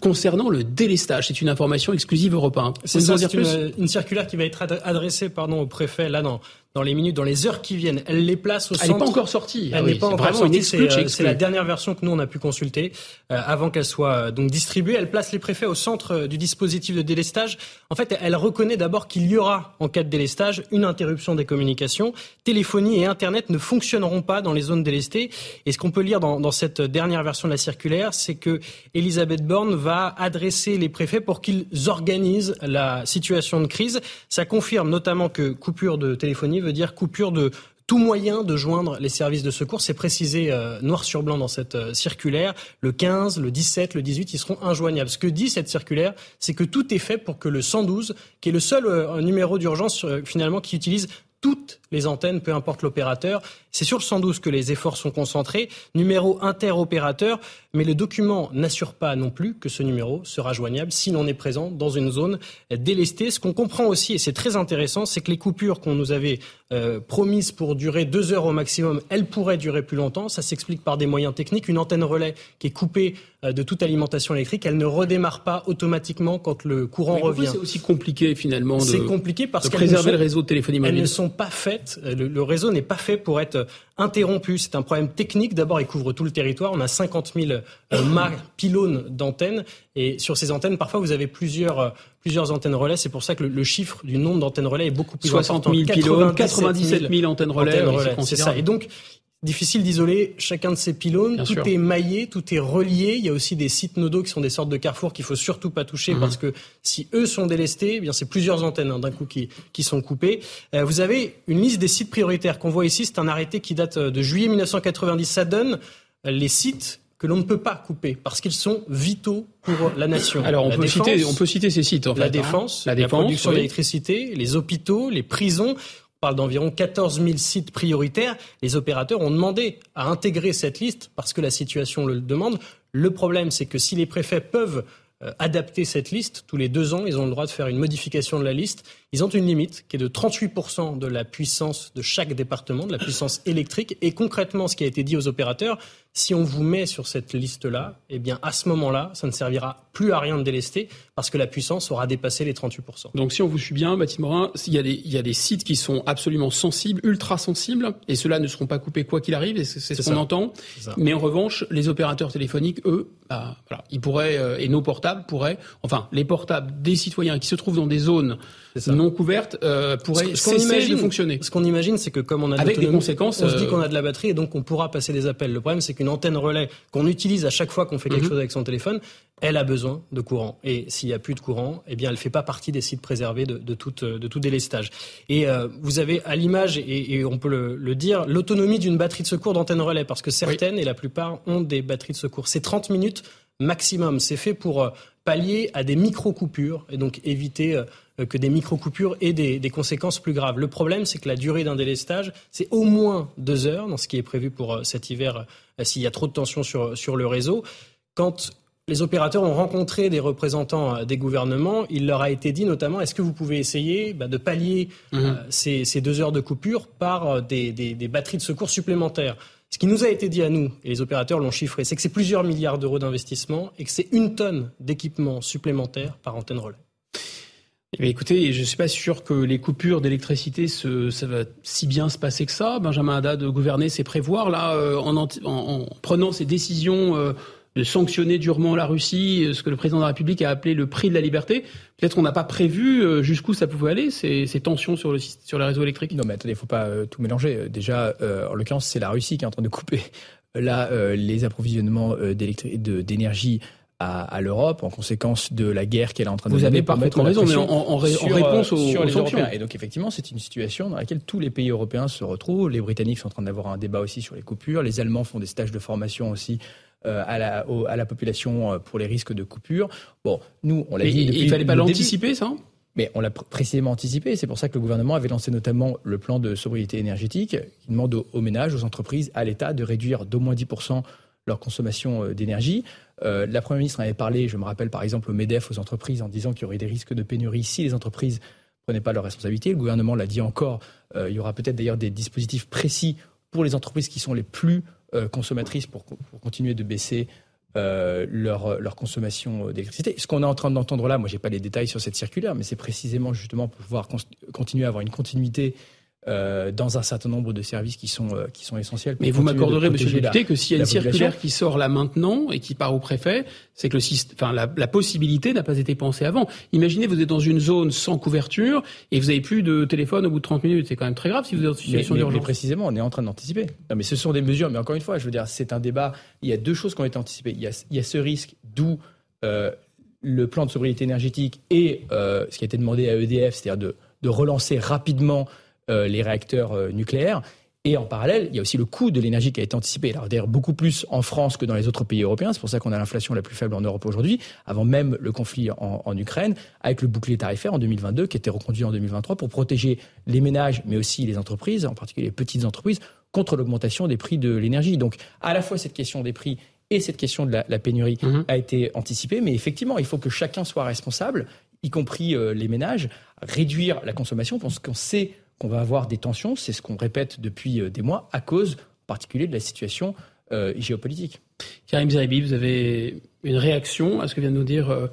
concernant le délestage. C'est une information exclusive européenne. C'est ça, c'est une, une, circulaire qui va être adressée pardon, au préfet là dans, dans les minutes, dans les heures qui viennent. Elle les place au centre. Elle n'est pas encore sortie. Elle ah n'est pas encore sortie. Euh, c'est la dernière version que nous on a pu consulter euh, avant qu'elle soit euh, donc distribuée. Elle place les préfets au centre du dispositif de délestage. En fait, elle reconnaît d'abord qu'il y aura en cas de délestage une interruption des communications. Téléphonie et Internet ne fonctionneront pas dans les zones délestées. Et ce qu'on peut lire dans, dans cette dernière version de la circulaire, c'est que Elisabeth Borne va adresser les préfets pour qu'ils organisent la situation de crise. Ça confirme notamment que coupure de téléphonie veut dire coupure de tout moyen de joindre les services de secours. C'est précisé euh, noir sur blanc dans cette euh, circulaire. Le 15, le 17, le 18, ils seront injoignables. Ce que dit cette circulaire, c'est que tout est fait pour que le 112, qui est le seul euh, numéro d'urgence finalement qui utilise toutes les antennes, peu importe l'opérateur. C'est sur le 112 que les efforts sont concentrés. Numéro interopérateur, mais le document n'assure pas non plus que ce numéro sera joignable si l'on est présent dans une zone délestée. Ce qu'on comprend aussi, et c'est très intéressant, c'est que les coupures qu'on nous avait euh, promises pour durer deux heures au maximum, elles pourraient durer plus longtemps. Ça s'explique par des moyens techniques. Une antenne relais qui est coupée de toute alimentation électrique, elle ne redémarre pas automatiquement quand le courant revient. C'est aussi compliqué finalement de, c'est compliqué parce de préserver le réseau de téléphonie mobile. Elles ne sont pas faites, euh, le, réseau n'est pas fait pour être interrompu. C'est un problème technique. D'abord, il couvre tout le territoire. On a 50 000 euh, *coughs* pylônes d'antennes. Et sur ces antennes, parfois, vous avez plusieurs, euh, plusieurs antennes relais. C'est pour ça que le, chiffre du nombre d'antennes relais est beaucoup plus 60 000 pylônes, 97 000 antennes relais. c'est ça. Et donc, difficile d'isoler chacun de ces pylônes. tout est maillé, tout est relié. Il y a aussi des sites nodaux qui sont des sortes de carrefours qu'il faut surtout pas toucher mhm. parce que si eux sont délestés, eh bien c'est plusieurs antennes hein, d'un coup qui, qui sont coupées. Euh, vous avez une liste des sites prioritaires qu'on voit ici. C'est un arrêté qui date euh, de juillet 1990. Ça donne euh, les sites que l'on ne peut pas couper parce qu'ils sont vitaux pour la nation. Alors on, peut, citer, on peut citer ces sites. En la, fait, hein. défense, la, défense, la production d'électricité, les hôpitaux, les prisons parle d'environ 14 000 sites prioritaires. Les opérateurs ont demandé à intégrer cette liste parce que la situation le demande. Le problème, c'est que si les préfets peuvent euh, adapter cette liste, tous les deux ans, ils ont le droit de faire une modification de la liste. Ils ont une limite qui est de 38% de la puissance de chaque département, de la puissance électrique. Et concrètement, ce qui a été dit aux opérateurs, si on vous met sur cette liste-là, eh bien, à ce moment-là, ça ne servira plus à rien de délester parce que la puissance aura dépassé les 38%. Donc, si on vous suit bien, Baptiste Morin, il y, a des, il y a des sites qui sont absolument sensibles, ultra sensibles, et ceux-là ne seront pas coupés quoi qu'il arrive, et c'est ce qu'on entend. Mais en revanche, les opérateurs téléphoniques, eux, bah, voilà, ils pourraient, euh, et nos portables pourraient, enfin, les portables des citoyens qui se trouvent dans des zones non non couvertes euh, pourraient ce, cesser de fonctionner. Ce qu'on imagine, c'est que comme on a avec des conséquences, on se dit qu'on a de la batterie et donc on pourra passer des appels. Le problème, c'est qu'une antenne relais qu'on utilise à chaque fois qu'on fait quelque mhm. chose avec son téléphone, elle a besoin de courant. Et s'il n'y a plus de courant, eh bien, elle ne fait pas partie des sites préservés de, de, tout, de tout délestage. Et euh, vous avez à l'image, et, on peut le, dire, l'autonomie d'une batterie de secours d'antenne relais, parce que certaines et la plupart ont des batteries de secours. C'est 30 minutes maximum. C'est fait pour euh, pallier à des micro-coupures et donc éviter euh, que des micro-coupures aient des, des, conséquences plus graves. Le problème, c'est que la durée d'un délestage, c'est au moins deux heures dans ce qui est prévu pour cet hiver s'il y a trop de tension sur, sur le réseau. Quand les opérateurs ont rencontré des représentants euh, des gouvernements. Il leur a été dit notamment, est-ce que vous pouvez essayer bah, de pallier mhm. euh, ces, deux heures de coupure par euh, des, batteries de secours supplémentaires? Ce qui nous a été dit à nous, et les opérateurs l'ont chiffré, c'est que c'est plusieurs milliards d'euros d'investissement et que c'est une tonne d'équipement supplémentaire par antenne relais. Eh écoutez, je ne suis pas sûr que les coupures d'électricité, ça va si bien se passer que ça. Benjamin Haddad, gouverner, c'est prévoir. Là, en, prenant ces décisions de sanctionner durement la Russie, euh, ce que le président de la République a appelé le prix de la liberté. Peut-être qu'on n'a pas prévu euh, jusqu'où ça pouvait aller, ces, tensions sur, le, sur les réseaux électriques. Non, mais attendez, il ne faut pas euh, tout mélanger. Déjà, en l'occurrence, c'est la Russie qui est en train de couper là les approvisionnements d'énergie à, à l'Europe en conséquence de la guerre qu'elle est en train de Vous avez parfaitement raison, mais en, en, réponse aux, sur les sanctions. Européens. Et donc effectivement, c'est une situation dans laquelle tous les pays européens se retrouvent. Les Britanniques sont en train d'avoir un débat aussi sur les coupures. Les Allemands font des stages de formation aussi euh, à, la, à la population euh, pour les risques de coupure. Bon, nous, on l'a dit. il fallait pas l'anticiper, ça mais on l'a précisément anticipé. C'est pour ça que le gouvernement avait lancé notamment le plan de sobriété énergétique qui demande aux, ménages, aux entreprises, à l'État de réduire d'au moins 10% leur consommation euh, d'énergie. la Première ministre en avait parlé, je me rappelle par exemple au MEDEF, aux entreprises, en disant qu'il y aurait des risques de pénurie si les entreprises ne prenaient pas leurs responsabilités. Le gouvernement l'a dit encore, il y aura peut-être d'ailleurs des dispositifs précis pour les entreprises qui sont les plus euh, consommatrices pour, continuer de baisser euh, leur, leur consommation d'électricité. Ce qu'on est en train d'entendre là, moi j'ai pas les détails sur cette circulaire, mais c'est précisément justement pour pouvoir continuer à avoir une continuité euh, dans un certain nombre de services qui sont, euh, qui sont essentiels. Mais vous m'accorderez, monsieur le député, que s'il y a une circulaire qui sort là maintenant et qui part au préfet, c'est que le enfin, la, la possibilité n'a pas été pensée avant. Imaginez, vous êtes dans une zone sans couverture et vous avez plus de téléphone au bout de 30 minutes. C'est quand même très grave si vous êtes une situation d'urgence. Mais précisément, on est en train d'anticiper. Non, mais ce sont des mesures. Mais encore une fois, je veux dire, c'est un débat. Il y a deux choses qui ont été anticipées. Il y a, il y a ce risque d'où euh, le plan de sobriété énergétique et euh, ce qui a été demandé à EDF, c'est-à-dire de, de relancer rapidement les réacteurs euh, nucléaires. Et en parallèle, il y a aussi le coût de l'énergie qui a été anticipé. Alors d'ailleurs beaucoup plus en France que dans les autres pays européens. C'est pour ça qu'on a l'inflation la plus faible en Europe aujourd'hui, avant même le conflit en, Ukraine, avec le bouclier tarifaire en 2022 qui a été reconduit en 2023 pour protéger les ménages, mais aussi les entreprises, en particulier les petites entreprises, contre l'augmentation des prix de l'énergie. Donc à la fois cette question des prix et cette question de la, pénurie mhm. a été anticipée, mais effectivement, il faut que chacun soit responsable, y compris euh, les ménages, réduire la consommation parce qu'on sait qu'on va avoir des tensions, c'est ce qu'on répète depuis euh, des mois, à cause en particulier de la situation euh, géopolitique. Karim Zeribi, vous avez une réaction à ce que vient de nous dire euh,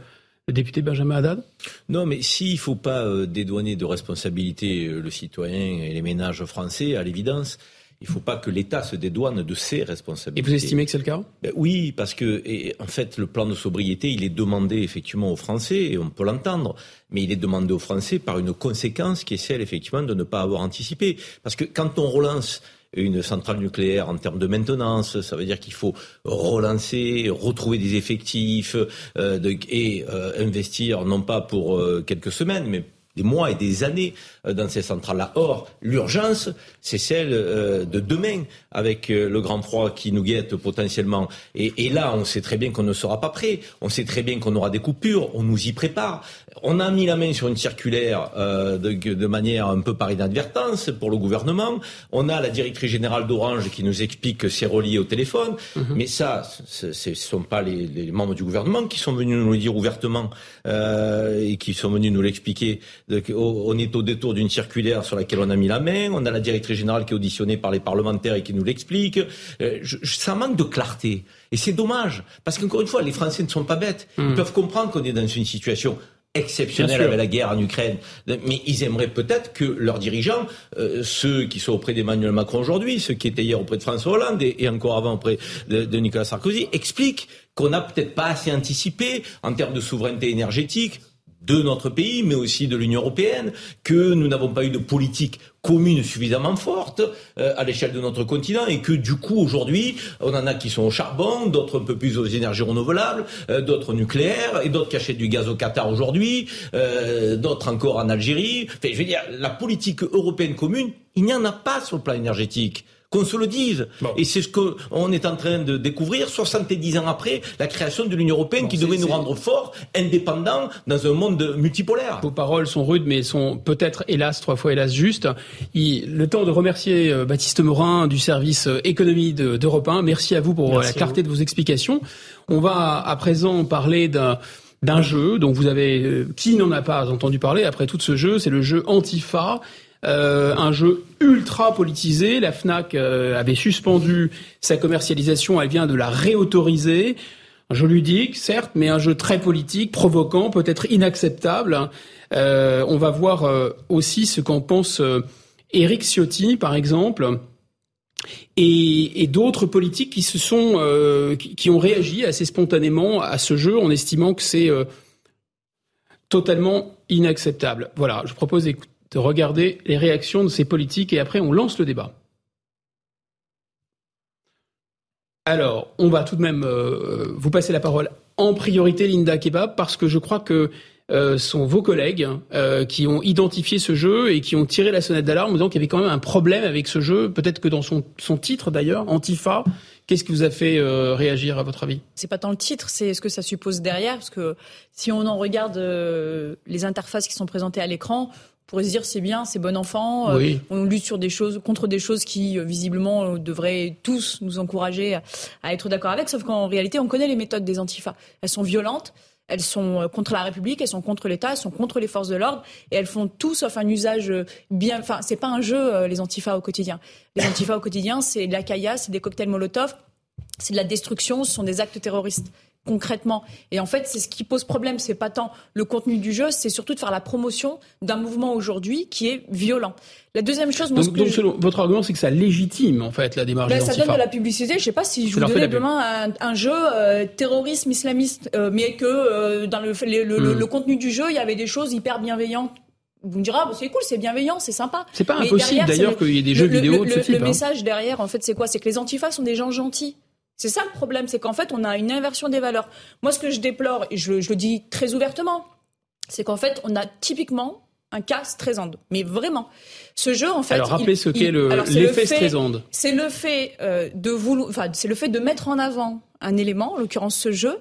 le député Benjamin Haddad? Non, mais s'il ne faut pas dédouaner de responsabilité le citoyen et les ménages français, à l'évidence, il ne faut pas que l'État se dédouane de ses responsabilités. Et vous estimez que c'est le cas? Ben Oui, parce que en fait, le plan de sobriété, il est demandé effectivement aux Français, et on peut l'entendre, mais il est demandé aux Français par une conséquence qui est celle effectivement de ne pas avoir anticipé. Parce que quand on relance une centrale nucléaire en termes de maintenance, ça veut dire qu'il faut relancer, retrouver des effectifs euh, et euh, investir non pas pour euh, quelques semaines, mais des mois et des années euh, dans ces centrales-là. Or, l'urgence, c'est celle euh, de demain, avec euh, le grand froid qui nous guette potentiellement. Et, là, on sait très bien qu'on ne sera pas prêt. On sait très bien qu'on aura des coupures. On nous y prépare. On a mis la main sur une circulaire de, manière un peu par inadvertance pour le gouvernement. On a la directrice générale d'Orange qui nous explique que c'est relié au téléphone. Mhm. Mais ça, ce ne sont pas les, les, membres du gouvernement qui sont venus nous le dire ouvertement et qui sont venus nous l'expliquer on est au détour d'une circulaire sur laquelle on a mis la main. On a la directrice générale qui est auditionnée par les parlementaires et qui nous l'explique. Euh, ça manque de clarté. Et c'est dommage. Parce qu'encore une fois, les Français ne sont pas bêtes. Ils hmm. peuvent comprendre qu'on est dans une situation exceptionnelle avec la guerre en Ukraine. Mais ils aimeraient peut-être que leurs dirigeants, euh, ceux qui sont auprès d'Emmanuel Macron aujourd'hui, ceux qui étaient hier auprès de François Hollande et, encore avant auprès de, Nicolas Sarkozy, expliquent qu'on n'a peut-être pas assez anticipé en termes de souveraineté énergétique de notre pays, mais aussi de l'Union européenne, que nous n'avons pas eu de politique commune suffisamment forte euh, à l'échelle de notre continent et que du coup aujourd'hui on en a qui sont au charbon, d'autres un peu plus aux énergies renouvelables, euh, d'autres nucléaires et d'autres qui achètent du gaz au Qatar aujourd'hui, euh, d'autres encore en Algérie. Enfin, je veux dire, la politique européenne commune, il n'y en a pas sur le plan énergétique qu'on se le dise. Et c'est ce qu'on est en train de découvrir 70 ans après la création de l'Union européenne qui devait nous rendre forts, indépendants, dans un monde multipolaire. Vos paroles sont rudes, mais sont peut-être, hélas, trois fois hélas justes. le temps de remercier euh, Baptiste Morin du service euh, économie d'Europe 1. Merci à vous pour la clarté de vos explications. On va à présent parler d'un d'un jeu dont vous avez euh, qui n'en a pas entendu parler après tout ce jeu, c'est le jeu Antifa euh, un jeu ultra politisé. La Fnac euh, avait suspendu sa commercialisation, elle vient de la réautoriser. Un jeu ludique, certes, mais un jeu très politique, provoquant, peut-être inacceptable. Euh, on va voir aussi ce qu'en pense Eric Ciotti, par exemple, et, d'autres politiques qui se sont, qui, qui, ont réagi assez spontanément à ce jeu en estimant que c'est totalement inacceptable. Voilà, je propose d'écouter de regarder les réactions de ces politiques et après on lance le débat. Alors, on va tout de même euh, vous passer la parole en priorité, Linda Kebab, parce que je crois que euh, sont vos collègues euh, qui ont identifié ce jeu et qui ont tiré la sonnette d'alarme en disant qu'il y avait quand même un problème avec ce jeu. Peut-être que dans son, son titre d'ailleurs, Antifa, qu'est-ce qui vous a fait réagir à votre avis? C'est pas tant le titre, c'est ce que ça suppose derrière, parce que si on en regarde les interfaces qui sont présentées à l'écran, pourrait se dire c'est bien, c'est bon enfant. Euh, on lutte sur des choses, contre des choses qui euh, visiblement euh, devraient tous nous encourager à, être d'accord avec. Sauf qu'en réalité, on connaît les méthodes des antifas. Elles sont violentes. Elles sont contre la République, elles sont contre l'État, elles sont contre les forces de l'ordre, et elles font tout sauf un usage bien. Enfin, c'est pas un jeu les antifas au quotidien. Les antifas au quotidien, c'est de la caillasse, c'est des cocktails Molotov, c'est de la destruction, ce sont des actes terroristes concrètement. Et en fait, c'est ce qui pose problème. C'est pas tant le contenu du jeu, c'est surtout de faire la promotion d'un mouvement aujourd'hui qui est violent. La deuxième chose, donc, donc votre argument, c'est que ça légitime en fait la démarche. Ben, ça donne de la publicité. Je sais pas si je vous donnais demain un, jeu euh, terrorisme islamiste, euh, mais que euh, dans le, le, le, contenu du jeu, il y avait des choses hyper bienveillantes vous me direz, ah, bah, c'est cool, c'est bienveillant, c'est sympa. C'est pas impossible d'ailleurs qu'il y ait des jeux vidéo de ce type. Le hein. message derrière, en fait, c'est quoi? C'est que les antifas sont des gens gentils. C'est ça le problème, c'est qu'en fait, on a une inversion des valeurs. Moi, ce que je déplore, et je, le dis très ouvertement, c'est qu'en fait, on a typiquement un cas Streisand. Mais vraiment, ce jeu, en fait. Alors, rappelez ce qu'est l'effet Streisand. C'est le fait euh, de vouloir, enfin, c'est le fait de mettre en avant un élément, en l'occurrence ce jeu,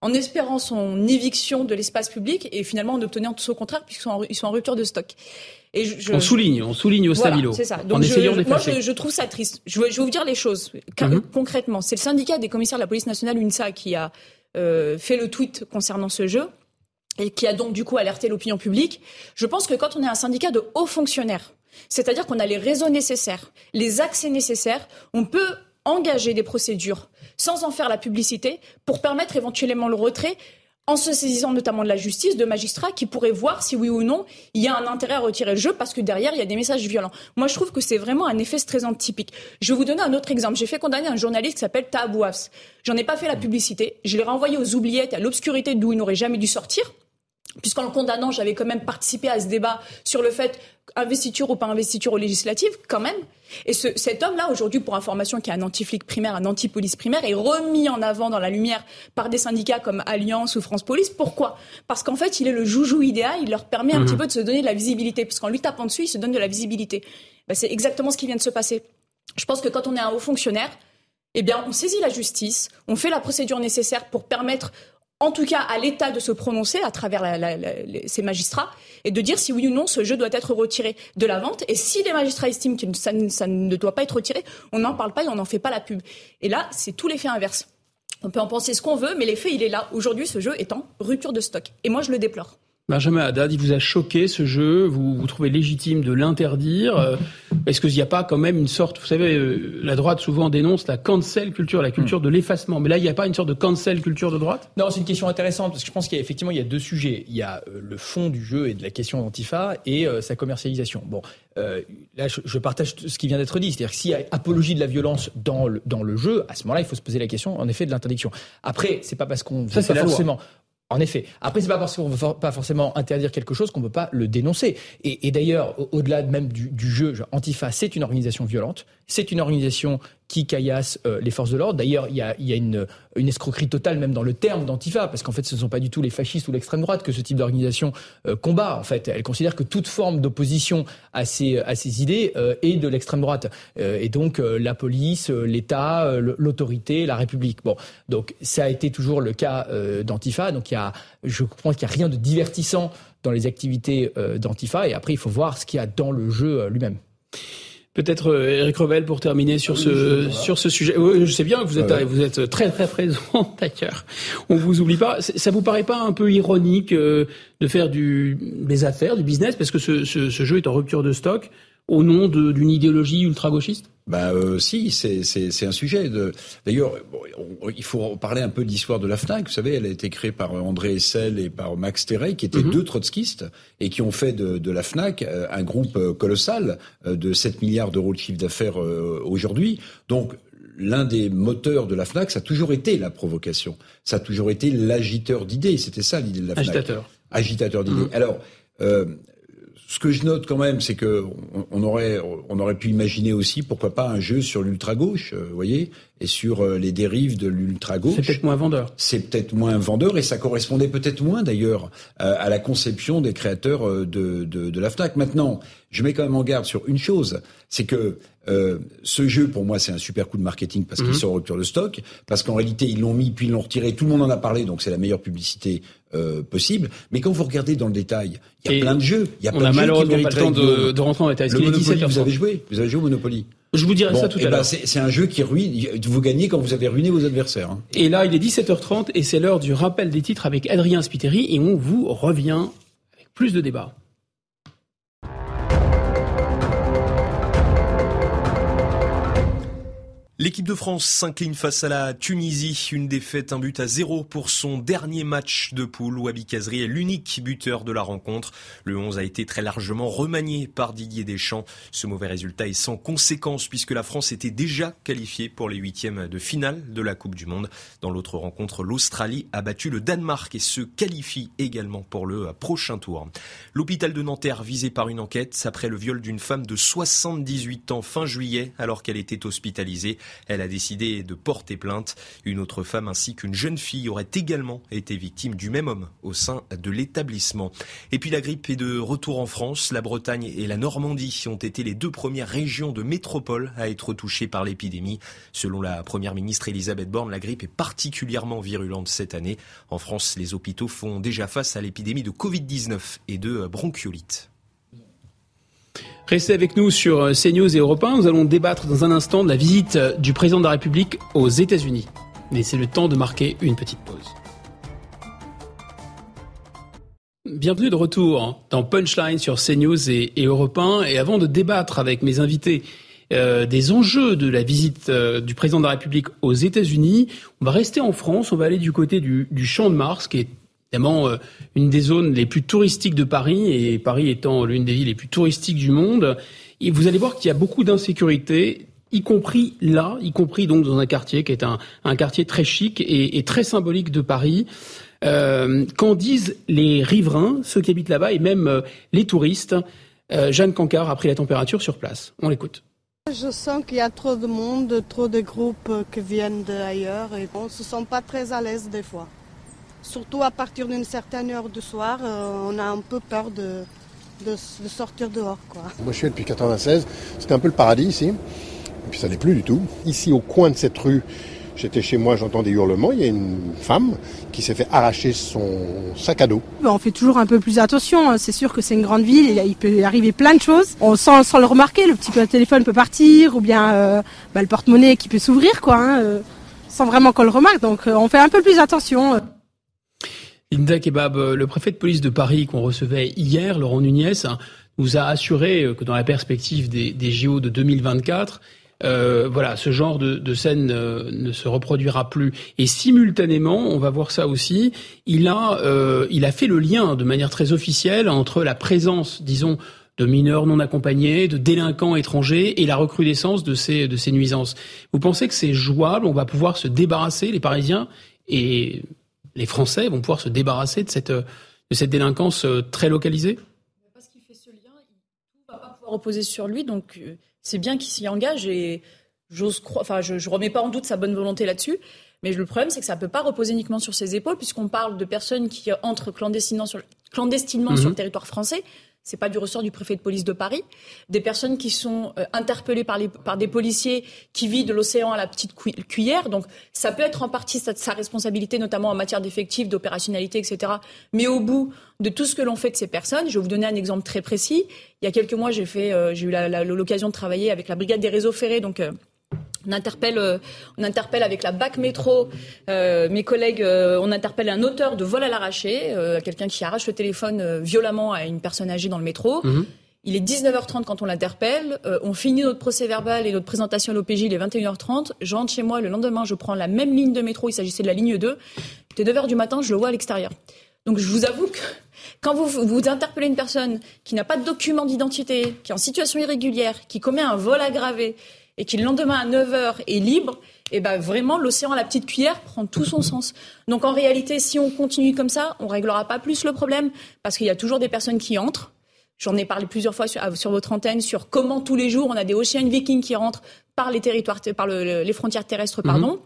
en espérant son éviction de l'espace public, et finalement en obtenant tout au contraire, puisqu'ils sont, sont en rupture de stock. Et je, on souligne, on souligne au stabilo. C'est ça. Donc je, moi, je, je, trouve ça triste. Je vais, je vais vous dire les choses mhm. concrètement. C'est le syndicat des commissaires de la police nationale UNSA qui a euh, fait le tweet concernant ce jeu et qui a donc du coup alerté l'opinion publique. Je pense que quand on est un syndicat de hauts fonctionnaires, c'est-à-dire qu'on a les réseaux nécessaires, les accès nécessaires, on peut engager des procédures sans en faire la publicité pour permettre éventuellement le retrait en se saisissant notamment de la justice, de magistrats qui pourraient voir si oui ou non il y a un intérêt à retirer le jeu parce que derrière il y a des messages violents. Moi je trouve que c'est vraiment un effet stressant typique. Je vais vous donner un autre exemple. J'ai fait condamner un journaliste qui s'appelle Taabouafs. J'en ai pas fait la publicité. Je l'ai renvoyé aux oubliettes à l'obscurité d'où il n'aurait jamais dû sortir puisqu'en le condamnant, j'avais quand même participé à ce débat sur le fait investiture ou pas investiture aux législatives, quand même. Et ce, cet homme-là, aujourd'hui, pour information, qui est un anti-flic primaire, un anti-police primaire, est remis en avant dans la lumière par des syndicats comme Alliance ou France Police. Pourquoi? Parce qu'en fait, il est le joujou idéal, il leur permet un mmh. petit peu de se donner de la visibilité, parce qu'en lui tapant dessus, il se donne de la visibilité. Ben, c'est exactement ce qui vient de se passer. Je pense que quand on est un haut fonctionnaire, eh bien, on saisit la justice, on fait la procédure nécessaire pour permettre en tout cas à l'État de se prononcer à travers la, ces magistrats et de dire si oui ou non ce jeu doit être retiré de la vente. Et si les magistrats estiment que ça ne doit pas être retiré, on n'en parle pas et on n'en fait pas la pub. Et là, c'est tout l'effet inverse. On peut en penser ce qu'on veut, mais l'effet, il est là. Aujourd'hui, ce jeu est en rupture de stock. Et moi, je le déplore. Benjamin Haddad, il vous a choqué ce jeu, vous, vous trouvez légitime de l'interdire? Euh, est-ce qu'il n'y a pas quand même une sorte, vous savez, euh, la droite souvent dénonce la cancel culture, la culture de l'effacement, mais là il n'y a pas une sorte de cancel culture de droite? Non, c'est une question intéressante parce que je pense qu'il y a effectivement il y a deux sujets. Il y a euh, le fond du jeu et de la question d'Antifa et sa commercialisation. Bon, là je, partage ce qui vient d'être dit, c'est-à-dire que s'il y a apologie de la violence dans le, dans le jeu, à ce moment-là il faut se poser la question en effet de l'interdiction. Après, c'est pas parce qu'on ça c'est forcément En effet. Après, c'est pas parce qu'on veut pas forcément interdire quelque chose qu'on peut pas le dénoncer. Et, d'ailleurs, au-delà même du, du jeu, Antifa, c'est une organisation violente. C'est une organisation qui caillasse euh, les forces de l'ordre. D'ailleurs, il y a, une, escroquerie totale même dans le terme d'Antifa, parce qu'en fait, ce ne sont pas du tout les fascistes ou l'extrême droite que ce type d'organisation euh, combat. En fait, elle considère que toute forme d'opposition à ces, idées euh, est de l'extrême droite. et donc, la police, l'État, l'autorité, la République. Bon, donc ça a été toujours le cas d'Antifa. Donc, y a, je comprends qu'il n'y a rien de divertissant dans les activités d'Antifa. Et après, il faut voir ce qu'il y a dans le jeu lui-même. Peut-être Eric euh, Revel pour terminer sur ce sur ce sujet. Oui, je sais bien, vous êtes vous êtes très très présent *laughs* d'ailleurs. On vous oublie pas. Ça vous paraît pas un peu ironique euh, de faire du des affaires, du business, parce que ce, ce, ce jeu est en rupture de stock au nom d'une idéologie ultra-gauchiste? Bah euh, si, c'est un sujet. D'ailleurs, il faut parler un peu de l'histoire de la Fnac. Vous savez, elle a été créée par André Essel et par Max Terrey, qui étaient mhm. deux trotskistes et qui ont fait de, de, la Fnac euh, un groupe euh, colossal de 7 milliards d'euros de chiffre d'affaires aujourd'hui. Donc l'un des moteurs de la FNAC, ça a toujours été la provocation. Ça a toujours été l'agiteur d'idées. C'était ça l'idée de la FNAC. Agitateur. Agitateur d'idées. Mhm. Alors, euh, ce que je note quand même, c'est que on, aurait, on aurait pu imaginer aussi, pourquoi pas, un jeu sur l'ultra gauche, euh, vous voyez, et sur euh, les dérives de l'ultra gauche. C'est peut-être moins vendeur. C'est peut-être moins vendeur, et ça correspondait peut-être moins d'ailleurs à la conception des créateurs euh, de, de, de. Maintenant, je mets quand même en garde sur une chose, c'est que euh, ce jeu, pour moi, c'est un super coup de marketing parce qu'il mhm. sort en rupture de stock, parce qu'en réalité, ils l'ont mis, puis ils l'ont retiré. Tout le monde en a parlé, donc c'est la meilleure publicité euh, possible. Mais quand vous regardez dans le détail, il y a plein de jeux. Il y a plein de jeux qui pas le temps de, de, rentrer en détail. Le Monopoly, vous avez joué Vous avez joué au Monopoly je vous dirai ça tout à eh ben, l'heure. c'est un jeu qui ruine. Vous gagnez quand vous avez ruiné vos adversaires. Hein. Et là, il est 17h30 et c'est l'heure du rappel des titres avec Adrien Spiteri et on vous revient avec plus de débats. L'équipe de France s'incline face à la Tunisie. Une défaite, un but à zéro pour son dernier match de poule. Wabi Kazri est l'unique buteur de la rencontre. Le 11 a été très largement remanié par Didier Deschamps. Ce mauvais résultat est sans conséquence puisque la France était déjà qualifiée pour les huitièmes de finale de la Coupe du Monde. Dans l'autre rencontre, l'Australie a battu le Danemark et se qualifie également pour le prochain tour. L'hôpital de Nanterre visé par une enquête après le viol d'une femme de 78 ans fin juillet alors qu'elle était hospitalisée. Elle a décidé de porter plainte. Une autre femme ainsi qu'une jeune fille auraient également été victimes du même homme au sein de l'établissement. Et puis la grippe est de retour en France. La Bretagne et la Normandie ont été les deux premières régions de métropole à être touchées par l'épidémie. Selon la première ministre Elisabeth Borne, la grippe est particulièrement virulente cette année. En France, les hôpitaux font déjà face à l'épidémie de Covid-19 et de bronchiolite. Restez avec nous sur euh, CNews et Europe 1. Nous allons débattre dans un instant de la visite euh, du président de la République aux États-Unis. Mais c'est le temps de marquer une petite pause. Bienvenue de retour dans Punchline sur CNews et, et Europe 1. Et avant de débattre avec mes invités euh, des enjeux de la visite du président de la République aux États-Unis, on va rester en France. On va aller du côté du, du Champ de Mars, qui est évidemment euh, une des zones les plus touristiques de Paris, et Paris étant l'une des villes les plus touristiques du monde. Vous allez voir qu'il y a beaucoup d'insécurité, y compris là, y compris donc dans un quartier qui est un, quartier très chic et, très symbolique de Paris. Euh, Qu'en disent les riverains, ceux qui habitent là-bas, et même euh, les touristes Jeanne Cancard a pris la température sur place. On l'écoute. Je sens qu'il y a trop de monde, trop de groupes qui viennent d'ailleurs et on ne se sent pas très à l'aise des fois. Surtout à partir d'une certaine heure du soir, euh, on a un peu peur de, de, sortir dehors. Quoi. Moi je suis depuis 96, c'était un peu le paradis ici, et puis ça n'est plus du tout. Ici au coin de cette rue, J'étais chez moi, j'entends des hurlements. Il y a une femme qui s'est fait arracher son sac à dos. On fait toujours un peu plus attention. Hein. C'est sûr que c'est une grande ville. Il peut y arriver plein de choses. On sent, sans le remarquer. Le petit téléphone peut partir ou bien euh, bah, le porte-monnaie qui peut s'ouvrir, quoi, hein, euh, sans vraiment qu'on le remarque. Donc on fait un peu plus attention. Linda Kebab, euh, le préfet de police de Paris qu'on recevait hier, Laurent Nunez, nous a assuré euh, que dans la perspective des, JO de 2024, euh, voilà, ce genre de, de scène euh, ne se reproduira plus. Et simultanément, on va voir ça aussi, il a, euh, il a fait le lien de manière très officielle entre la présence, disons, de mineurs non accompagnés, de délinquants étrangers et la recrudescence de ces, de ces nuisances. Vous pensez que c'est jouable? On va pouvoir se débarrasser, les Parisiens, et les Français vont pouvoir se débarrasser de cette, de cette délinquance très localisée? Parce qu'il fait ce lien, il ne va pas pouvoir reposer sur lui, donc c'est bien qu'il s'y engage et j'ose croire, enfin, je ne remets pas en doute sa bonne volonté là-dessus. Mais le problème, c'est que ça ne peut pas reposer uniquement sur ses épaules, puisqu'on parle de personnes qui entrent clandestinement sur, clandestinement sur le mhm. territoire français. C'est pas du ressort du préfet de police de Paris. Des personnes qui sont euh, interpellées par, les, par des policiers qui vivent de l'océan à la petite cuillère. Donc, ça peut être en partie sa, sa responsabilité, notamment en matière d'effectifs, d'opérationnalité, etc. Mais au bout de tout ce que l'on fait de ces personnes, je vais vous donner un exemple très précis. Il y a quelques mois, j'ai euh, eu l'occasion de travailler avec la brigade des réseaux ferrés, donc euh, on interpelle, euh, on interpelle avec la BAC métro euh, mes collègues. Euh, on interpelle un auteur de vol à l'arraché, quelqu'un qui arrache le téléphone violemment à une personne âgée dans le métro. Mhm. Il est 19h30 quand on l'interpelle. on finit notre procès verbal et notre présentation à l'OPJ. Il est 21h30. Je rentre chez moi. Le lendemain, je prends la même ligne de métro. Il s'agissait de la ligne 2. C'était 9h du matin. Je le vois à l'extérieur. Donc, je vous avoue que *laughs* quand vous, vous interpellez une personne qui n'a pas de document d'identité, qui est en situation irrégulière, qui commet un vol aggravé, et qui le lendemain à 9h est libre, et eh ben vraiment l'océan à la petite cuillère prend tout son sens. Donc en réalité, si on continue comme ça, on réglera pas plus le problème parce qu'il y a toujours des personnes qui entrent. J'en ai parlé plusieurs fois sur, sur, votre antenne sur comment tous les jours on a des Ocean Vikings qui rentrent par les territoires, par les frontières terrestres, pardon. Mhm.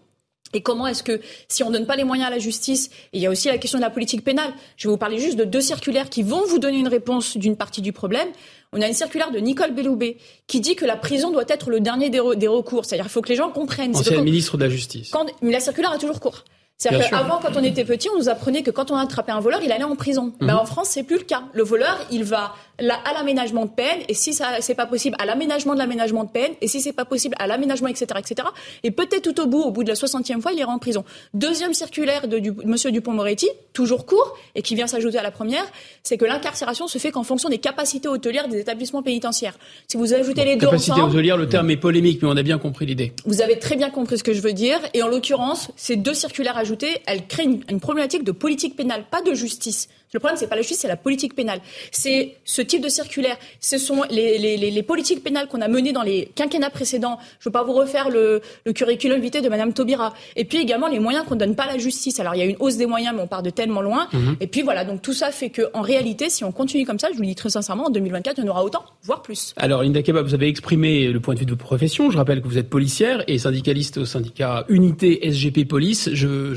Et comment est-ce que, si on ne donne pas les moyens à la justice, et il y a aussi la question de la politique pénale, je vais vous parler juste de deux circulaires qui vont vous donner une réponse d'une partie du problème. On a une circulaire de Nicole Belloubet qui dit que la prison doit être le dernier des, recours. C'est-à-dire qu'il faut que les gens comprennent. Ancienne ministre de la Justice. Quand, mais la circulaire a toujours cours. C'est-à-dire qu'avant, quand on était petit, on nous apprenait que quand on attrapait un voleur, il allait en prison. Ben, mhm. en France, c'est plus le cas. Le voleur, il va à l'aménagement de peine, et si ça c'est pas possible, à l'aménagement de l'aménagement de peine, et si c'est pas possible, à l'aménagement, etc., etc. Et peut-être tout au bout, au bout de la 60e fois, il ira en prison. Deuxième circulaire de, du, Monsieur Dupont-Moretti, toujours court, et qui vient s'ajouter à la première, c'est que l'incarcération se fait qu'en fonction des capacités hôtelières des établissements pénitentiaires. Si vous ajoutez les deux capacité hôtelière, le terme est polémique, mais on a bien compris l'idée. Vous avez très bien compris ce que je veux dire, et en l'occurrence, ces deux circulaires ajoutés, elles créent une, problématique de politique pénale, pas de justice. Le problème, c'est pas la justice, c'est la politique pénale. C'est ce type de circulaire. Ce sont les, les, les, politiques pénales qu'on a menées dans les quinquennats précédents. Je ne veux pas vous refaire le, le curriculum vitae de Madame Taubira. Et puis également les moyens qu'on ne donne pas à la justice. Alors il y a une hausse des moyens, mais on part de tellement loin. Mhm. Et puis voilà, donc tout ça fait qu'en réalité, si on continue comme ça, je vous le dis très sincèrement, en 2024, il y en aura autant, voire plus. Alors Linda Keba, vous avez exprimé le point de vue de votre profession. Je rappelle que vous êtes policière et syndicaliste au syndicat Unité SGP Police. je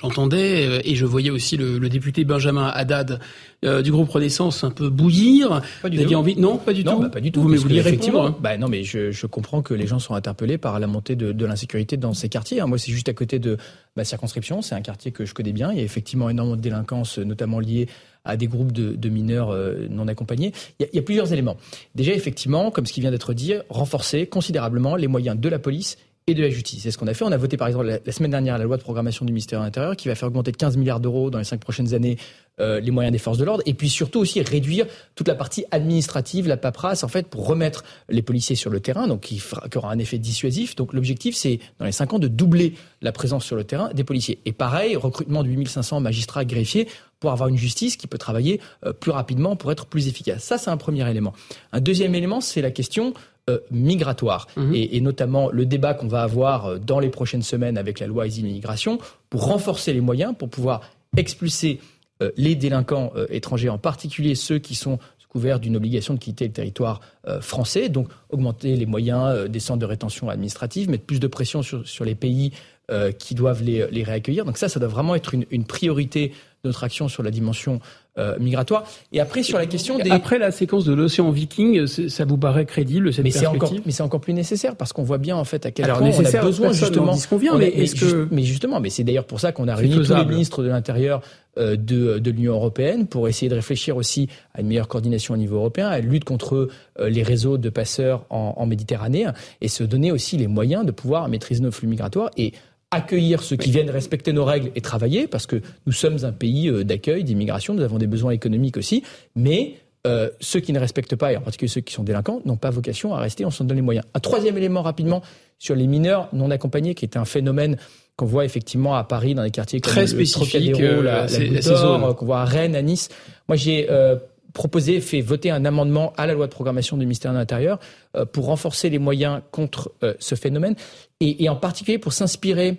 j'entendais euh, et je voyais aussi le, le député Benjamin Haddad euh, du groupe Renaissance un peu bouillir. Pas du tout. envie Non, pas du non, tout. Bah, pas du tout. Vous, mais vous effectivement, hein. bah, non, mais je, je, comprends que les gens sont interpellés par la montée de, de l'insécurité dans ces quartiers. Hein. Moi, c'est juste à côté de ma circonscription. C'est un quartier que je connais bien. Il y a effectivement énormément de délinquance, notamment liée à des groupes de, de mineurs euh, non accompagnés. Il y, a, il y, a, plusieurs éléments. Déjà, effectivement, comme ce qui vient d'être dit, renforcer considérablement les moyens de la police et de la justice. C'est ce qu'on a fait. On a voté par exemple la, semaine dernière la loi de programmation du ministère de l'Intérieur qui va faire augmenter de 15 milliards d'euros dans les cinq prochaines années euh, les moyens des forces de l'ordre et puis surtout aussi réduire toute la partie administrative, la paperasse en fait pour remettre les policiers sur le terrain, donc qui, aura un effet dissuasif. Donc l'objectif c'est dans les cinq ans de doubler la présence sur le terrain des policiers. Et pareil, recrutement de 8500 magistrats greffiers pour avoir une justice qui peut travailler euh, plus rapidement pour être plus efficace. Ça c'est un premier élément. Un deuxième élément c'est la question migratoire mhm. et, notamment le débat qu'on va avoir euh, dans les prochaines semaines avec la loi Asile-Immigration pour renforcer les moyens, pour pouvoir expulser euh, les délinquants étrangers, en particulier ceux qui sont couverts d'une obligation de quitter le territoire français, donc augmenter les moyens des centres de rétention administrative, mettre plus de pression sur, sur les pays qui doivent les, les, réaccueillir. Donc ça, ça doit vraiment être une, une priorité de notre action sur la dimension euh, migratoire. Et après, sur la question des... Après la séquence de l'océan Viking, ça vous paraît crédible, cette mais perspective encore, Mais c'est encore plus nécessaire, parce qu'on voit bien, en fait, à quel Alors, point on a besoin, justement... Mais, est que... mais justement, mais c'est d'ailleurs pour ça qu'on a réuni tous les ministres de l'Intérieur euh, de, de l'Union européenne pour essayer de réfléchir aussi à une meilleure coordination au niveau européen, à une lutte contre euh, les réseaux de passeurs en, en Méditerranée, et se donner aussi les moyens de pouvoir maîtriser nos flux migratoires. Et accueillir ceux qui viennent respecter nos règles et travailler, parce que nous sommes un pays euh, d'accueil, d'immigration, nous avons des besoins économiques aussi, mais euh, ceux qui ne respectent pas, et en particulier ceux qui sont délinquants, n'ont pas vocation à rester, on s'en donne les moyens. Un troisième élément rapidement sur les mineurs non accompagnés, qui est un phénomène qu'on voit effectivement à Paris dans les quartiers comme Très le spécifique, euh, la, la qu'on voit à Rennes, à Nice. Moi, j'ai euh, proposé, fait voter un amendement à la loi de programmation du ministère de l'Intérieur pour renforcer les moyens contre ce phénomène. Et, en particulier pour s'inspirer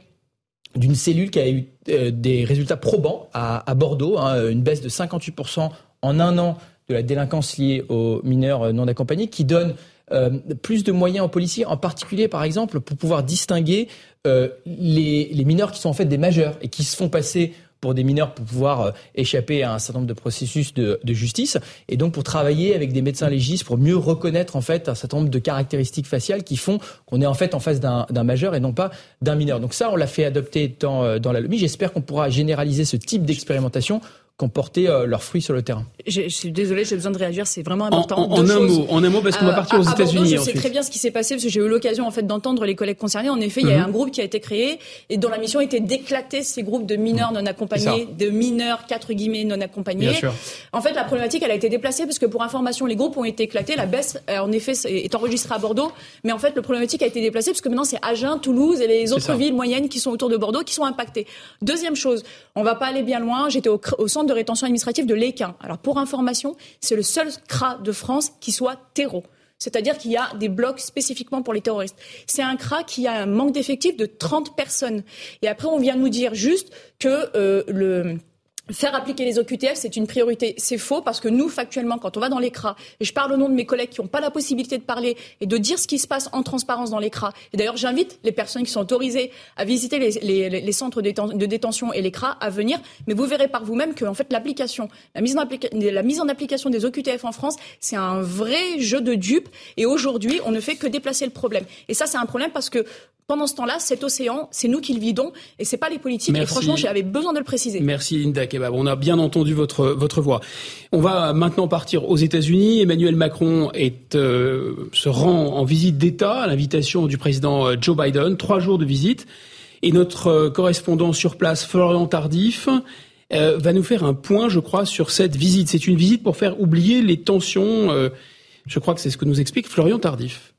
d'une cellule qui a eu des résultats probants à, Bordeaux, hein, une baisse de 58% en un an de la délinquance liée aux mineurs non accompagnés, qui donne euh, plus de moyens aux policiers, en particulier par exemple pour pouvoir distinguer euh, les, mineurs qui sont en fait des majeurs et qui se font passer pour des mineurs pour pouvoir euh, échapper à un certain nombre de processus de, justice et donc pour travailler avec des médecins légistes pour mieux reconnaître en fait un certain nombre de caractéristiques faciales qui font qu'on est en fait en face d'un majeur et non pas d'un mineur. Donc ça, on l'a fait adopter dans, dans la LOMI. J'espère qu'on pourra généraliser ce type d'expérimentation qui ont porté euh, leurs fruits sur le terrain. Je, suis désolée, j'ai besoin de réagir, c'est vraiment important. En, un mot, en un mot, parce qu'on va euh, partir aux États-Unis. Je sais très bien ce qui s'est passé parce que j'ai eu l'occasion en fait d'entendre les collègues concernés. En effet, il y a mhm. un groupe qui a été créé et dont la mission était d'éclater ces groupes de mineurs non accompagnés, de mineurs quatre guillemets non accompagnés. Bien sûr. En fait, la problématique, elle a été déplacée parce que pour information, les groupes ont été éclatés. La baisse, euh, en effet, est enregistrée à Bordeaux, mais en fait, le problématique a été déplacée parce que maintenant c'est Agen, Toulouse et les autres villes moyennes qui sont autour de Bordeaux qui sont impactées. Deuxième chose, on va pas aller bien loin. J'étais au, au centre de rétention administrative de l'Équin. Alors pour information, c'est le seul CRA de France qui soit terreau. C'est-à-dire qu'il y a des blocs spécifiquement pour les terroristes. C'est un CRA qui a un manque d'effectifs de 30 personnes. Et après, on vient nous dire juste que euh, le Faire appliquer les OQTF, c'est une priorité. C'est faux parce que nous, factuellement, quand on va dans l'écra, et je parle au nom de mes collègues qui n'ont pas la possibilité de parler et de dire ce qui se passe en transparence dans l'écra. Et d'ailleurs, j'invite les personnes qui sont autorisées à visiter les, centres de détention et l'écra à venir. Mais vous verrez par vous-même que, en fait, l'application, la la mise en application des OQTF en France, c'est un vrai jeu de dupes. Et aujourd'hui, on ne fait que déplacer le problème. Et ça, c'est un problème parce que pendant ce temps-là, cet océan, c'est nous qui le vidons et c'est pas les politiques. Et franchement, j'avais besoin de le préciser. Merci Linda Kebab. On a bien entendu votre votre voix. On va maintenant partir aux États-Unis. Emmanuel Macron est euh, se rend en visite d'État à l'invitation du président euh, Joe Biden. Trois jours de visite. Et notre euh, correspondant sur place, Florian Tardif, va nous faire un point, je crois, sur cette visite. C'est une visite pour faire oublier les tensions. je crois que c'est ce que nous explique Florian Tardif.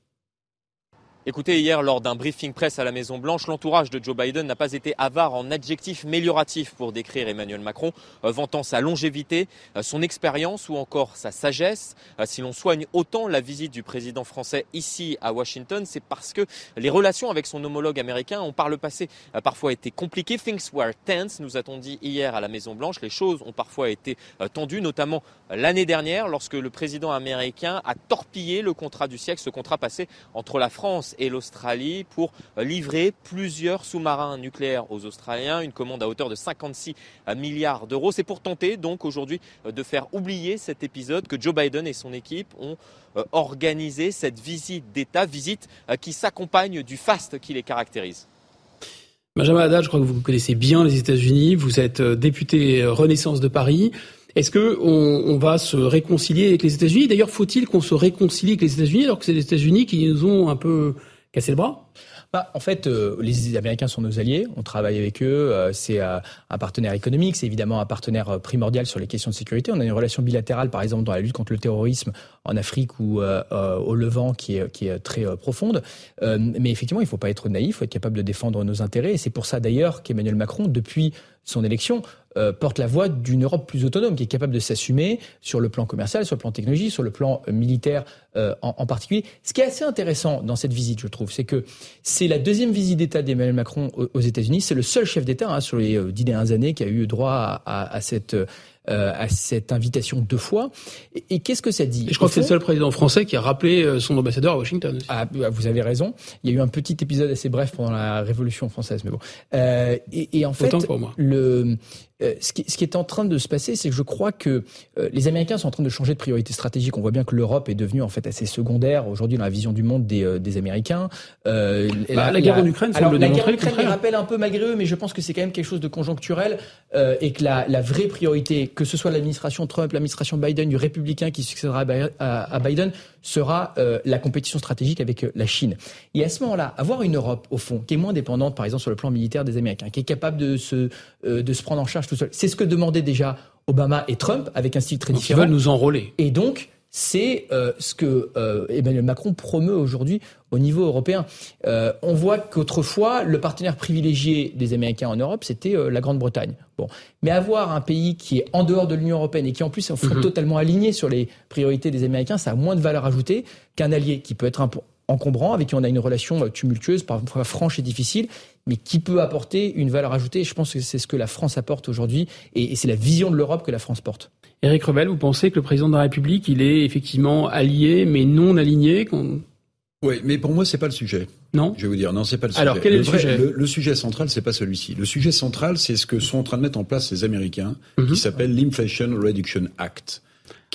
Écoutez, hier, lors d'un briefing presse à la Maison-Blanche, l'entourage de Joe Biden n'a pas été avare en adjectifs mélioratifs pour décrire Emmanuel Macron, euh, vantant sa longévité, euh, son expérience ou encore sa sagesse. Euh, si l'on soigne autant la visite du président français ici à Washington, c'est parce que les relations avec son homologue américain ont par le passé parfois été compliquées. Things were tense, nous a-t-on dit hier à la Maison-Blanche. Les choses ont parfois été tendues, notamment l'année dernière, lorsque le président américain a torpillé le contrat du siècle, ce contrat passé entre la France et l'Australie pour livrer plusieurs sous-marins nucléaires aux Australiens, une commande à hauteur de 56 milliards d'euros. C'est pour tenter donc aujourd'hui de faire oublier cet épisode que Joe Biden et son équipe ont euh, organisé cette visite d'État, visite euh, qui s'accompagne du faste qui les caractérise. Benjamin Haddad, je crois que vous connaissez bien les États-Unis. Vous êtes euh, député Renaissance de Paris. Est-ce que on, va se réconcilier avec les États-Unis? D'ailleurs, faut-il qu'on se réconcilie avec les États-Unis alors que c'est les États-Unis qui nous ont un peu cassé le bras? Bah, en fait, euh, les Américains sont nos alliés. On travaille avec eux. Euh, c'est euh, un partenaire économique. C'est évidemment un partenaire primordial sur les questions de sécurité. On a une relation bilatérale, par exemple, dans la lutte contre le terrorisme en Afrique ou au Levant, qui est, qui est très profonde. mais effectivement, il ne faut pas être naïf. Il faut être capable de défendre nos intérêts. Et c'est pour ça, d'ailleurs, qu'Emmanuel Macron, depuis son élection, euh, porte la voix d'une Europe plus autonome, qui est capable de s'assumer sur le plan commercial, sur le plan technologique, sur le plan euh, militaire euh, en, particulier. Ce qui est assez intéressant dans cette visite, je trouve, c'est que c'est la deuxième visite d'État d'Emmanuel Macron aux, États-Unis. C'est le seul chef d'État hein, sur les dix dernières années qui a eu droit à, à, à cette euh, à cette invitation deux fois. Et, qu'est-ce que ça dit? Je crois que c'est le seul président français qui a rappelé euh, son ambassadeur à Washington. Ah, bah, vous avez raison. Il y a eu un petit épisode assez bref pendant la Révolution française, mais bon. Euh, et, et, en fait, pour moi. le euh, ce, qui, ce, qui, est en train de se passer, c'est que je crois que euh, les Américains sont en train de changer de priorité stratégique. On voit bien que l'Europe est devenue en fait assez secondaire aujourd'hui dans la vision du monde des, euh, des Américains. Euh, bah, la, guerre en Ukraine semble La guerre en Ukraine les rappelle un peu malgré eux, mais je pense que c'est quand même quelque chose de conjoncturel et que la, la, vraie priorité, que ce soit l'administration Trump, l'administration Biden, du républicain qui succédera à, à Biden, sera la compétition stratégique avec la Chine. Et à ce moment-là, avoir une Europe au fond qui est moins dépendante, par exemple sur le plan militaire des Américains, qui est capable de se de se prendre en charge c'est ce que demandaient déjà Obama et Trump avec un style très différent. Ils veulent nous enrôler. Et donc, c'est euh, ce que euh, Emmanuel Macron promeut aujourd'hui au niveau européen. Euh, on voit qu'autrefois, le partenaire privilégié des Américains en Europe, c'était la Grande-Bretagne. Bon, mais avoir un pays qui est en dehors de l'Union européenne et qui en plus est mhm. totalement aligné sur les priorités des Américains, ça a moins de valeur ajoutée qu'un allié qui peut être encombrant, avec qui on a une relation tumultueuse, parfois franche et difficile, mais qui peut apporter une valeur ajoutée. Je pense que c'est ce que la France apporte aujourd'hui, et, c'est la vision de l'Europe que la France porte. Éric Rebel, vous pensez que le président de la République, il est effectivement allié, mais non aligné Oui, mais pour moi, c'est pas le sujet. Non. Je vais vous dire, non, c'est pas le sujet. Alors, quel est le, sujet? le, sujet central, c'est pas celui-ci. Le sujet central, c'est ce que sont en train de mettre en place les Américains, qui mhm. s'appelle l'Inflation Reduction Act.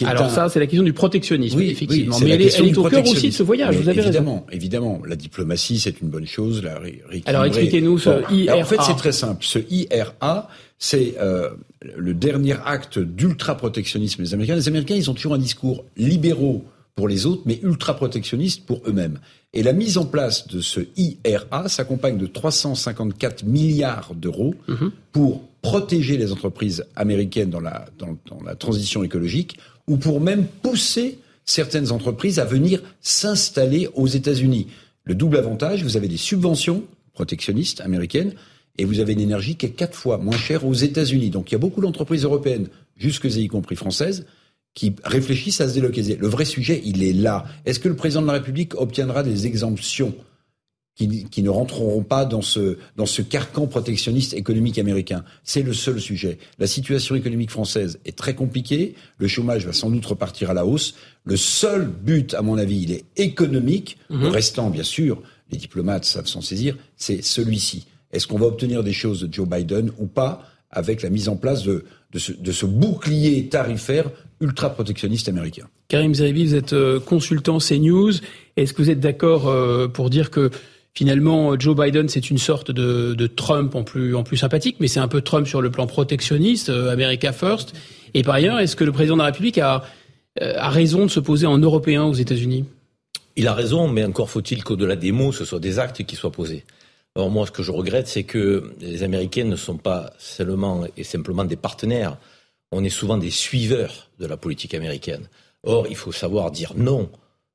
Alors ça, c'est la question du protectionnisme, oui, effectivement. Mais elle est, au cœur aussi de ce voyage, vous avez évidemment, raison. Évidemment, la diplomatie, c'est une bonne chose. La, Alors expliquez-nous ce IRA. En fait, c'est très simple. Ce IRA, c'est euh, le dernier acte d'ultra-protectionnisme des Américains. Les Américains, ils ont toujours un discours libéraux pour les autres, mais ultra-protectionnistes pour eux-mêmes. Et la mise en place de ce IRA s'accompagne de 354 milliards d'euros mhm. pour protéger les entreprises américaines dans la, dans, dans la transition écologique ou pour même pousser certaines entreprises à venir s'installer aux États-Unis. Le double avantage, vous avez des subventions protectionnistes américaines et vous avez une énergie qui est quatre fois moins chère aux États-Unis. Donc il y a beaucoup d'entreprises européennes, jusque y compris françaises, qui réfléchissent à se délocaliser. Le vrai sujet, il est là. Est-ce que le président de la République obtiendra des exemptions qui, ne rentreront pas dans ce, dans ce carcan protectionniste économique américain. C'est le seul sujet. La situation économique française est très compliquée. Le chômage va sans doute repartir à la hausse. Le seul but, à mon avis, il est économique. Le mhm. restant, bien sûr, les diplomates savent s'en saisir, c'est celui-ci. Est-ce qu'on va obtenir des choses de Joe Biden ou pas avec la mise en place de, de, ce, de ce bouclier tarifaire ultra protectionniste américain? Karim Zeribi, vous êtes euh, consultant CNews. Est-ce que vous êtes d'accord euh, pour dire que Finalement, Joe Biden, c'est une sorte de, Trump en plus, sympathique, mais c'est un peu Trump sur le plan protectionniste, euh, America First. Et par ailleurs, est-ce que le président de la République a, euh, raison de se poser en Européen aux États-Unis? Il a raison, mais encore faut-il qu'au-delà des mots, ce soit des actes qui soient posés. Or, moi, ce que je regrette, c'est que les Américains ne sont pas seulement et simplement des partenaires. On est souvent des suiveurs de la politique américaine. Or, il faut savoir dire non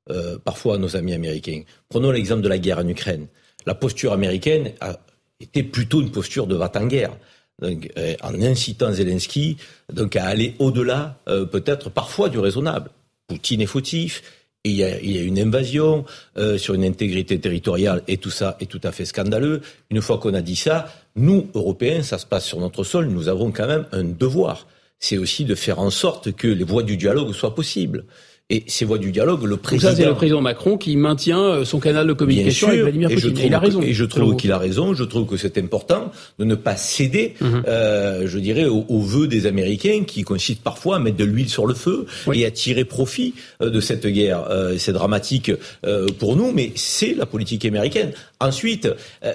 euh, parfois à nos amis américains. Prenons l'exemple de la guerre en Ukraine. La posture américaine a été plutôt une posture de va-t-en-guerre. Euh, en incitant Zelensky donc, à aller au-delà, euh, peut-être parfois du raisonnable. Poutine est fautif, il y, a, il y a, une invasion sur une intégrité territoriale et tout ça est tout à fait scandaleux. Une fois qu'on a dit ça, nous, Européens, ça se passe sur notre sol, nous avons quand même un devoir. C'est aussi de faire en sorte que les voies du dialogue soient possibles. Et ces voies du dialogue, le président. ça, c'est le président Macron qui maintient euh, son canal de communication avec Vladimir Poutine. il a raison. Et je trouve qu'il a raison. Je trouve que c'est important de ne pas céder, mhm. euh, je dirais, aux, vœux des Américains qui consistent parfois à mettre de l'huile sur le feu et à tirer profit euh, de cette guerre. Euh, c'est dramatique euh, pour nous, mais c'est la politique américaine. Ensuite,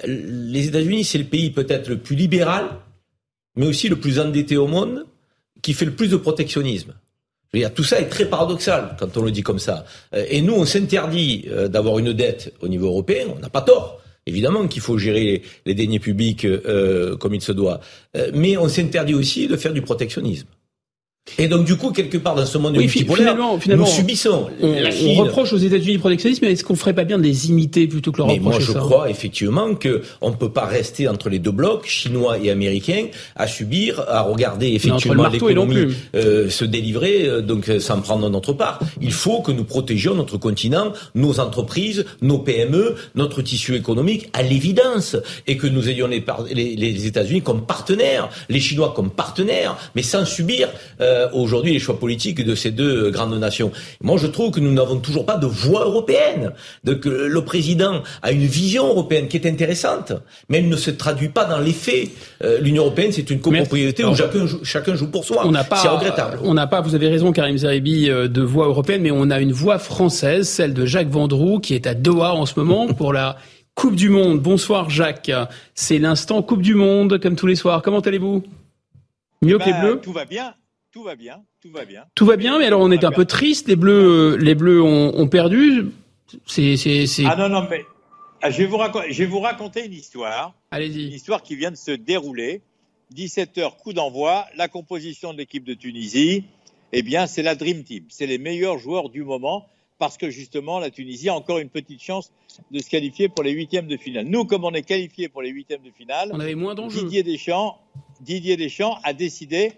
les États-Unis, c'est le pays peut-être le plus libéral, mais aussi le plus endetté au monde, qui fait le plus de protectionnisme tout ça est très paradoxal quand on le dit comme ça. Euh, et nous, on s'interdit euh, d'avoir une dette au niveau européen. On n'a pas tort. Évidemment qu'il faut gérer les deniers publics euh, comme il se doit. mais on s'interdit aussi de faire du protectionnisme. Et donc, du coup, quelque part dans ce monde multipolaire, finalement, finalement, nous subissons. On, on reproche aux États-Unis le protectionnisme, mais est-ce qu'on ferait pas bien de les imiter plutôt que leur mais moi, je crois effectivement que on ne peut pas rester entre les deux blocs, chinois et américains, à subir, à regarder effectivement l'économie euh, se délivrer, euh, donc euh, sans prendre notre part. Il faut que nous protégions notre continent, nos entreprises, nos PME, notre tissu économique, à l'évidence, et que nous ayons les, les, les États-Unis comme partenaires, les Chinois comme partenaires, mais sans subir. Euh, euh, aujourd'hui les choix politiques de ces deux euh, grandes nations. Moi, je trouve que nous n'avons toujours pas de voix européenne. Donc, le président a une vision européenne qui est intéressante, mais elle ne se traduit pas dans les faits. Euh, L'Union européenne, c'est une copropriété où chacun joue, chacun joue pour soi. C'est regrettable. On n'a pas, vous avez raison, Karim Zeribi, de voix européenne, mais on a une voix française, celle de Jacques Vendroux, qui est à Doha en ce moment *laughs* pour la Coupe du Monde. Bonsoir Jacques. C'est l'instant Coupe du Monde, comme tous les soirs. Comment allez-vous? Mieux que les bah, Bleus? Tout va bien. Tout va bien, tout va bien. Tout va bien, mais alors on est un peu triste. Les Bleus, les Bleus ont, perdu. C'est, Ah non, non, mais ah, je vais vous raconter, je vais vous raconter une histoire. Allez-y. Une histoire qui vient de se dérouler. 17h, coup d'envoi. La composition de l'équipe de Tunisie, eh bien, c'est la Dream Team. C'est les meilleurs joueurs du moment parce que justement, la Tunisie a encore une petite chance de se qualifier pour les huitièmes de finale. Nous, comme on est qualifiés pour les huitièmes de finale, on avait moins. Didier Deschamps, Didier Deschamps a décidé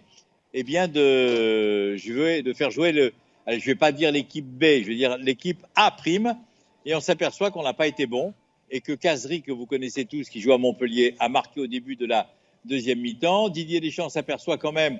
eh bien de, de faire jouer le, je vais pas dire l'équipe B, je vais dire l'équipe A prime, et on s'aperçoit qu'on n'a pas été bon et que Cazery, que vous connaissez tous, qui joue à Montpellier, a marqué au début de la deuxième mi-temps. Didier Deschamps s'aperçoit quand même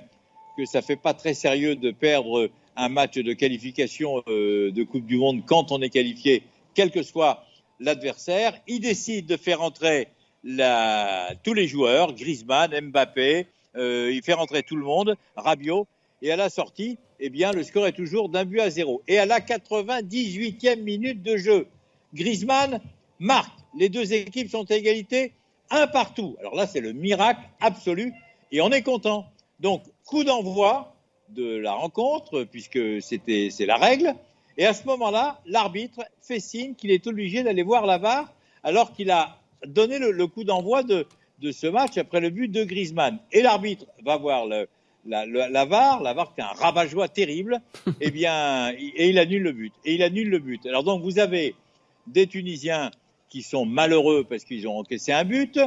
que ça fait pas très sérieux de perdre un match de qualification euh, de Coupe du Monde quand on est qualifié, quel que soit l'adversaire. Il décide de faire entrer la, tous les joueurs, Griezmann, Mbappé, il fait rentrer tout le monde, Rabiot, et à la sortie, eh bien, le score est toujours d'un but à zéro. Et à la 98e minute de jeu, Griezmann marque. Les deux équipes sont à égalité, un partout. Alors là, c'est le miracle absolu, et on est content. Donc, coup d'envoi de la rencontre, puisque c'était, c'est la règle. Et à ce moment-là, l'arbitre fait signe qu'il est obligé d'aller voir la VAR, alors qu'il a donné le, coup d'envoi de, de, ce match après le but de Griezmann. Et l'arbitre va voir le, la, la, VAR, la VAR qui est un rabat-joie terrible, *laughs* eh bien, et il annule le but. Et il annule le but. Alors donc, vous avez des Tunisiens qui sont malheureux parce qu'ils ont encaissé un but.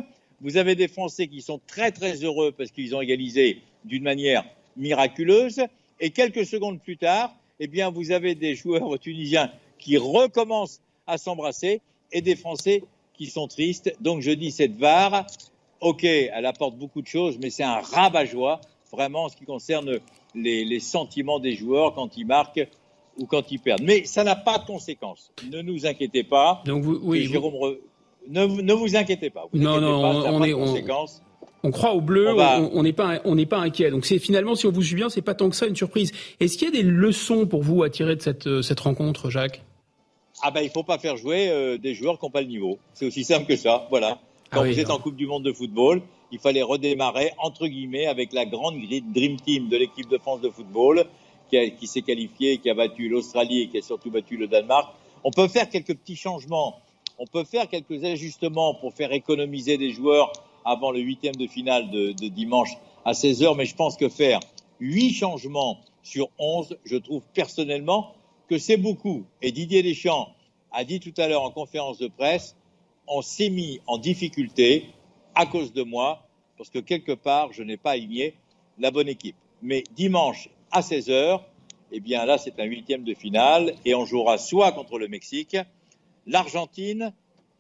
Vous avez des Français qui sont très très heureux parce qu'ils ont égalisé d'une manière miraculeuse. Et quelques secondes plus tard, eh bien, vous avez des joueurs *laughs* tunisiens qui recommencent à s'embrasser et des Français qui sont tristes. Donc, je dis cette VAR, ok, elle apporte beaucoup de choses, mais c'est un rabat-joie, vraiment, en ce qui concerne les, les, sentiments des joueurs quand ils marquent ou quand ils perdent. Mais ça n'a pas de conséquences. Ne nous inquiétez pas. Donc, vous, oui, Jérôme, ne, ne, vous inquiétez pas. Vous non, non, pas, on, est, on, on croit au bleu, on n'est pas, on n'est pas inquiet. Donc c'est finalement, si on vous suit bien, c'est pas tant que ça une surprise. Est-ce qu'il y a des leçons pour vous à tirer de cette, euh, cette rencontre, Jacques? Ah ben, il faut pas faire jouer euh, des joueurs qui n'ont pas le niveau. C'est aussi simple que ça. Voilà. Quand ah vous êtes en Coupe du Monde de football, il fallait redémarrer entre guillemets avec la grande dream team de l'équipe de France de football qui, qui s'est qualifiée, qui a battu l'Australie et qui a surtout battu le Danemark. On peut faire quelques petits changements. On peut faire quelques ajustements pour faire économiser des joueurs avant le huitième de finale de, de dimanche à 16h, mais je pense que faire huit changements sur 11, je trouve personnellement que c'est beaucoup. Et Didier Deschamps a dit tout à l'heure en conférence de presse, on s'est mis en difficulté à cause de moi, parce que quelque part, je n'ai pas aligné la bonne équipe. Mais dimanche à 16h, eh bien là, c'est un huitième de finale, et on jouera soit contre le Mexique, l'Argentine,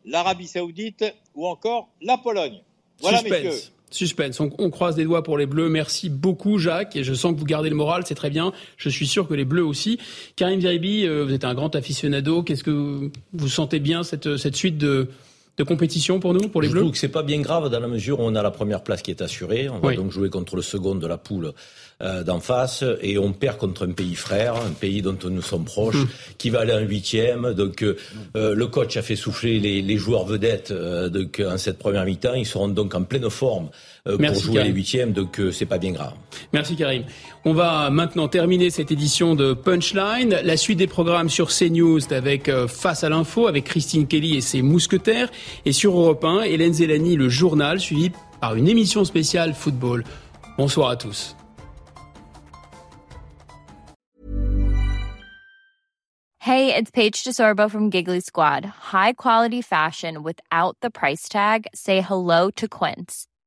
l'Arabie Saoudite ou encore la Pologne. Voilà, Suspense. Suspense. On, croise des doigts pour les Bleus. Merci beaucoup, Jacques. Et je sens que vous gardez le moral, c'est très bien. Je suis sûr que les Bleus aussi. Karim Viribi, euh, vous êtes un grand aficionado. Qu'est-ce que vous sentez bien cette, cette suite de, de compétition pour nous, pour les je Bleus Je trouve que c'est pas bien grave dans la mesure où on a la première place qui est assurée. On va donc jouer contre le second de la poule euh, d'en face et on perd contre un pays frère, un pays dont nous sommes proches, hum. qui va aller en huitième. Donc euh, euh, le coach a fait souffler les, les joueurs vedettes donc, en cette première mi-temps. Ils seront donc en pleine forme pour jouer les huitièmes, donc c'est pas bien grave. Merci Karim. On va maintenant terminer cette édition de Punchline. La suite des programmes sur CNews avec Face à l'info avec Christine Kelly et ses mousquetaires et sur Europe 1, Hélène Zelani, le journal suivi par une émission spéciale football. Bonsoir à tous. Hey, it's Paige DeSorbo from Giggly Squad. High quality fashion without the price tag. Say hello to Quince.